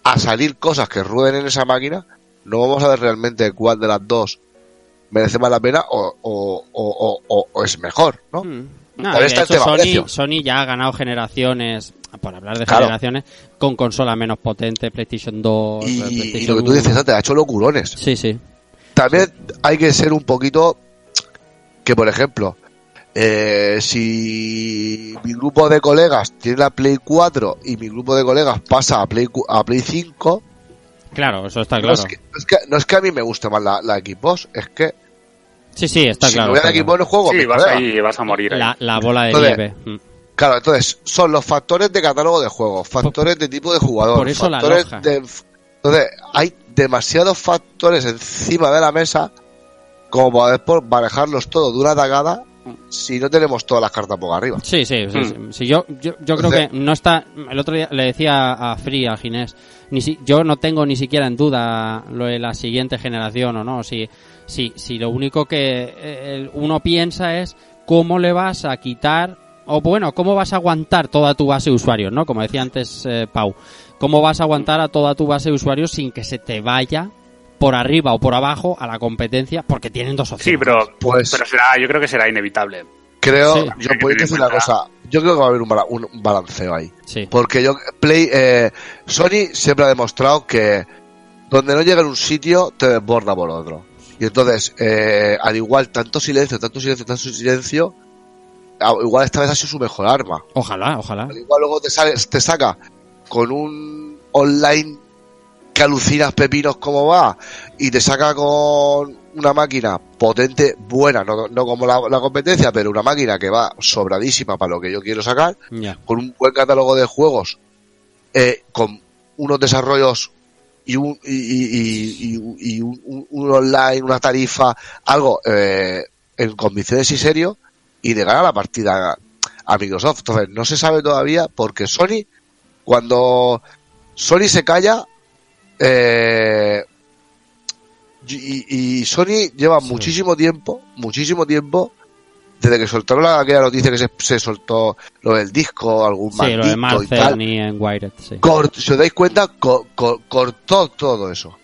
[SPEAKER 5] a salir cosas que rueden en esa máquina, no vamos a ver realmente cuál de las dos merece más la pena o, o- es mejor, ¿no?
[SPEAKER 1] Mm.
[SPEAKER 5] Está el tema
[SPEAKER 1] Sony. Sony ya ha ganado generaciones, por hablar de
[SPEAKER 5] Claro.
[SPEAKER 1] generaciones, con consola menos potente, PlayStation 2,
[SPEAKER 5] Y,
[SPEAKER 1] PlayStation
[SPEAKER 5] y lo que tú
[SPEAKER 1] 1.
[SPEAKER 5] dices antes, ha hecho locurones.
[SPEAKER 1] Sí, sí.
[SPEAKER 5] También hay que ser un poquito que, por ejemplo, eh, si mi grupo de colegas tiene la Play 4 y mi grupo de colegas pasa a Play, cu- a Play 5,
[SPEAKER 1] Claro, eso está
[SPEAKER 5] no,
[SPEAKER 1] claro.
[SPEAKER 5] es que, no, es que, no es que a mí me guste más la, la Xbox, es que
[SPEAKER 1] Sí, sí, está
[SPEAKER 5] si
[SPEAKER 1] claro.
[SPEAKER 5] me voy a la Xbox no juego
[SPEAKER 4] Sí, vas
[SPEAKER 5] colega.
[SPEAKER 4] ahí, vas a morir. ahí.
[SPEAKER 1] La, la bola de
[SPEAKER 5] Entonces,
[SPEAKER 1] nieve.
[SPEAKER 5] Claro, entonces son los factores de catálogo de juegos, factores de tipo de jugador,
[SPEAKER 1] por eso la
[SPEAKER 5] factores
[SPEAKER 1] loja.
[SPEAKER 5] de... Entonces, hay demasiados factores encima de la mesa como para después manejarlos todos de una tacada si no tenemos todas las cartas por arriba.
[SPEAKER 1] Sí, sí, sí,
[SPEAKER 4] Hmm.
[SPEAKER 1] sí. Yo, yo, yo creo
[SPEAKER 5] Entonces-
[SPEAKER 1] que no está. El otro día le decía a Free, a Ginés, ni si, yo no tengo ni siquiera en duda lo de la siguiente generación o no. Si, si, si lo único que eh, uno piensa es cómo le vas a quitar, o bueno, cómo vas a aguantar toda tu base de usuarios, ¿no? Como decía antes eh, Pau. ¿Cómo vas a aguantar a toda tu base de usuarios sin que se te vaya por arriba o por abajo a la competencia? Porque tienen dos opciones.
[SPEAKER 4] Sí, pero,
[SPEAKER 5] Pues-
[SPEAKER 4] pero será, yo creo que será inevitable.
[SPEAKER 5] Creo,
[SPEAKER 1] Sí.
[SPEAKER 5] yo puedo decir una cosa, yo creo que va a haber un, un- balanceo ahí.
[SPEAKER 1] Sí.
[SPEAKER 5] Porque yo, Play, eh, Sony siempre ha demostrado que donde no llega en un sitio, te desborda por otro. Y entonces, eh, al igual, tanto silencio, tanto silencio, tanto silencio, igual esta vez ha sido su mejor arma.
[SPEAKER 1] Ojalá, ojalá.
[SPEAKER 5] Al igual luego te, sale, te saca con un online que alucinas pepinos como va y te saca con una máquina potente, buena, no, no como la, la competencia, pero una máquina que va sobradísima para lo que yo quiero sacar, con un buen catálogo de juegos, eh, con unos desarrollos y un, y, y- y- y- y un, un- un online, una tarifa, algo eh, en condiciones y serio, y de ganar la partida a Microsoft. Entonces, no se sabe todavía porque Sony, cuando Sony se calla, eh, y, y Sony lleva
[SPEAKER 1] Sí.
[SPEAKER 5] muchísimo tiempo, muchísimo tiempo, desde que soltaron la, aquella noticia que se, se soltó lo del disco, algún
[SPEAKER 1] Sí, lo de
[SPEAKER 5] y tal,
[SPEAKER 1] en Wired, sí.
[SPEAKER 5] cort- si os dais cuenta, co- co- cortó todo eso.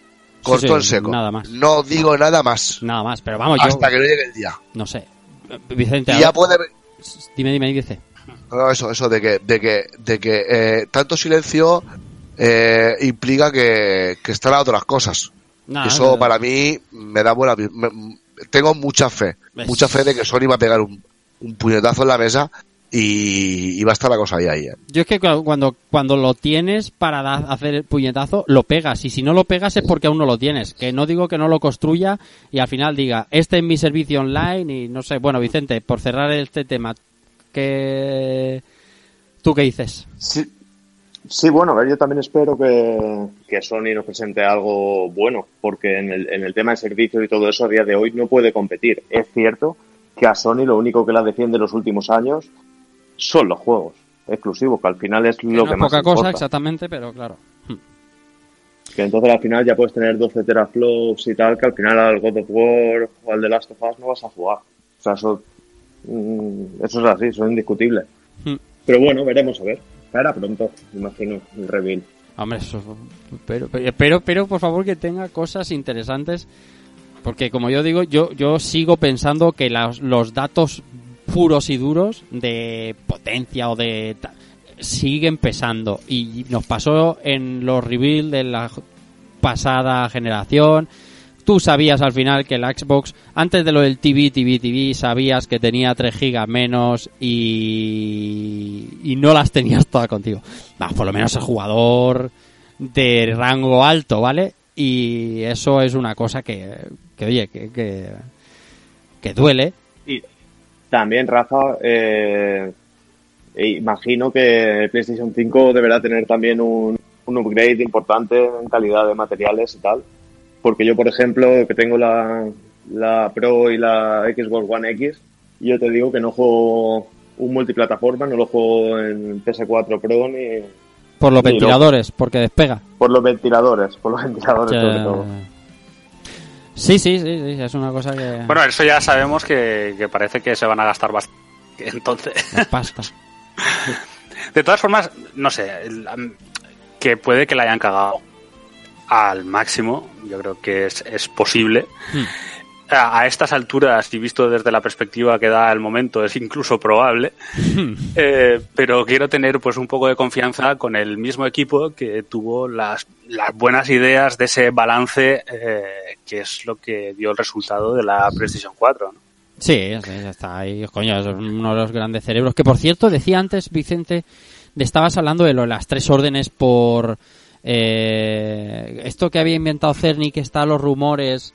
[SPEAKER 5] Cortó
[SPEAKER 1] sí,
[SPEAKER 5] en seco.
[SPEAKER 1] nada más.
[SPEAKER 5] No digo nada más.
[SPEAKER 1] Nada más, pero vamos, yo
[SPEAKER 5] hasta que no llegue el día.
[SPEAKER 1] no sé. Vicente,
[SPEAKER 5] Y ya puede,
[SPEAKER 1] dime, dime, dice.
[SPEAKER 5] No, eso, eso de que, de que, de que eh, tanto silencio eh, implica que, que están a otras cosas. Eso para mí me da buena. me- tengo mucha fe,
[SPEAKER 1] ¿Ves?
[SPEAKER 5] mucha fe de que Sony va a pegar un, un puñetazo en la mesa y, y va a estar la cosa ahí ahí. eh.
[SPEAKER 1] Yo es que cu- cuando, cuando lo tienes para da- hacer el puñetazo, lo pegas. Y si no lo pegas es porque aún no lo tienes. Que no digo que no lo construya y al final diga, este es mi servicio online y no sé. Bueno, Vicente, por cerrar este tema, ¿qué... ¿tú qué dices?
[SPEAKER 3] Sí, sí, bueno, a ver, yo también espero que, que Sony nos presente algo bueno, porque en el, en el tema de servicios y todo eso a día de hoy no puede competir. Es cierto que a Sony lo único que la defiende en los últimos años son los juegos exclusivos, que al final es
[SPEAKER 1] Que
[SPEAKER 3] lo
[SPEAKER 1] no
[SPEAKER 3] que
[SPEAKER 1] es
[SPEAKER 3] más
[SPEAKER 1] poca cosa, exactamente, pero claro.
[SPEAKER 3] Que entonces al final ya puedes tener 12 teraflops y tal, que al final al God of War o al The Last of Us no vas a jugar. O sea, eso, mm, eso es así, eso es indiscutible.
[SPEAKER 1] Hmm.
[SPEAKER 3] Pero bueno, veremos a ver. Para pronto, imagino, el reveal.
[SPEAKER 1] Hombre, eso, pero, pero, pero, pero, por favor que tenga cosas interesantes, porque como yo digo, yo, yo sigo pensando que los, los datos puros y duros de potencia o de siguen pesando y nos pasó en los reveal de la pasada generación tú sabías al final que la Xbox, antes de lo del TV, TV, TV, sabías que tenía 3 gigas menos y, y no las tenías todas contigo. Por lo menos el jugador de rango alto, ¿vale? Y eso es una cosa que, que oye, que, que duele.
[SPEAKER 3] También, Rafa, eh, imagino que el PlayStation 5 deberá tener también un, un upgrade importante en calidad de materiales y tal. Porque yo, por ejemplo, que tengo la, la Pro y la Xbox One X, yo te digo que no juego un multiplataforma, no lo juego en PS4 Pro ni
[SPEAKER 1] Por los ventiladores, porque despega.
[SPEAKER 3] por los ventiladores, por los ventiladores
[SPEAKER 1] Que-
[SPEAKER 3] sobre todo.
[SPEAKER 1] Sí, sí, sí, sí, es una cosa que...
[SPEAKER 4] Bueno, eso ya sabemos que, que parece que se van a gastar bastante. Entonces,
[SPEAKER 1] es pasta.
[SPEAKER 4] de todas formas, no sé, que puede que la hayan cagado al máximo, yo creo que es, es posible.
[SPEAKER 1] Hmm.
[SPEAKER 4] A, a estas alturas, y visto desde la perspectiva que da el momento, es incluso probable. Eh, pero quiero tener pues un poco de confianza con el mismo equipo que tuvo las, las buenas ideas de ese balance eh, que es lo que dio el resultado de la PlayStation 4. ¿no?
[SPEAKER 1] Sí, está ahí, coño, es uno de los grandes cerebros. Que por cierto, decía antes, Vicente, estabas hablando de lo de las tres órdenes por eh, esto que había inventado Cerny, que está los rumores.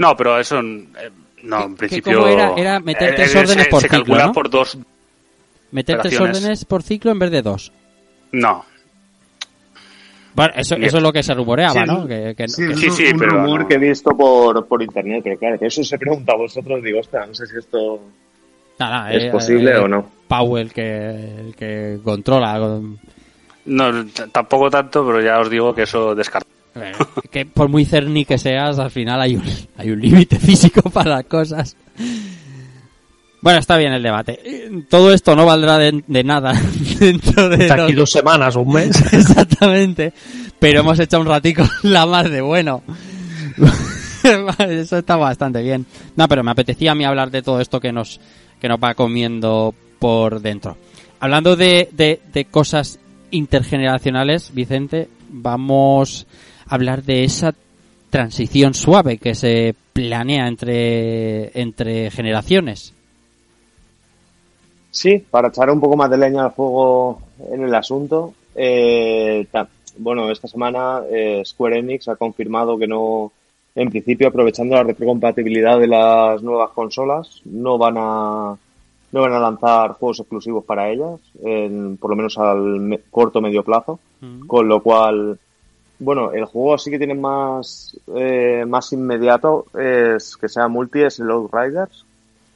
[SPEAKER 4] No, pero eso eh, no,
[SPEAKER 1] ¿Qué-
[SPEAKER 4] en principio
[SPEAKER 1] cómo era? Era meter tres
[SPEAKER 4] eh,
[SPEAKER 1] órdenes
[SPEAKER 4] se,
[SPEAKER 1] por
[SPEAKER 4] se
[SPEAKER 1] ciclo,
[SPEAKER 4] calcula
[SPEAKER 1] ¿no?
[SPEAKER 4] por dos.
[SPEAKER 1] Meter tres órdenes por ciclo en vez de dos.
[SPEAKER 4] No,
[SPEAKER 1] Bueno, eso, eso es lo que se rumoreaba,
[SPEAKER 3] Sí,
[SPEAKER 1] ¿no? Que, que-
[SPEAKER 3] Sí,
[SPEAKER 1] que-
[SPEAKER 3] es
[SPEAKER 4] Sí,
[SPEAKER 3] un-
[SPEAKER 4] sí,
[SPEAKER 3] un
[SPEAKER 4] pero
[SPEAKER 3] rumor
[SPEAKER 4] no.
[SPEAKER 3] que he visto por, por internet, pero claro, por eso se pregunta a vosotros, digo, ostras, no sé si esto
[SPEAKER 1] nada,
[SPEAKER 3] es
[SPEAKER 1] eh,
[SPEAKER 3] posible
[SPEAKER 1] eh,
[SPEAKER 3] o no.
[SPEAKER 1] Powell que, el que controla. con-
[SPEAKER 4] no, tampoco tanto, pero ya os digo que eso descarta.
[SPEAKER 1] Eh, que por muy cerny que seas, al final hay un, hay un límite físico para las cosas. Bueno, está bien el debate. Todo esto no valdrá de, de nada dentro de
[SPEAKER 6] De aquí
[SPEAKER 1] los-
[SPEAKER 6] dos semanas o un mes.
[SPEAKER 1] Exactamente. Pero hemos hecho un ratico la más de bueno. Eso está bastante bien. No, pero me apetecía a mí hablar de todo esto que nos, que nos va comiendo por dentro. Hablando de, de, de cosas intergeneracionales, Vicente, vamos hablar de esa transición suave que se planea entre, entre generaciones.
[SPEAKER 3] Sí, para echar un poco más de leña al fuego en el asunto, eh, bueno, esta semana eh, Square Enix ha confirmado que no, en principio, aprovechando la retrocompatibilidad de las nuevas consolas, no van a no van a lanzar juegos exclusivos para ellas, en, por lo menos al me- corto medio plazo, con lo cual, bueno, el juego sí que tiene más eh, más inmediato es que sea multi es el Outriders,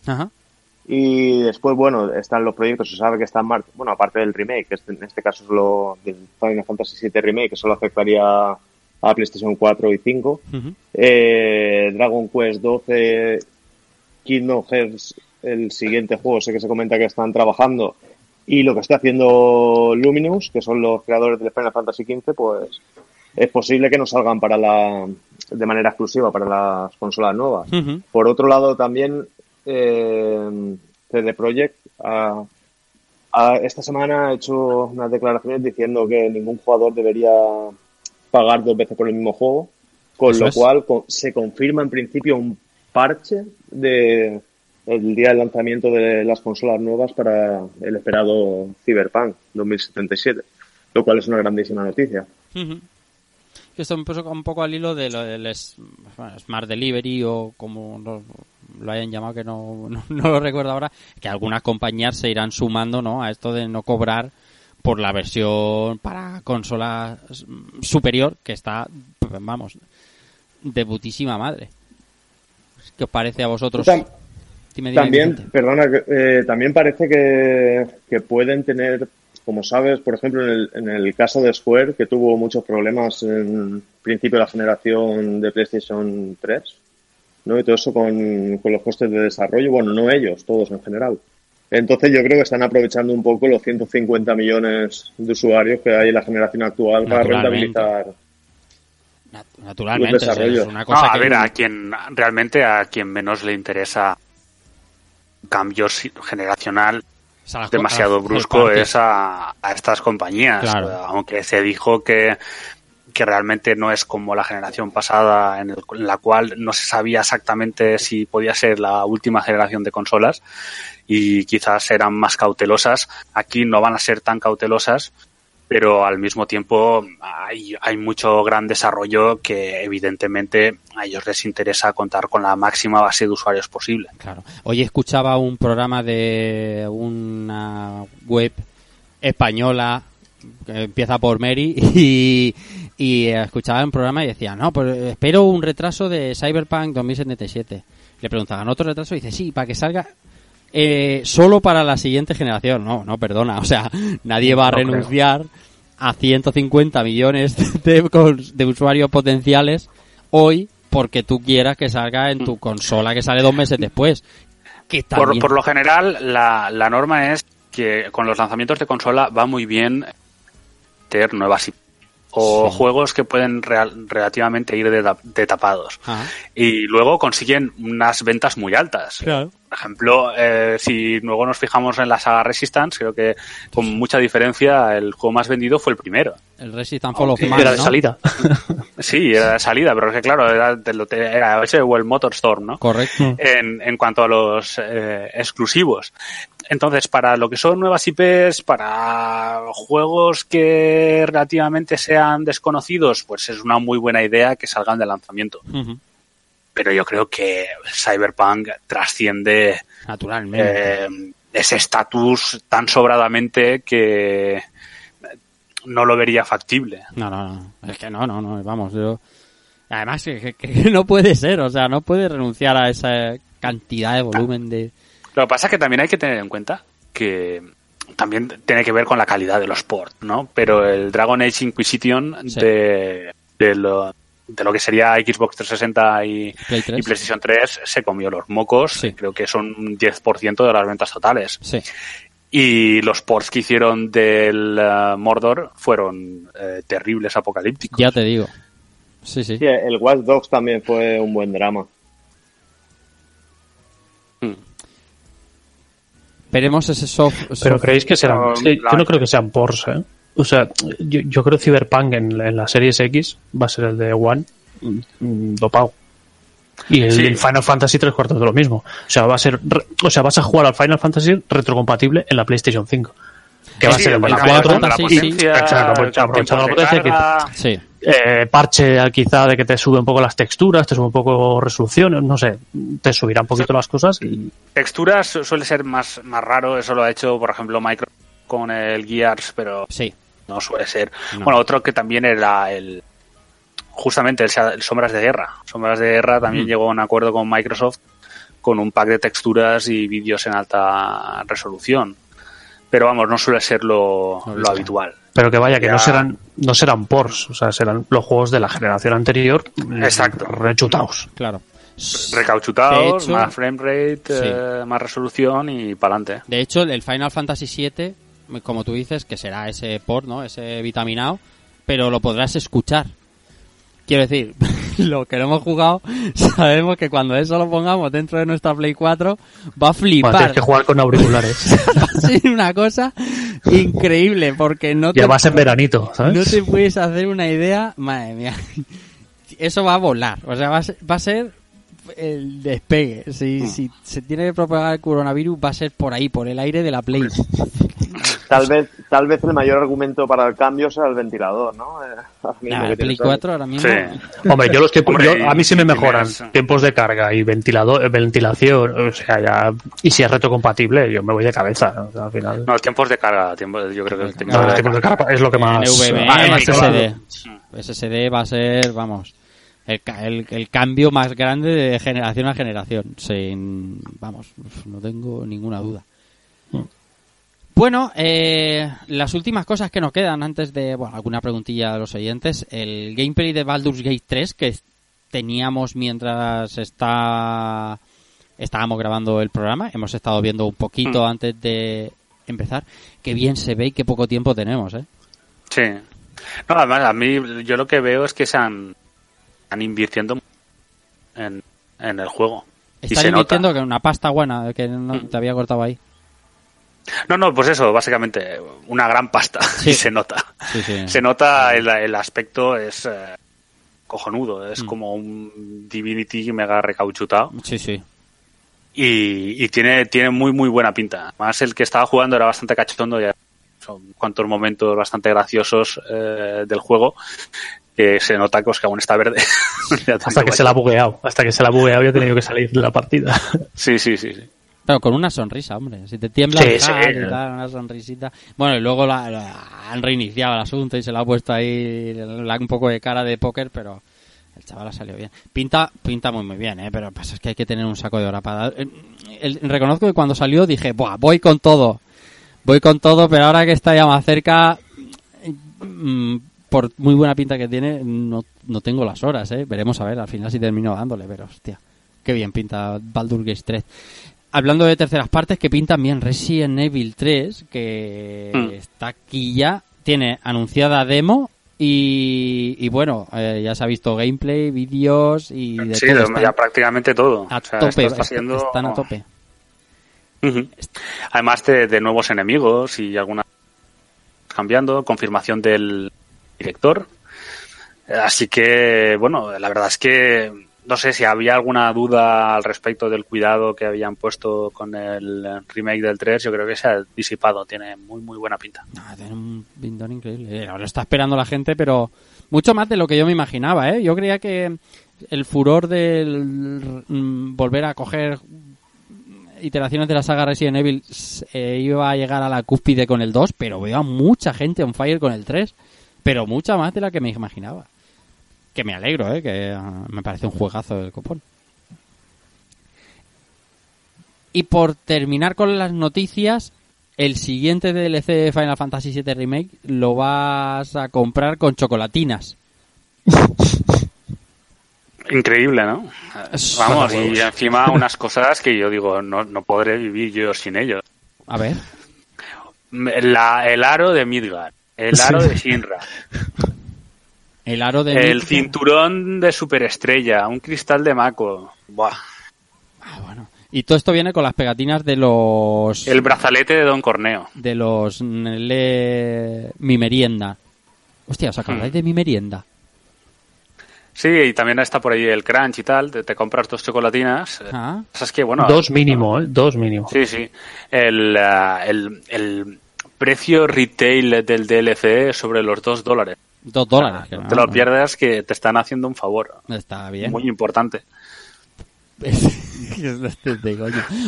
[SPEAKER 1] Ajá.
[SPEAKER 3] y después, bueno, están los proyectos, se sabe que están bueno, aparte del remake, que en este caso es lo del Final Fantasy VII Remake, que solo afectaría a PlayStation 4 y 5.
[SPEAKER 1] Ujú.
[SPEAKER 3] Eh, Dragon Quest 12, Kingdom Hearts, el siguiente juego, sé que se comenta que están trabajando. Y lo que está haciendo Luminous, que son los creadores del Final Fantasy XV, pues es posible que no salgan para la de manera exclusiva para las consolas nuevas. Por otro lado, también eh, CD Projekt esta semana ha hecho unas declaraciones diciendo que ningún jugador debería pagar dos veces por el mismo juego, con
[SPEAKER 1] Eso
[SPEAKER 3] lo
[SPEAKER 1] es.
[SPEAKER 3] cual se confirma en principio un parche de el día del lanzamiento de las consolas nuevas para el esperado Cyberpunk 2077, lo cual es una grandísima noticia.
[SPEAKER 1] Esto un poco, un poco al hilo de lo del Smart Delivery o como lo, lo hayan llamado, que no, no, no lo recuerdo ahora, que algunas compañías se irán sumando ¿no? a esto de no cobrar por la versión para consola superior, que está, vamos, de putísima madre. ¿Qué os parece a vosotros?
[SPEAKER 3] Tam-
[SPEAKER 1] Dime, dime,
[SPEAKER 3] También, perdona, eh, también parece que, que pueden tener, como sabes, por ejemplo, en el, en el caso de Square, que tuvo muchos problemas en principio de la generación de PlayStation 3, ¿no? Y todo eso con, con los costes de desarrollo, bueno, no ellos, todos en general. Entonces yo creo que están aprovechando un poco los 150 millones de usuarios que hay en la generación actual para rentabilizar.
[SPEAKER 1] Nat- Naturalmente,
[SPEAKER 3] los
[SPEAKER 1] sea, es
[SPEAKER 3] desarrollos.
[SPEAKER 1] una
[SPEAKER 4] No,
[SPEAKER 1] cosa
[SPEAKER 4] a
[SPEAKER 1] que...
[SPEAKER 4] ver, a quien realmente a quien menos le interesa cambio si- generacional
[SPEAKER 1] o sea, las-
[SPEAKER 4] demasiado brusco es a, a estas compañías.
[SPEAKER 1] Claro.
[SPEAKER 4] Aunque se dijo que, que realmente no es como la generación pasada en, el- en la cual no se sabía exactamente si podía ser la última generación de consolas y quizás eran más cautelosas. Aquí no van a ser tan cautelosas, pero al mismo tiempo hay, hay mucho gran desarrollo que evidentemente a ellos les interesa contar con la máxima base de usuarios posible.
[SPEAKER 1] Claro. Hoy escuchaba un programa de una web española que empieza por Mary y, y escuchaba un programa y decía, no, pues espero un retraso de Cyberpunk 2077. Le preguntaban, ¿otro retraso? Y dice, sí, para que salga eh, solo para la siguiente generación. No, no, perdona. O sea, nadie va a
[SPEAKER 4] No creo.
[SPEAKER 1] renunciar a 150 millones de, de usuarios potenciales hoy porque tú quieras que salga en tu consola que sale dos meses después. Que
[SPEAKER 4] Por, por lo general, la, la norma es que con los lanzamientos de consola va muy bien tener nuevas IP o
[SPEAKER 1] Sí.
[SPEAKER 4] juegos que pueden real- relativamente ir de, ta- de tapados.
[SPEAKER 1] Ajá.
[SPEAKER 4] Y luego consiguen unas ventas muy altas.
[SPEAKER 1] Claro.
[SPEAKER 4] Por ejemplo, eh, si luego nos fijamos en la saga Resistance, creo que con mucha diferencia el juego más vendido fue el primero.
[SPEAKER 1] El Resistance Fall of Man,
[SPEAKER 6] Era de
[SPEAKER 1] ¿no?
[SPEAKER 6] salida.
[SPEAKER 4] Sí, era de salida, pero es que claro, era, de lo- era ese o el Motorstorm, ¿no?
[SPEAKER 1] Correcto.
[SPEAKER 4] en, en cuanto a los eh, exclusivos. Entonces, para lo que son nuevas IPs, para juegos que relativamente sean desconocidos, pues es una muy buena idea que salgan de lanzamiento. Pero yo creo que Cyberpunk trasciende
[SPEAKER 1] Naturalmente.
[SPEAKER 4] eh, ese estatus tan sobradamente que no lo vería factible.
[SPEAKER 1] No, no, no. Es que no, no, no. Vamos, yo... Además, que, que- que no puede ser. O sea, no puede renunciar a esa cantidad de volumen de...
[SPEAKER 4] Lo que pasa es que también hay que tener en cuenta que también tiene que ver con la calidad de los ports, ¿no? Pero el Dragon Age Inquisition
[SPEAKER 1] Sí.
[SPEAKER 4] de, de lo, de lo que sería Xbox 360 y,
[SPEAKER 1] Play 3.
[SPEAKER 4] y PlayStation 3 se comió los mocos,
[SPEAKER 1] Sí.
[SPEAKER 4] creo que son un 10% de las ventas totales.
[SPEAKER 1] Sí.
[SPEAKER 4] Y los ports que hicieron del eh, Mordor fueron eh, terribles, apocalípticos.
[SPEAKER 1] Ya te digo. Sí, sí.
[SPEAKER 3] Sí, el Watch Dogs también fue un buen drama.
[SPEAKER 4] Mm.
[SPEAKER 1] Veremos ese soft...
[SPEAKER 6] Pero
[SPEAKER 1] soft-
[SPEAKER 6] creéis que es
[SPEAKER 4] la-
[SPEAKER 6] yo no creo que sean Porsche, ¿eh? O sea, yo, yo creo que Cyberpunk en, en la Series X va a ser el de One mm, mm, dopado. Y el,
[SPEAKER 4] Sí.
[SPEAKER 6] el Final Fantasy tres cuartos de lo mismo. O sea, va a ser, re- o sea, vas a jugar al Final Fantasy retrocompatible en la PlayStation 5. Que va a
[SPEAKER 4] Sí,
[SPEAKER 6] ser el
[SPEAKER 4] el
[SPEAKER 6] Final
[SPEAKER 1] Final
[SPEAKER 6] 4
[SPEAKER 1] Fantasy,
[SPEAKER 4] la
[SPEAKER 1] sí.
[SPEAKER 4] potencia,
[SPEAKER 6] Exacto,
[SPEAKER 4] el
[SPEAKER 6] aprovechando la potencia que-.
[SPEAKER 1] Sí.
[SPEAKER 6] Eh, parche quizá de que te sube un poco las texturas, te sube un poco resolución, no sé, te subirá un poquito las cosas y
[SPEAKER 4] Texturas su- suele ser más, más raro, eso lo ha hecho, por ejemplo, Microsoft con el Gears, pero
[SPEAKER 1] Sí.
[SPEAKER 4] no suele ser.
[SPEAKER 1] No.
[SPEAKER 4] Bueno, otro que también era el justamente el, Sombras de Guerra. Sombras de Guerra también llegó a un acuerdo con Microsoft con un pack de texturas y vídeos en alta resolución. Pero vamos, no suele ser lo,
[SPEAKER 1] Lo
[SPEAKER 4] lo
[SPEAKER 1] habitual.
[SPEAKER 4] habitual.
[SPEAKER 6] pero que vaya que
[SPEAKER 4] Ya.
[SPEAKER 6] no serán no serán Porsche, o sea, serán los juegos de la generación anterior
[SPEAKER 4] Exacto.
[SPEAKER 6] rechutados.
[SPEAKER 1] Claro.
[SPEAKER 4] Recauchutados,
[SPEAKER 1] hecho-
[SPEAKER 4] más frame rate,
[SPEAKER 1] Sí.
[SPEAKER 4] eh, más resolución y para adelante.
[SPEAKER 1] De hecho, el Final Fantasy VII, como tú dices, que será ese port, ¿no? Ese vitaminado, pero lo podrás escuchar. Quiero decir, lo que no hemos jugado, sabemos que cuando eso lo pongamos dentro de nuestra Play 4, va a
[SPEAKER 6] Bueno,
[SPEAKER 1] flipar.
[SPEAKER 6] tienes que jugar con auriculares.
[SPEAKER 1] va a ser una cosa increíble, porque no
[SPEAKER 6] y
[SPEAKER 1] te,
[SPEAKER 6] además en veranito, ¿sabes?
[SPEAKER 1] no te puedes hacer una idea, madre mía. Eso va a volar, o sea, va a ser, va a ser el despegue. Si, si se tiene que propagar el coronavirus, va a ser por ahí, por el aire de la Play.
[SPEAKER 3] Tal vez, tal vez el mayor argumento para el cambio sea el ventilador, ¿no? Eh,
[SPEAKER 1] Nah, el Play
[SPEAKER 3] tienes ahí.
[SPEAKER 1] 4 ahora mismo.
[SPEAKER 4] Sí.
[SPEAKER 6] Hombre, yo los que
[SPEAKER 4] Hombre,
[SPEAKER 6] yo- a mí sí me mejoran tiempos de carga y ventilador, eh, ventilación, o sea, ya y si es retrocompatible, yo me voy de cabeza, o sea, al final.
[SPEAKER 4] No, tiempos de carga, tiempo, yo creo que el
[SPEAKER 6] No, los tiempos de carga es lo que más
[SPEAKER 1] NVMe,
[SPEAKER 6] ah, va.
[SPEAKER 1] SSD. SSD va a ser, vamos, el, ca- el, el cambio más grande de generación a generación. Sin, vamos, no tengo ninguna duda. Bueno, eh, las últimas cosas que nos quedan antes de, bueno, alguna preguntilla de los oyentes. El gameplay de Baldur's Gate 3 que teníamos mientras está estábamos grabando el programa. Hemos estado viendo un poquito
[SPEAKER 4] Mm.
[SPEAKER 1] antes de empezar. Qué bien se ve y qué poco tiempo tenemos, ¿eh?
[SPEAKER 4] Sí. No, además, a mí yo lo que veo es que se han, han invirtiendo en, en el juego. Y
[SPEAKER 1] Están
[SPEAKER 4] se
[SPEAKER 1] invirtiendo
[SPEAKER 4] nota.
[SPEAKER 1] que una pasta buena que no
[SPEAKER 4] Mm.
[SPEAKER 1] te había cortado ahí.
[SPEAKER 4] No, no, pues eso, básicamente, una gran pasta.
[SPEAKER 1] Sí.
[SPEAKER 4] Y se nota.
[SPEAKER 1] Sí, sí.
[SPEAKER 4] Se nota el, el aspecto, es eh, cojonudo. Es
[SPEAKER 1] Mm.
[SPEAKER 4] como un Divinity mega recauchutado.
[SPEAKER 1] Sí, sí.
[SPEAKER 4] Y, y tiene, tiene muy, muy buena pinta. Más el que estaba jugando era bastante cachondo. Ya son cuantos momentos bastante graciosos eh, del juego. Que se nota que, aún está verde.
[SPEAKER 6] Hasta que se la ha bugueado. Hasta que se la ha bugueado y ha tenido que salir de la partida.
[SPEAKER 4] Sí, sí, sí. sí.
[SPEAKER 1] Pero con una sonrisa, hombre. Si te tiembla
[SPEAKER 6] Sí, sí.
[SPEAKER 1] tal y tal, una sonrisita. Bueno, y luego la, la- han reiniciado el asunto y se le ha puesto ahí la- un poco de cara de póker, pero el chaval ha salido bien. Pinta, pinta muy muy bien, ¿eh? Pero pasa es que hay que tener un saco de hora para eh, el- reconozco que cuando salió dije, Buah, voy con todo. Voy con todo, pero ahora que está ya más cerca, mm, por muy buena pinta que tiene, no, no tengo las horas, ¿eh? Veremos a ver al final si termino dándole, pero hostia. Qué bien pinta Baldur's Gate 3 hablando de terceras partes que pintan bien Resident Evil 3 que
[SPEAKER 4] Mm.
[SPEAKER 1] está aquí ya tiene anunciada demo y, y bueno eh, ya se ha visto gameplay vídeos y de
[SPEAKER 4] Sí,
[SPEAKER 1] todo
[SPEAKER 4] ya prácticamente todo.
[SPEAKER 1] a
[SPEAKER 4] O sea,
[SPEAKER 1] tope
[SPEAKER 4] está
[SPEAKER 1] están a tope.
[SPEAKER 4] Además de, de nuevos enemigos y algunas cambiando, confirmación del director. Así que, bueno, la verdad es que no sé si había alguna duda al respecto del cuidado que habían puesto con el remake del 3, yo creo que se ha disipado, tiene muy muy buena pinta.
[SPEAKER 1] Ah, tiene un pintón increíble Eh, ahora está esperando la gente pero mucho más de lo que yo me imaginaba ¿eh? yo creía que el furor del mm, volver a coger iteraciones de la saga Resident Evil eh, iba a llegar a la cúspide con el 2, pero veo a mucha gente on fire con el 3, pero mucha más de la que me imaginaba. Que me alegro, ¿eh? que ah, me parece un juegazo del copón. Y por terminar con las noticias, el siguiente DLC de Final Fantasy VII Remake lo vas a comprar con chocolatinas.
[SPEAKER 4] Increíble, ¿no? Vamos, y encima unas cosas que yo digo, no, no podré vivir yo sin ellos.
[SPEAKER 1] A ver.
[SPEAKER 4] La- el aro de Midgar, el aro de Shinra,
[SPEAKER 1] El aro de...
[SPEAKER 4] el cinturón de superestrella, un cristal de Mako, Buah,
[SPEAKER 1] Ah, bueno. Y todo esto viene con las pegatinas de los...
[SPEAKER 4] el brazalete de Don Corneo.
[SPEAKER 1] de los Mi Merienda. Hostia, ¿os acordáis
[SPEAKER 4] Hmm.
[SPEAKER 1] de Mi Merienda?
[SPEAKER 4] Sí, y también está por ahí el crunch y tal, te, te compras dos chocolatinas. eh,
[SPEAKER 1] Ah.
[SPEAKER 4] Es que, bueno,
[SPEAKER 6] Dos mínimo, ¿eh? Dos mínimo.
[SPEAKER 4] Sí, sí. El, ah, el, el precio retail del DLC es sobre los dos dólares.
[SPEAKER 1] Dos dólares.
[SPEAKER 4] Ah, no te lo pierdas que te están haciendo un favor.
[SPEAKER 1] Está bien.
[SPEAKER 4] Muy importante.
[SPEAKER 1] Este.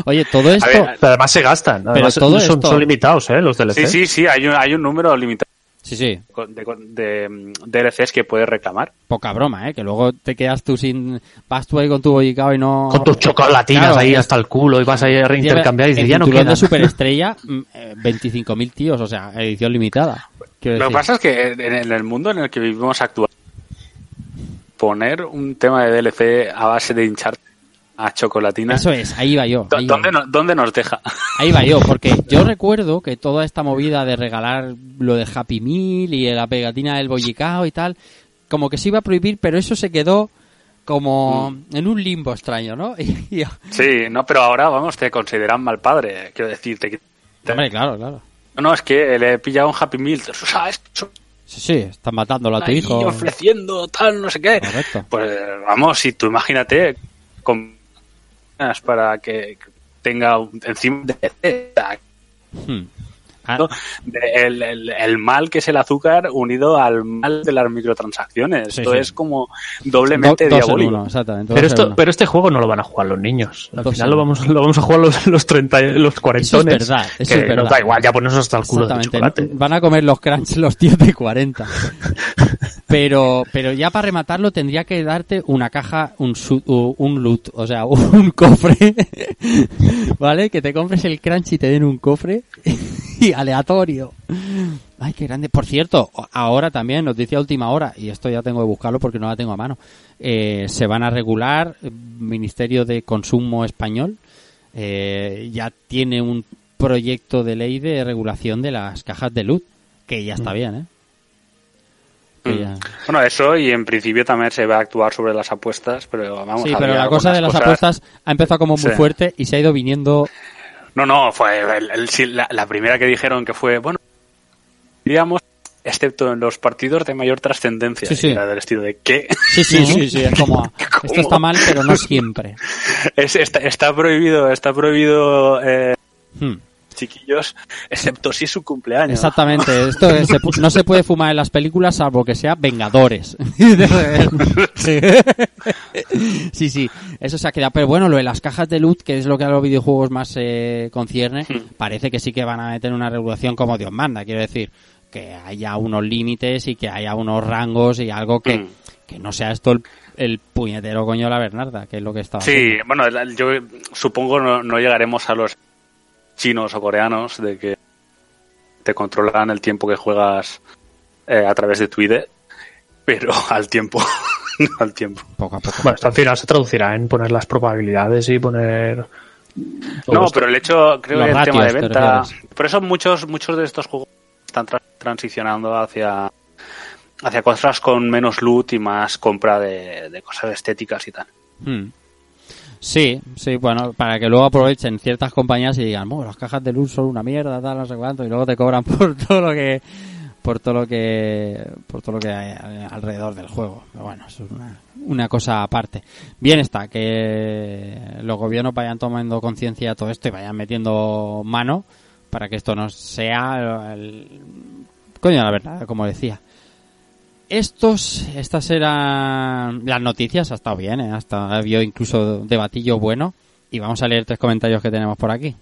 [SPEAKER 1] Oye, todo esto...
[SPEAKER 4] ver,
[SPEAKER 6] Pero además se gastan. Además,
[SPEAKER 1] todo
[SPEAKER 6] son,
[SPEAKER 1] esto-
[SPEAKER 6] son limitados, ¿eh? Los DLC.
[SPEAKER 4] Sí, sí, sí, hay un, hay un número limitado
[SPEAKER 1] Sí, sí.
[SPEAKER 4] de, de, mm, DLCs que puedes reclamar.
[SPEAKER 1] Poca broma, ¿eh? Que luego te quedas tú sin... Vas tú ahí con tu bollicao y no...
[SPEAKER 6] Con tus chocolatinas
[SPEAKER 1] Claro,
[SPEAKER 6] ahí hasta el culo y vas ahí a reintercambiar y dices, ya no queda.
[SPEAKER 1] de superestrella, mm, eh, 25.000 tíos, o sea, edición limitada. Quiero
[SPEAKER 4] Lo que pasa es que en el mundo en el que vivimos actual, poner un tema de DLC a base de hinchar a chocolatina,
[SPEAKER 1] Eso es, ahí va yo.
[SPEAKER 4] ¿dó-
[SPEAKER 1] ahí va
[SPEAKER 4] ¿dónde, no- ¿dónde nos deja?
[SPEAKER 1] Ahí va yo, porque yo recuerdo que toda esta movida de regalar lo de Happy Meal y la pegatina del bollicao y tal, como que se iba a prohibir, pero eso se quedó como
[SPEAKER 4] Mm.
[SPEAKER 1] en un limbo extraño, ¿no? Y, y-
[SPEAKER 4] Sí, no, pero ahora, vamos, te consideran mal padre. Quiero decir, te, te-
[SPEAKER 1] hombre, claro, claro.
[SPEAKER 4] No, no, es que le he pillado un Happy Meal. O sea, esto
[SPEAKER 1] Sí, sí, están matándolo a tu hijo.
[SPEAKER 4] ofreciendo tal, no sé qué.
[SPEAKER 1] Correcto.
[SPEAKER 4] Pues vamos, si tú imagínate con para que tenga un- encima de,
[SPEAKER 1] Hmm. Ah,
[SPEAKER 4] ¿no? de- el, el- el mal que es el azúcar unido al mal de las microtransacciones.
[SPEAKER 1] Sí,
[SPEAKER 4] Esto
[SPEAKER 1] sí.
[SPEAKER 4] es como doblemente
[SPEAKER 1] do-
[SPEAKER 4] diabólico.
[SPEAKER 1] uno, exactamente.
[SPEAKER 6] Pero, esto, pero este juego no lo van a jugar los niños. Al
[SPEAKER 1] Dos
[SPEAKER 6] final lo vamos, lo vamos a jugar los, los 30, y- los cuarentones.
[SPEAKER 1] Eso es verdad, eso
[SPEAKER 6] que
[SPEAKER 1] es verdad.
[SPEAKER 6] Nos da igual, ya ponernos hasta el culo de
[SPEAKER 1] Exactamente.
[SPEAKER 6] chocolate.
[SPEAKER 1] Van a comer los crunch los tíos de 40. Pero, pero ya para rematarlo tendría que darte una caja, un, un loot, o sea, un cofre, ¿vale? Que te compres el crunch y te den un cofre y aleatorio. Ay, qué grande. Por cierto, ahora también, noticia última hora, y esto ya tengo que buscarlo porque no la tengo a mano, eh, se van a regular, eh, Ministerio de Consumo Español eh, ya tiene un proyecto de ley de regulación de las cajas de luz, que ya está bien, ¿eh? Que
[SPEAKER 4] Mm.
[SPEAKER 1] ya-
[SPEAKER 4] Bueno, eso y en principio también se va a actuar sobre las apuestas, pero vamos
[SPEAKER 1] Sí,
[SPEAKER 4] a
[SPEAKER 1] pero la cosa de las
[SPEAKER 4] cosas-
[SPEAKER 1] apuestas ha empezado como muy
[SPEAKER 4] Sí.
[SPEAKER 1] fuerte y se ha ido viniendo
[SPEAKER 4] No, no, fue el- el- la, la primera que dijeron que fue, bueno, diríamos, excepto en los partidos de mayor trascendencia.
[SPEAKER 1] Sí, sí.
[SPEAKER 4] Era del estilo de ¿qué?
[SPEAKER 1] Sí, sí, sí, sí, es como, esto está mal, pero no siempre.
[SPEAKER 4] Es- está, está prohibido, está prohibido, eh,
[SPEAKER 1] Hmm.
[SPEAKER 4] Chiquillos, excepto si es su cumpleaños.
[SPEAKER 1] Exactamente, esto es- se no se puede fumar en las películas salvo que sea Vengadores. sí. sí, sí, eso se ha quedado. Pero bueno, lo de las cajas de loot, que es lo que a los videojuegos más eh, concierne, parece que sí que van a meter una regulación como Dios manda. Quiero decir, que haya unos límites y que haya unos rangos y algo que,
[SPEAKER 4] Mm.
[SPEAKER 1] que no sea esto el, el puñetero coño de la Bernarda, que es lo que estaba
[SPEAKER 4] Sí,
[SPEAKER 1] haciendo.
[SPEAKER 4] bueno, yo supongo no, no llegaremos a los chinos o coreanos de que te controlan el tiempo que juegas eh, a través de Twitter, pero al tiempo, no al tiempo.
[SPEAKER 1] Poco a poco.
[SPEAKER 6] Bueno, esto al final se traducirá en poner las probabilidades y poner.
[SPEAKER 4] No,
[SPEAKER 6] esto.
[SPEAKER 4] pero el hecho, creo que el tema de venta. Por eso muchos, muchos de estos juegos están tra- transicionando hacia hacia cosas con menos loot y más compra de, de cosas estéticas y tal.
[SPEAKER 1] Hmm. Sí, sí, bueno, para que luego aprovechen ciertas compañías y digan, bueno, las cajas de luz son una mierda, tal, no sé cuánto, y luego te cobran por todo lo que, por todo lo que, por todo lo que hay alrededor del juego. Pero bueno, eso es una, una cosa aparte. Bien está, que los gobiernos vayan tomando conciencia de todo esto y vayan metiendo mano para que esto no sea el, coño, la verdad, como decía. Estos, estas eran las noticias, ha estado bien, ¿eh? hasta había incluso debatillo bueno. Y vamos a leer tres comentarios que tenemos por aquí.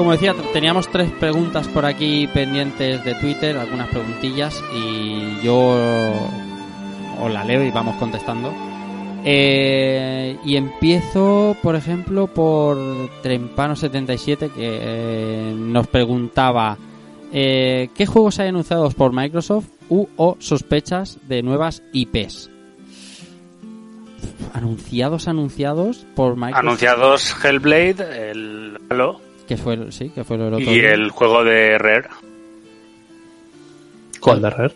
[SPEAKER 1] Como decía, teníamos tres preguntas por aquí pendientes de Twitter, algunas preguntillas, y yo os la leo y vamos contestando. Eh, y empiezo, por ejemplo, por Trempano77, que eh, nos preguntaba eh, ¿qué juegos hay anunciados por Microsoft u o sospechas de nuevas IPs? Anunciados, anunciados por Microsoft.
[SPEAKER 4] Anunciados Hellblade, el Halo
[SPEAKER 1] Que fue, el- sí, que fue el otro
[SPEAKER 4] y
[SPEAKER 1] día.
[SPEAKER 4] el juego de Rare.
[SPEAKER 6] ¿Cuál de Rare?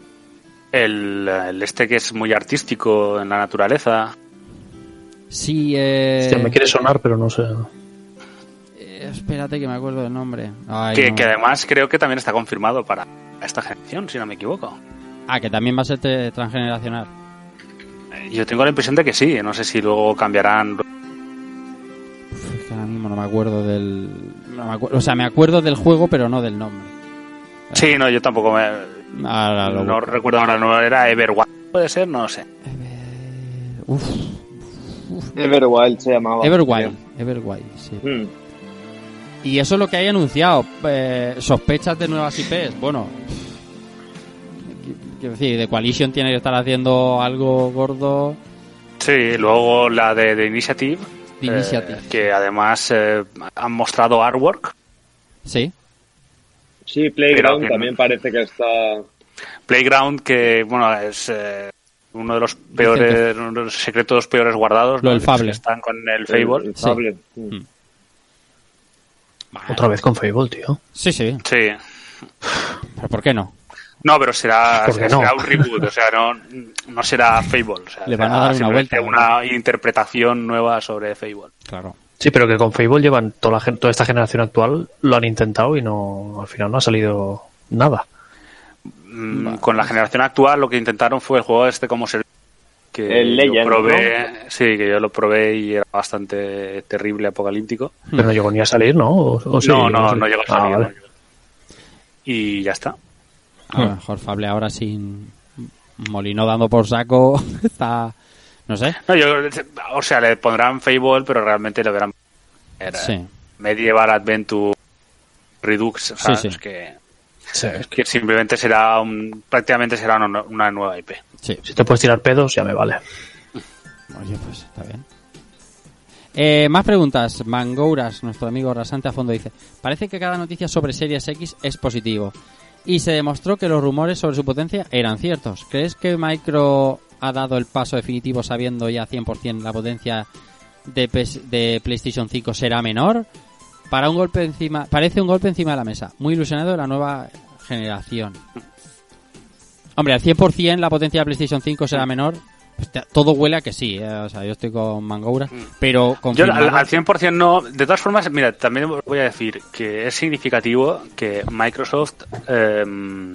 [SPEAKER 4] El, el este que es muy artístico en la naturaleza.
[SPEAKER 1] Sí, eh...
[SPEAKER 6] Hostia, me quiere sonar, pero no sé.
[SPEAKER 1] eh, Espérate que me acuerdo del nombre. Ay,
[SPEAKER 4] que,
[SPEAKER 1] no.
[SPEAKER 4] que además creo que también está confirmado para esta generación, si no me equivoco.
[SPEAKER 1] Ah, que también va a ser transgeneracional.
[SPEAKER 4] Eh, Yo tengo la impresión de que sí, no sé si luego cambiarán.
[SPEAKER 1] Uf, es que ahora mismo no me acuerdo del... no me acu- O sea, me acuerdo del juego, pero no del nombre.
[SPEAKER 4] Sí, no, yo tampoco me.
[SPEAKER 1] Ahora lo
[SPEAKER 4] No recuerdo ahora, no era Everwild, puede ser, no sé.
[SPEAKER 1] Uf,
[SPEAKER 3] Everwild se llamaba.
[SPEAKER 1] Everwild. Everwild, sí.
[SPEAKER 3] Hmm.
[SPEAKER 1] Y eso es lo que hay anunciado. Eh, sospechas de nuevas IPs. Bueno, quiero decir, The Coalition tiene que estar haciendo algo gordo.
[SPEAKER 4] Sí, luego la de, de Initiative. Eh,
[SPEAKER 1] Initiative.
[SPEAKER 4] que además eh, han mostrado artwork.
[SPEAKER 1] Sí.
[SPEAKER 3] Sí, Playground también parece que está.
[SPEAKER 4] Playground, que bueno, es eh, uno de los peores, uno de los secretos peores guardados.
[SPEAKER 1] Lo
[SPEAKER 4] ¿no?
[SPEAKER 1] del
[SPEAKER 4] Que
[SPEAKER 1] Fable.
[SPEAKER 4] Están con el Fable.
[SPEAKER 3] El
[SPEAKER 1] Sí.
[SPEAKER 3] Fable. Hmm.
[SPEAKER 6] Otra vez con Fable, tío.
[SPEAKER 1] Sí, sí.
[SPEAKER 4] Sí.
[SPEAKER 1] ¿Pero por qué no?
[SPEAKER 4] No, pero será,
[SPEAKER 6] ¿Por qué
[SPEAKER 4] será
[SPEAKER 6] no?
[SPEAKER 4] un reboot, o sea, no, no será Fable. O sea,
[SPEAKER 1] Le van a dar una
[SPEAKER 4] simplemente
[SPEAKER 1] vuelta,
[SPEAKER 4] una interpretación nueva sobre Fable.
[SPEAKER 1] Claro.
[SPEAKER 6] Sí, pero que con Fable llevan toda, la, gen- toda esta generación actual, lo han intentado y no al final no ha salido nada.
[SPEAKER 4] Mm, Con la generación actual lo que intentaron fue el juego este como ser que
[SPEAKER 3] El
[SPEAKER 4] yo
[SPEAKER 3] Legend,
[SPEAKER 4] probé, sí, que yo lo probé y era bastante terrible, apocalíptico.
[SPEAKER 6] Pero no llegó ni a salir, ¿no? ¿O, o sí?
[SPEAKER 4] no, no, no llegó a
[SPEAKER 6] Ah,
[SPEAKER 4] salir.
[SPEAKER 6] vale.
[SPEAKER 4] no llegó. Y ya está.
[SPEAKER 1] A lo mejor Fable ahora sin Molino dando por saco está... No sé.
[SPEAKER 4] No, yo, o sea, le pondrán Fable, pero realmente le verán era
[SPEAKER 1] Sí.
[SPEAKER 4] Medieval Adventure Redux, ¿sabes?
[SPEAKER 1] sí.
[SPEAKER 4] Que,
[SPEAKER 6] Sí.
[SPEAKER 4] que simplemente será un, prácticamente será una, una nueva IP.
[SPEAKER 1] Sí.
[SPEAKER 6] Si te puedes tirar pedos, ya me vale.
[SPEAKER 1] Oye, pues está bien. Eh, más preguntas. Mangouras, nuestro amigo Rasante a fondo, dice: Parece que cada noticia sobre Series X es positivo. Y se demostró que los rumores sobre su potencia eran ciertos. ¿Crees que Micro ha dado el paso definitivo sabiendo ya 100% la potencia de, de PlayStation 5 será menor? Para un golpe encima, parece un golpe encima de la mesa. Muy ilusionado de la nueva generación. Hombre, al 100% la potencia de PlayStation 5 será menor. Hostia, Todo huele a que sí, eh, o sea, yo estoy con Mangoura, pero
[SPEAKER 4] Yo al, al 100% no. De todas formas, mira, también os voy a decir que es significativo que Microsoft em,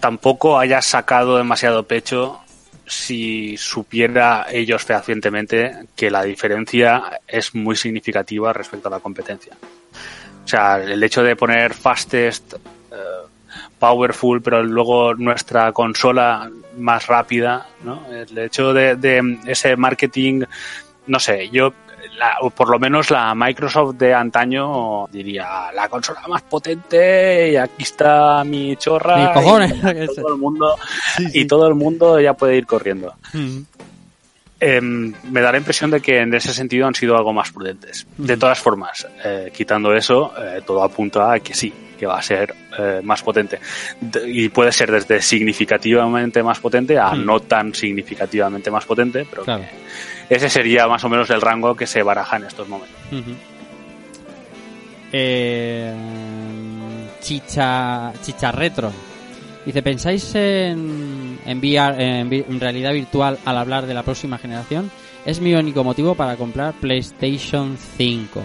[SPEAKER 4] tampoco haya sacado demasiado pecho si supiera ellos fehacientemente que la diferencia es muy significativa respecto a la competencia. O sea, el hecho de poner fastest, powerful, pero luego nuestra consola más rápida, ¿no? El hecho de, de ese marketing, no sé, yo, la- o por lo menos la Microsoft de antaño diría la consola más potente y aquí está mi chorra
[SPEAKER 1] cojones.
[SPEAKER 4] y todo el mundo y todo el mundo ya puede ir corriendo.
[SPEAKER 1] Mm.
[SPEAKER 4] Em, me da la impresión de que en ese sentido han sido algo más prudentes. De todas formas, eh, quitando eso, eh, todo apunta a que sí, que va a ser eh, más potente. De- y puede ser desde significativamente más potente a
[SPEAKER 1] Hmm.
[SPEAKER 4] no tan significativamente más potente, pero
[SPEAKER 1] Claro.
[SPEAKER 4] que ese sería más o menos el rango que se baraja en estos momentos.
[SPEAKER 1] Eh, chicha, chicha retro. Dice, ¿pensáis en, en, VR, en en realidad virtual al hablar de la próxima generación? Es mi único motivo para comprar PlayStation 5.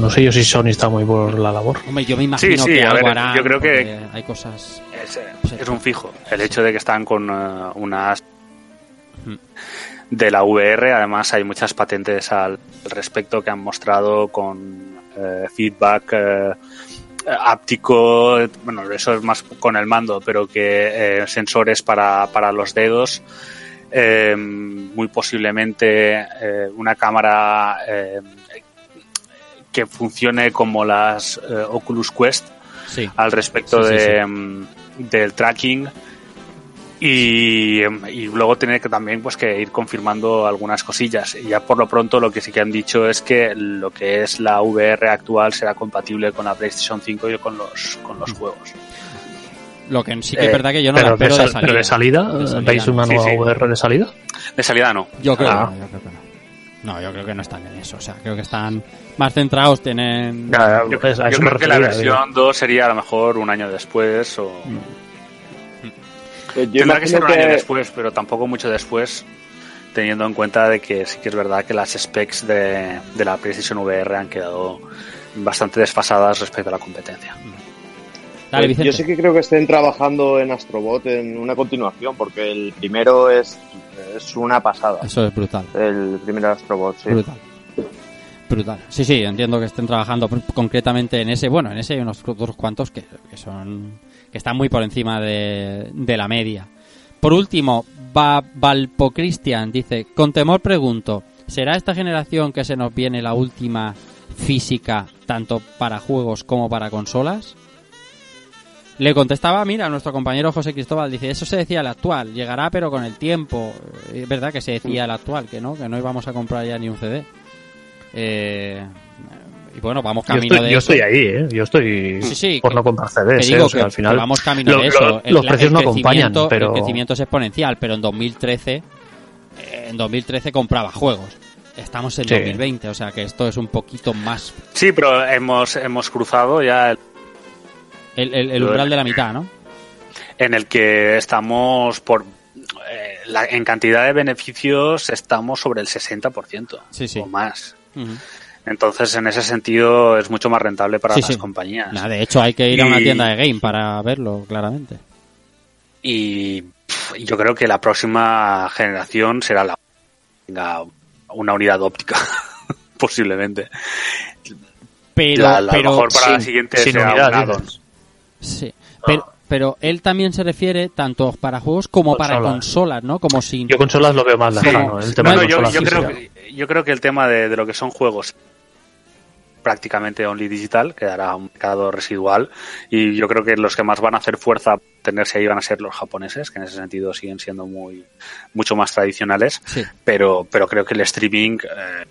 [SPEAKER 6] No sé yo si Sony está muy por la labor.
[SPEAKER 1] Hombre, yo me imagino
[SPEAKER 4] Sí, sí,
[SPEAKER 1] que
[SPEAKER 4] a
[SPEAKER 1] algo
[SPEAKER 4] ver,
[SPEAKER 1] harán,
[SPEAKER 4] yo creo que-
[SPEAKER 1] hay cosas...
[SPEAKER 4] Es, eh, es un fijo. El hecho de que están con eh, unas
[SPEAKER 1] Hmm.
[SPEAKER 4] de la VR, además hay muchas patentes al respecto que han mostrado con eh, feedback eh, áptico, bueno, eso es más con el mando, pero que eh, sensores para, para los dedos, muy posiblemente una cámara que funcione como las eh, Oculus Quest,
[SPEAKER 1] Sí.
[SPEAKER 4] al respecto
[SPEAKER 1] Sí, sí,
[SPEAKER 4] de,
[SPEAKER 1] sí.
[SPEAKER 4] mm, del tracking y, em, y luego tener que también pues que ir confirmando algunas cosillas y ya por lo pronto lo que sí que han dicho es que lo que es la VR actual será compatible con la PlayStation 5 y con los con
[SPEAKER 1] Mm.
[SPEAKER 4] los juegos
[SPEAKER 1] Lo que sí que es
[SPEAKER 4] Eh,
[SPEAKER 1] verdad que yo no la
[SPEAKER 6] pero, de
[SPEAKER 1] espero de
[SPEAKER 6] sal-
[SPEAKER 1] salida.
[SPEAKER 6] pero de salida,
[SPEAKER 1] De salida,
[SPEAKER 6] ¿veis
[SPEAKER 1] no.
[SPEAKER 6] una
[SPEAKER 4] Sí,
[SPEAKER 6] nueva
[SPEAKER 4] sí.
[SPEAKER 6] VR de salida?
[SPEAKER 4] de salida no
[SPEAKER 1] Yo creo,
[SPEAKER 6] Ah.
[SPEAKER 1] que no, yo creo que no. No, yo creo que no están en eso. O sea, creo que están más centrados, tienen...
[SPEAKER 6] Ya,
[SPEAKER 4] yo,
[SPEAKER 6] pues,
[SPEAKER 4] creo que la
[SPEAKER 6] refería, digo.
[SPEAKER 4] versión 2 sería a lo mejor un año después o
[SPEAKER 3] Yo
[SPEAKER 4] tendrá que ser un año después pero tampoco mucho después teniendo en cuenta de que sí que es verdad que las specs de, de la PlayStation VR han quedado bastante desfasadas respecto a la competencia.
[SPEAKER 1] Dale,
[SPEAKER 3] Yo sí que creo que estén trabajando en Astrobot en una continuación, porque el primero es, es una pasada.
[SPEAKER 1] Eso es brutal.
[SPEAKER 3] El primer Astrobot, sí.
[SPEAKER 1] Brutal. Brutal. Sí, sí, entiendo que estén trabajando concretamente en ese. Bueno, en ese hay unos otros cuantos que, que son que están muy por encima de, de la media. Por último, Va- Valpo Cristian dice: Con temor pregunto, ¿será esta generación que se nos viene la última física tanto para juegos como para consolas? Le contestaba, mira, nuestro compañero José Cristóbal dice, eso se decía el actual, llegará pero con el tiempo. Es verdad que se decía el actual, que no, que no íbamos a comprar ya ni un CD. Eh, y bueno, vamos
[SPEAKER 6] Yo
[SPEAKER 1] camino
[SPEAKER 6] estoy,
[SPEAKER 1] de
[SPEAKER 6] yo
[SPEAKER 1] eso.
[SPEAKER 6] estoy ahí, ¿eh? Yo estoy
[SPEAKER 1] Sí, sí,
[SPEAKER 6] por
[SPEAKER 1] que-
[SPEAKER 6] no comprar CDs, ¿eh?
[SPEAKER 1] digo
[SPEAKER 6] O sea,
[SPEAKER 1] que,
[SPEAKER 6] al final
[SPEAKER 1] que vamos camino
[SPEAKER 6] lo-
[SPEAKER 1] de
[SPEAKER 6] lo-
[SPEAKER 1] eso. El-
[SPEAKER 6] los precios
[SPEAKER 1] el
[SPEAKER 6] no acompañan, pero...
[SPEAKER 1] El crecimiento es exponencial, pero en 2013, eh, en 2013 compraba juegos. Estamos en
[SPEAKER 6] Sí.
[SPEAKER 1] 2020, o sea que esto es un poquito más
[SPEAKER 4] Sí, pero hemos, hemos cruzado ya el-
[SPEAKER 1] el, el- el umbral de la mitad, ¿no?
[SPEAKER 4] en el que estamos por eh, la- en cantidad de beneficios estamos sobre el 60%
[SPEAKER 1] Sí, sí.
[SPEAKER 4] o más. Entonces, en ese sentido, es mucho más rentable para
[SPEAKER 1] Sí,
[SPEAKER 4] las compañías.
[SPEAKER 1] De hecho, hay que ir a una tienda de game para verlo, claramente.
[SPEAKER 4] Y pff, yo creo que la próxima generación será la tenga una unidad óptica, posiblemente.
[SPEAKER 1] Pero,
[SPEAKER 4] La- la-
[SPEAKER 1] pero,
[SPEAKER 4] mejor para la
[SPEAKER 6] sin-
[SPEAKER 4] siguiente
[SPEAKER 6] sin
[SPEAKER 4] será
[SPEAKER 6] unidad,
[SPEAKER 4] un.
[SPEAKER 1] Sí. pero, pero él también se refiere tanto para juegos como para
[SPEAKER 6] Consolas.
[SPEAKER 1] ¿no? Como sin...
[SPEAKER 6] Yo consolas lo veo más
[SPEAKER 1] Sí.
[SPEAKER 6] lejano, el tema de
[SPEAKER 4] yo,
[SPEAKER 6] consolas
[SPEAKER 4] yo creo que, yo creo que el tema de, de lo que son juegos prácticamente only digital, quedará un mercado residual y yo creo que los que más van a hacer fuerza a tenerse ahí van a ser los japoneses, que en ese sentido siguen siendo muy mucho más tradicionales,
[SPEAKER 1] Sí.
[SPEAKER 4] pero pero creo que el streaming eh,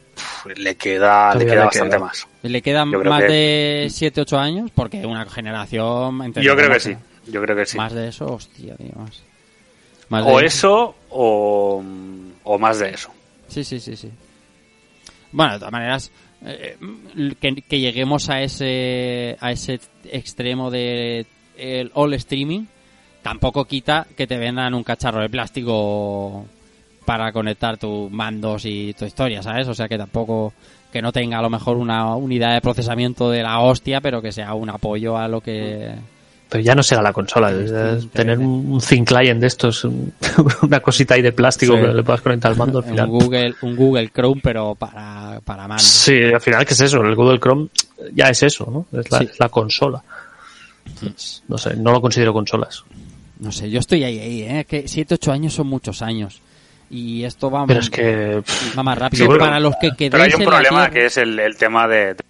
[SPEAKER 4] le queda le queda bastante
[SPEAKER 6] queda.
[SPEAKER 4] más.
[SPEAKER 1] Le quedan más
[SPEAKER 4] que-
[SPEAKER 1] de 7, 8 años, porque una generación...
[SPEAKER 4] Yo creo que sí, yo creo que sí.
[SPEAKER 1] Más de eso, hostia, tío, más. Más de
[SPEAKER 4] O eso o, o más de eso.
[SPEAKER 1] Sí, sí, sí, sí. Bueno, de todas maneras, eh, que, que lleguemos a ese, a ese extremo de el all streaming, tampoco quita que te vendan un cacharro de plástico para conectar tus mandos y tu historia, ¿sabes? O sea que tampoco que no tenga a lo mejor una unidad de procesamiento de la hostia, pero que sea un apoyo a lo que...
[SPEAKER 6] Pero ya no será la consola. es- tener un, un thin client de estos, un- una cosita ahí de plástico
[SPEAKER 1] Sí.
[SPEAKER 6] que le puedas conectar al mando al
[SPEAKER 1] Un
[SPEAKER 6] final.
[SPEAKER 1] Google, un Google Chrome, pero para, para mando.
[SPEAKER 6] Sí, al final, ¿qué es eso? El Google Chrome ya es eso, ¿no? Es la,
[SPEAKER 1] Sí.
[SPEAKER 6] es la consola. No sé, no lo considero consolas.
[SPEAKER 1] No sé, yo estoy ahí, ahí, ¿eh? Que 7, 8 años son muchos años. Y esto va,
[SPEAKER 6] Pero es que
[SPEAKER 1] va más rápido.
[SPEAKER 4] Sí, pero-
[SPEAKER 1] para los que quedéis
[SPEAKER 4] Pero hay un
[SPEAKER 1] en
[SPEAKER 4] problema que es el, el tema de, de-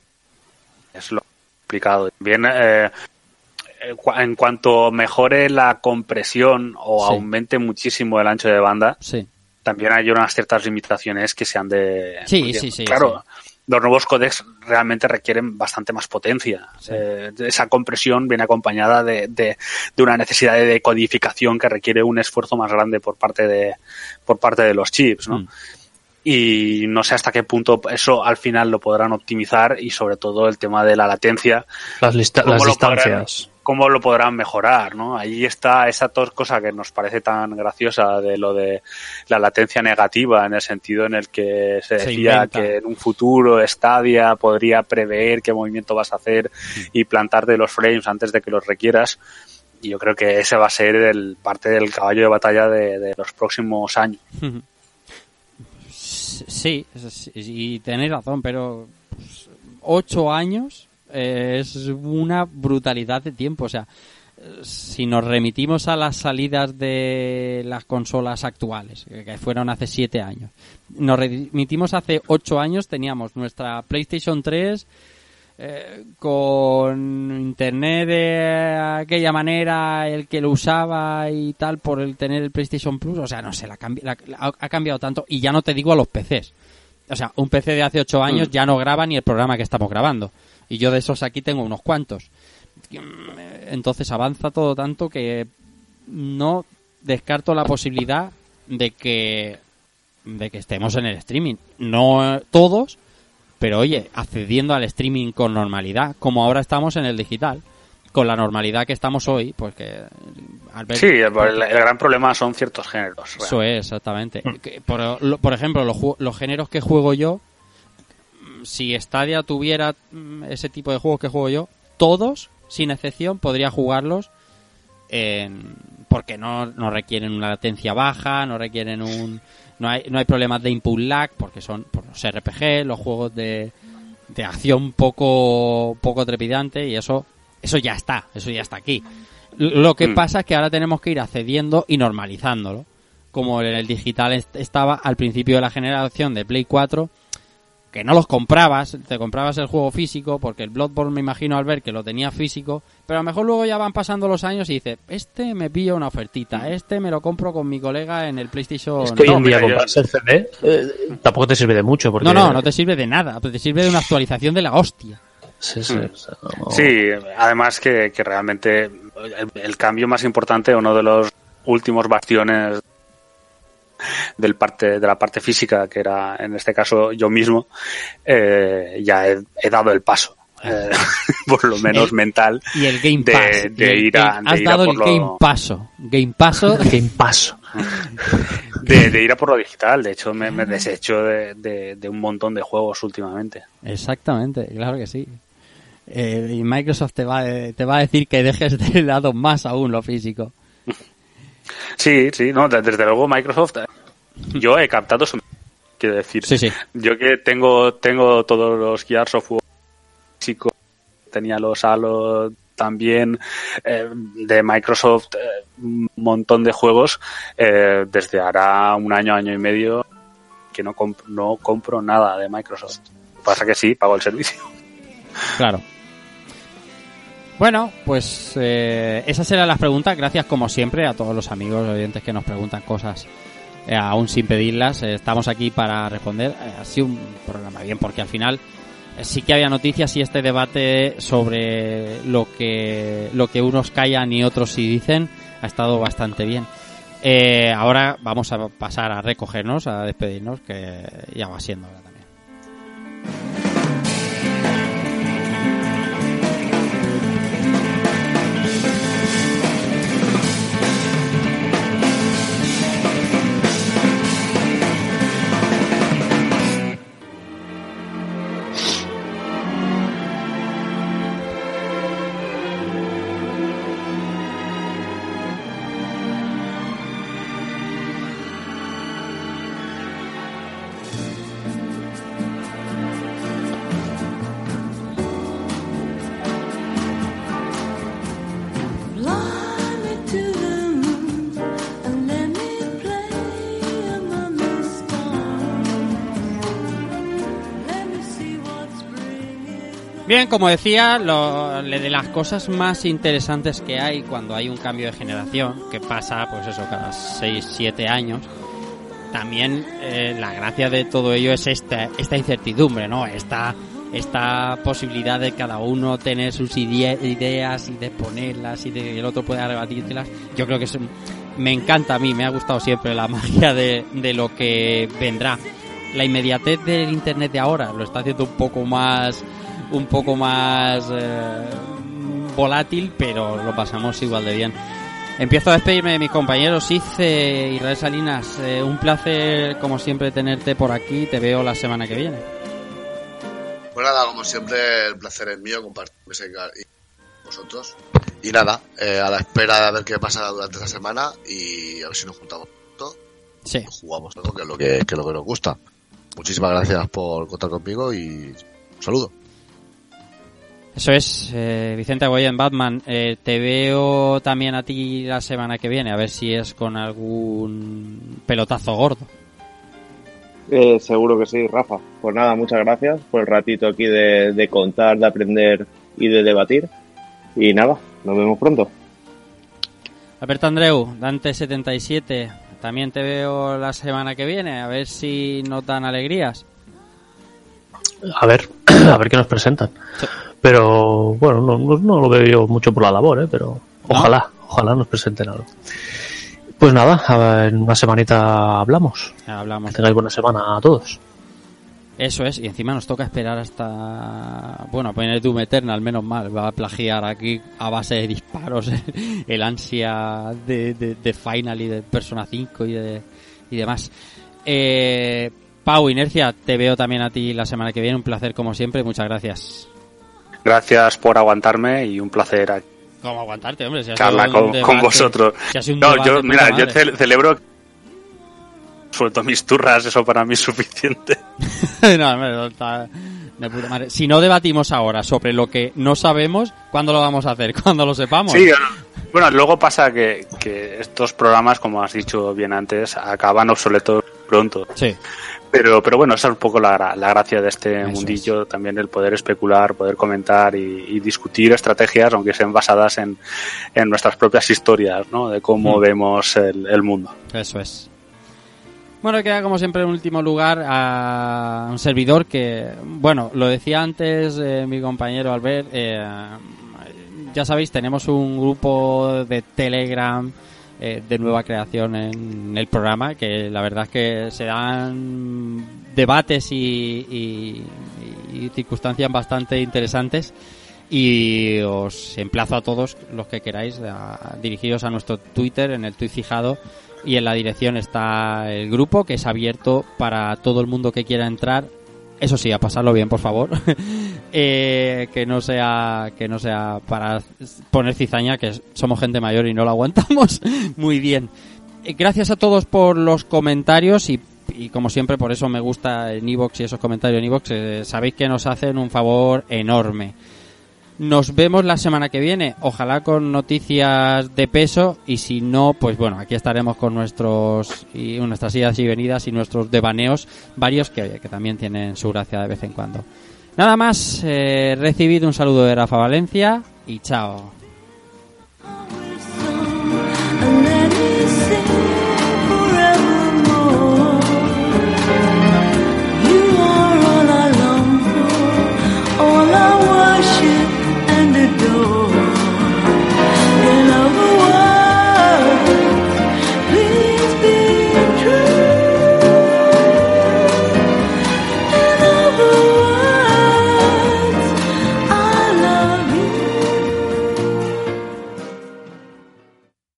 [SPEAKER 4] es lo complicado. Bien, eh, en cuanto mejore la compresión o
[SPEAKER 1] Sí.
[SPEAKER 4] aumente muchísimo el ancho de banda,
[SPEAKER 1] Sí,
[SPEAKER 4] también hay unas ciertas limitaciones que se han de.
[SPEAKER 1] Sí, sí, sí,
[SPEAKER 4] Claro, los nuevos codecs realmente requieren bastante más potencia. Eh, esa compresión viene acompañada de, de, de una necesidad de decodificación que requiere un esfuerzo más grande por parte de, por parte de los chips, ¿no?
[SPEAKER 1] Mm.
[SPEAKER 4] Y no sé hasta qué punto eso al final lo podrán optimizar y sobre todo el tema de la latencia,
[SPEAKER 6] las, lista- las distancias.
[SPEAKER 4] Cómo lo podrán mejorar, ¿no? Ahí está esa cosa que nos parece tan graciosa de lo de la latencia negativa, en el sentido en el que se
[SPEAKER 1] Se
[SPEAKER 4] decía
[SPEAKER 1] inventa.
[SPEAKER 4] que en un futuro Stadia podría prever qué movimiento vas a hacer y plantarte los frames antes de que los requieras. Y yo creo que ese va a ser el parte del caballo de batalla de, de los próximos años.
[SPEAKER 1] sí, y tenéis razón, pero 8 años eh, es una brutalidad de tiempo. O sea, si nos remitimos a las salidas de las consolas actuales, que fueron hace 7 años, nos remitimos hace 8 años, teníamos nuestra PlayStation 3 eh, con internet de aquella manera, el que lo usaba y tal, por el tener el PlayStation Plus, o sea, no sé, la cambi- la- la- ha, ha cambiado tanto, y ya no te digo a los PCs. O sea, un PC de hace 8 años ya no graba ni el programa que estamos grabando. Y yo de esos aquí tengo unos cuantos. Entonces avanza todo tanto que no descarto la posibilidad de que de que estemos en el streaming. No todos, pero oye, accediendo al streaming con normalidad, como ahora estamos en el digital, con la normalidad que estamos hoy, pues que
[SPEAKER 4] Sí, el, el gran problema son ciertos géneros.
[SPEAKER 1] eso es, exactamente. Por, lo- por ejemplo, los, los géneros que juego yo, si Stadia tuviera mm, ese tipo de juegos que juego yo, todos, sin excepción, podría jugarlos en- porque no, no requieren una latencia baja, no requieren un... No hay, no hay problemas de input lag, porque son por los RPG, los juegos de, de acción poco, poco trepidante, y eso, eso ya está, eso ya está aquí. Lo que
[SPEAKER 4] Mm.
[SPEAKER 1] pasa es que ahora tenemos que ir accediendo y normalizándolo. Como en el digital est- estaba al principio de la generación de Play 4, que no los comprabas, te comprabas el juego físico, porque el Bloodborne me imagino al ver que lo tenía físico, pero a lo mejor luego ya van pasando los años y dices, este me pillo una ofertita, este me lo compro con mi colega en el PlayStation.
[SPEAKER 6] Es que hoy
[SPEAKER 4] no,
[SPEAKER 6] en día
[SPEAKER 4] mira, yo-
[SPEAKER 6] comprarse el CD eh, tampoco te sirve de mucho. Porque
[SPEAKER 1] no, no, no te sirve de nada, te sirve de una actualización de la hostia.
[SPEAKER 6] Sí, sí, o sea, no-
[SPEAKER 4] Sí, además que, que realmente el, el cambio más importante, uno de los últimos bastiones del parte de la parte física, que era en este caso yo mismo, eh, ya he, he dado el paso, eh, por lo menos
[SPEAKER 1] El-
[SPEAKER 4] mental,
[SPEAKER 1] Y el Game
[SPEAKER 4] de-
[SPEAKER 1] Pass.
[SPEAKER 4] de
[SPEAKER 1] el
[SPEAKER 4] ir a- de
[SPEAKER 1] has
[SPEAKER 4] ir a
[SPEAKER 1] dado
[SPEAKER 4] por
[SPEAKER 1] el
[SPEAKER 4] lo-
[SPEAKER 1] Game Paso. Game Paso.
[SPEAKER 6] Game Pass.
[SPEAKER 4] de, de ir a por lo digital. De hecho, me, me desecho de, de- de un montón de juegos últimamente.
[SPEAKER 1] Exactamente, claro que sí. Eh, y Microsoft te va, te va a decir que dejes de lado más aún lo físico.
[SPEAKER 4] Sí, sí, no, de- desde luego Microsoft, eh, yo he captado eso, quiero decir.
[SPEAKER 1] Sí, sí.
[SPEAKER 4] Yo que tengo, tengo todos los Gears of War físicos, tenía los Halo también eh, de Microsoft, eh, un montón de juegos, eh, desde hará un año, año y medio, que no, comp- no compro nada de Microsoft. Pasa que sí, pago el servicio.
[SPEAKER 1] Claro. Bueno, pues eh, esas eran las preguntas. Gracias, como siempre, a todos los amigos oyentes que nos preguntan cosas eh, aún sin pedirlas. Eh, estamos aquí para responder. Eh, ha sido un programa bien, porque al final eh, sí que había noticias y este debate sobre lo que, lo que unos callan y otros sí dicen ha estado bastante bien. Ahora vamos a pasar a recogernos, a despedirnos, que ya va siendo Bien, como decía, lo, de las cosas más interesantes que hay cuando hay un cambio de generación, que pasa, pues eso, cada 6, 7 años, también eh, la gracia de todo ello es esta, esta incertidumbre, ¿no? Esta, esta posibilidad de cada uno tener sus idea- ideas y de ponerlas y de que el otro pueda rebatírtelas. Yo creo que es, me encanta a mí, me ha gustado siempre la magia de, de lo que vendrá. La inmediatez del internet de ahora lo está haciendo un poco más un poco más eh, volátil, pero lo pasamos igual de bien. Empiezo a despedirme de mis compañeros. Ice Israel Salinas, eh, un placer como siempre tenerte por aquí. Te veo la semana que viene.
[SPEAKER 5] Pues nada, como siempre, el placer es mío compartir y con vosotros. Y nada, eh, a la espera de ver qué pasa durante esta semana y a ver si nos juntamos pronto
[SPEAKER 1] Sí.
[SPEAKER 5] jugamos algo que es lo que, que es lo que nos gusta. Muchísimas gracias por contar conmigo y un saludo.
[SPEAKER 1] Eso es, eh, Vicente Agoyen, Batman. Eh, te veo también a ti la semana que viene, a ver si es con algún pelotazo gordo.
[SPEAKER 3] Eh, seguro que sí, Rafa. Pues nada, muchas gracias por el ratito aquí de, de contar, de aprender y de debatir. Y nada, nos vemos pronto.
[SPEAKER 1] Alberto Andreu, Dante77, también te veo la semana que viene, a ver si nos dan alegrías.
[SPEAKER 6] A ver, a ver qué nos presentan. Pero bueno, no, no, no lo veo yo mucho por la labor, ¿eh? pero ojalá, ojalá nos presenten algo. Pues nada, en una semanita hablamos.
[SPEAKER 1] Hablamos.
[SPEAKER 6] Que tengáis buena semana a todos.
[SPEAKER 1] Eso es, y encima nos toca esperar hasta. Bueno, poner Doom Eternal, menos mal. Va a plagiar aquí a base de disparos el ansia de, de, de Final y de Persona 5 y, de, y demás. Eh, Pau, Inercia, te veo también a ti la semana que viene. Un placer como siempre, muchas gracias.
[SPEAKER 4] Gracias por aguantarme y un placer
[SPEAKER 1] ¿Cómo aguantarte, hombre? Si un
[SPEAKER 4] con, vosotros.
[SPEAKER 1] si
[SPEAKER 4] No, yo, mira, yo ce- celebro suelto mis turras, eso para mí es suficiente.
[SPEAKER 1] no, no está de puta madre. Si no debatimos ahora sobre lo que no sabemos, ¿cuándo lo vamos a hacer? Cuando lo sepamos.
[SPEAKER 4] Sí, bueno, luego pasa que, que estos programas, como has dicho bien antes, acaban obsoletos pronto.
[SPEAKER 1] Sí.
[SPEAKER 4] Pero, pero bueno, esa es un poco la, la gracia de este
[SPEAKER 1] Eso
[SPEAKER 4] mundillo, también el poder especular, poder comentar y, y discutir estrategias, aunque sean basadas en, en nuestras propias historias, ¿no? De cómo
[SPEAKER 1] Mm.
[SPEAKER 4] vemos el, el mundo.
[SPEAKER 1] Eso es. Bueno, queda como siempre en último lugar a un servidor que, bueno, lo decía antes eh, mi compañero Albert, eh, ya sabéis, tenemos un grupo de Telegram eh, de nueva creación en el programa, que la verdad es que se dan debates y, circunstancias bastante interesantes. Y os emplazo a todos los que queráis a, dirigiros a nuestro Twitter en el tweet fijado y en la dirección está el grupo que es abierto para todo el mundo que quiera entrar eso sí a pasarlo bien por favor. Eh, que no sea que no sea para poner cizaña que somos gente mayor y no lo aguantamos muy bien. Eh, gracias a todos por los comentarios y y como siempre por eso me gusta en iVoox y esos comentarios en iVoox eh, sabéis que nos hacen un favor enorme nos vemos la semana que viene, ojalá con noticias de peso y si no, pues bueno, aquí estaremos con nuestros y nuestras idas y venidas y nuestros devaneos, varios que, que también tienen su gracia de vez en cuando. Nada más, eh, recibid un saludo de Rafa Valencia y chao. the door.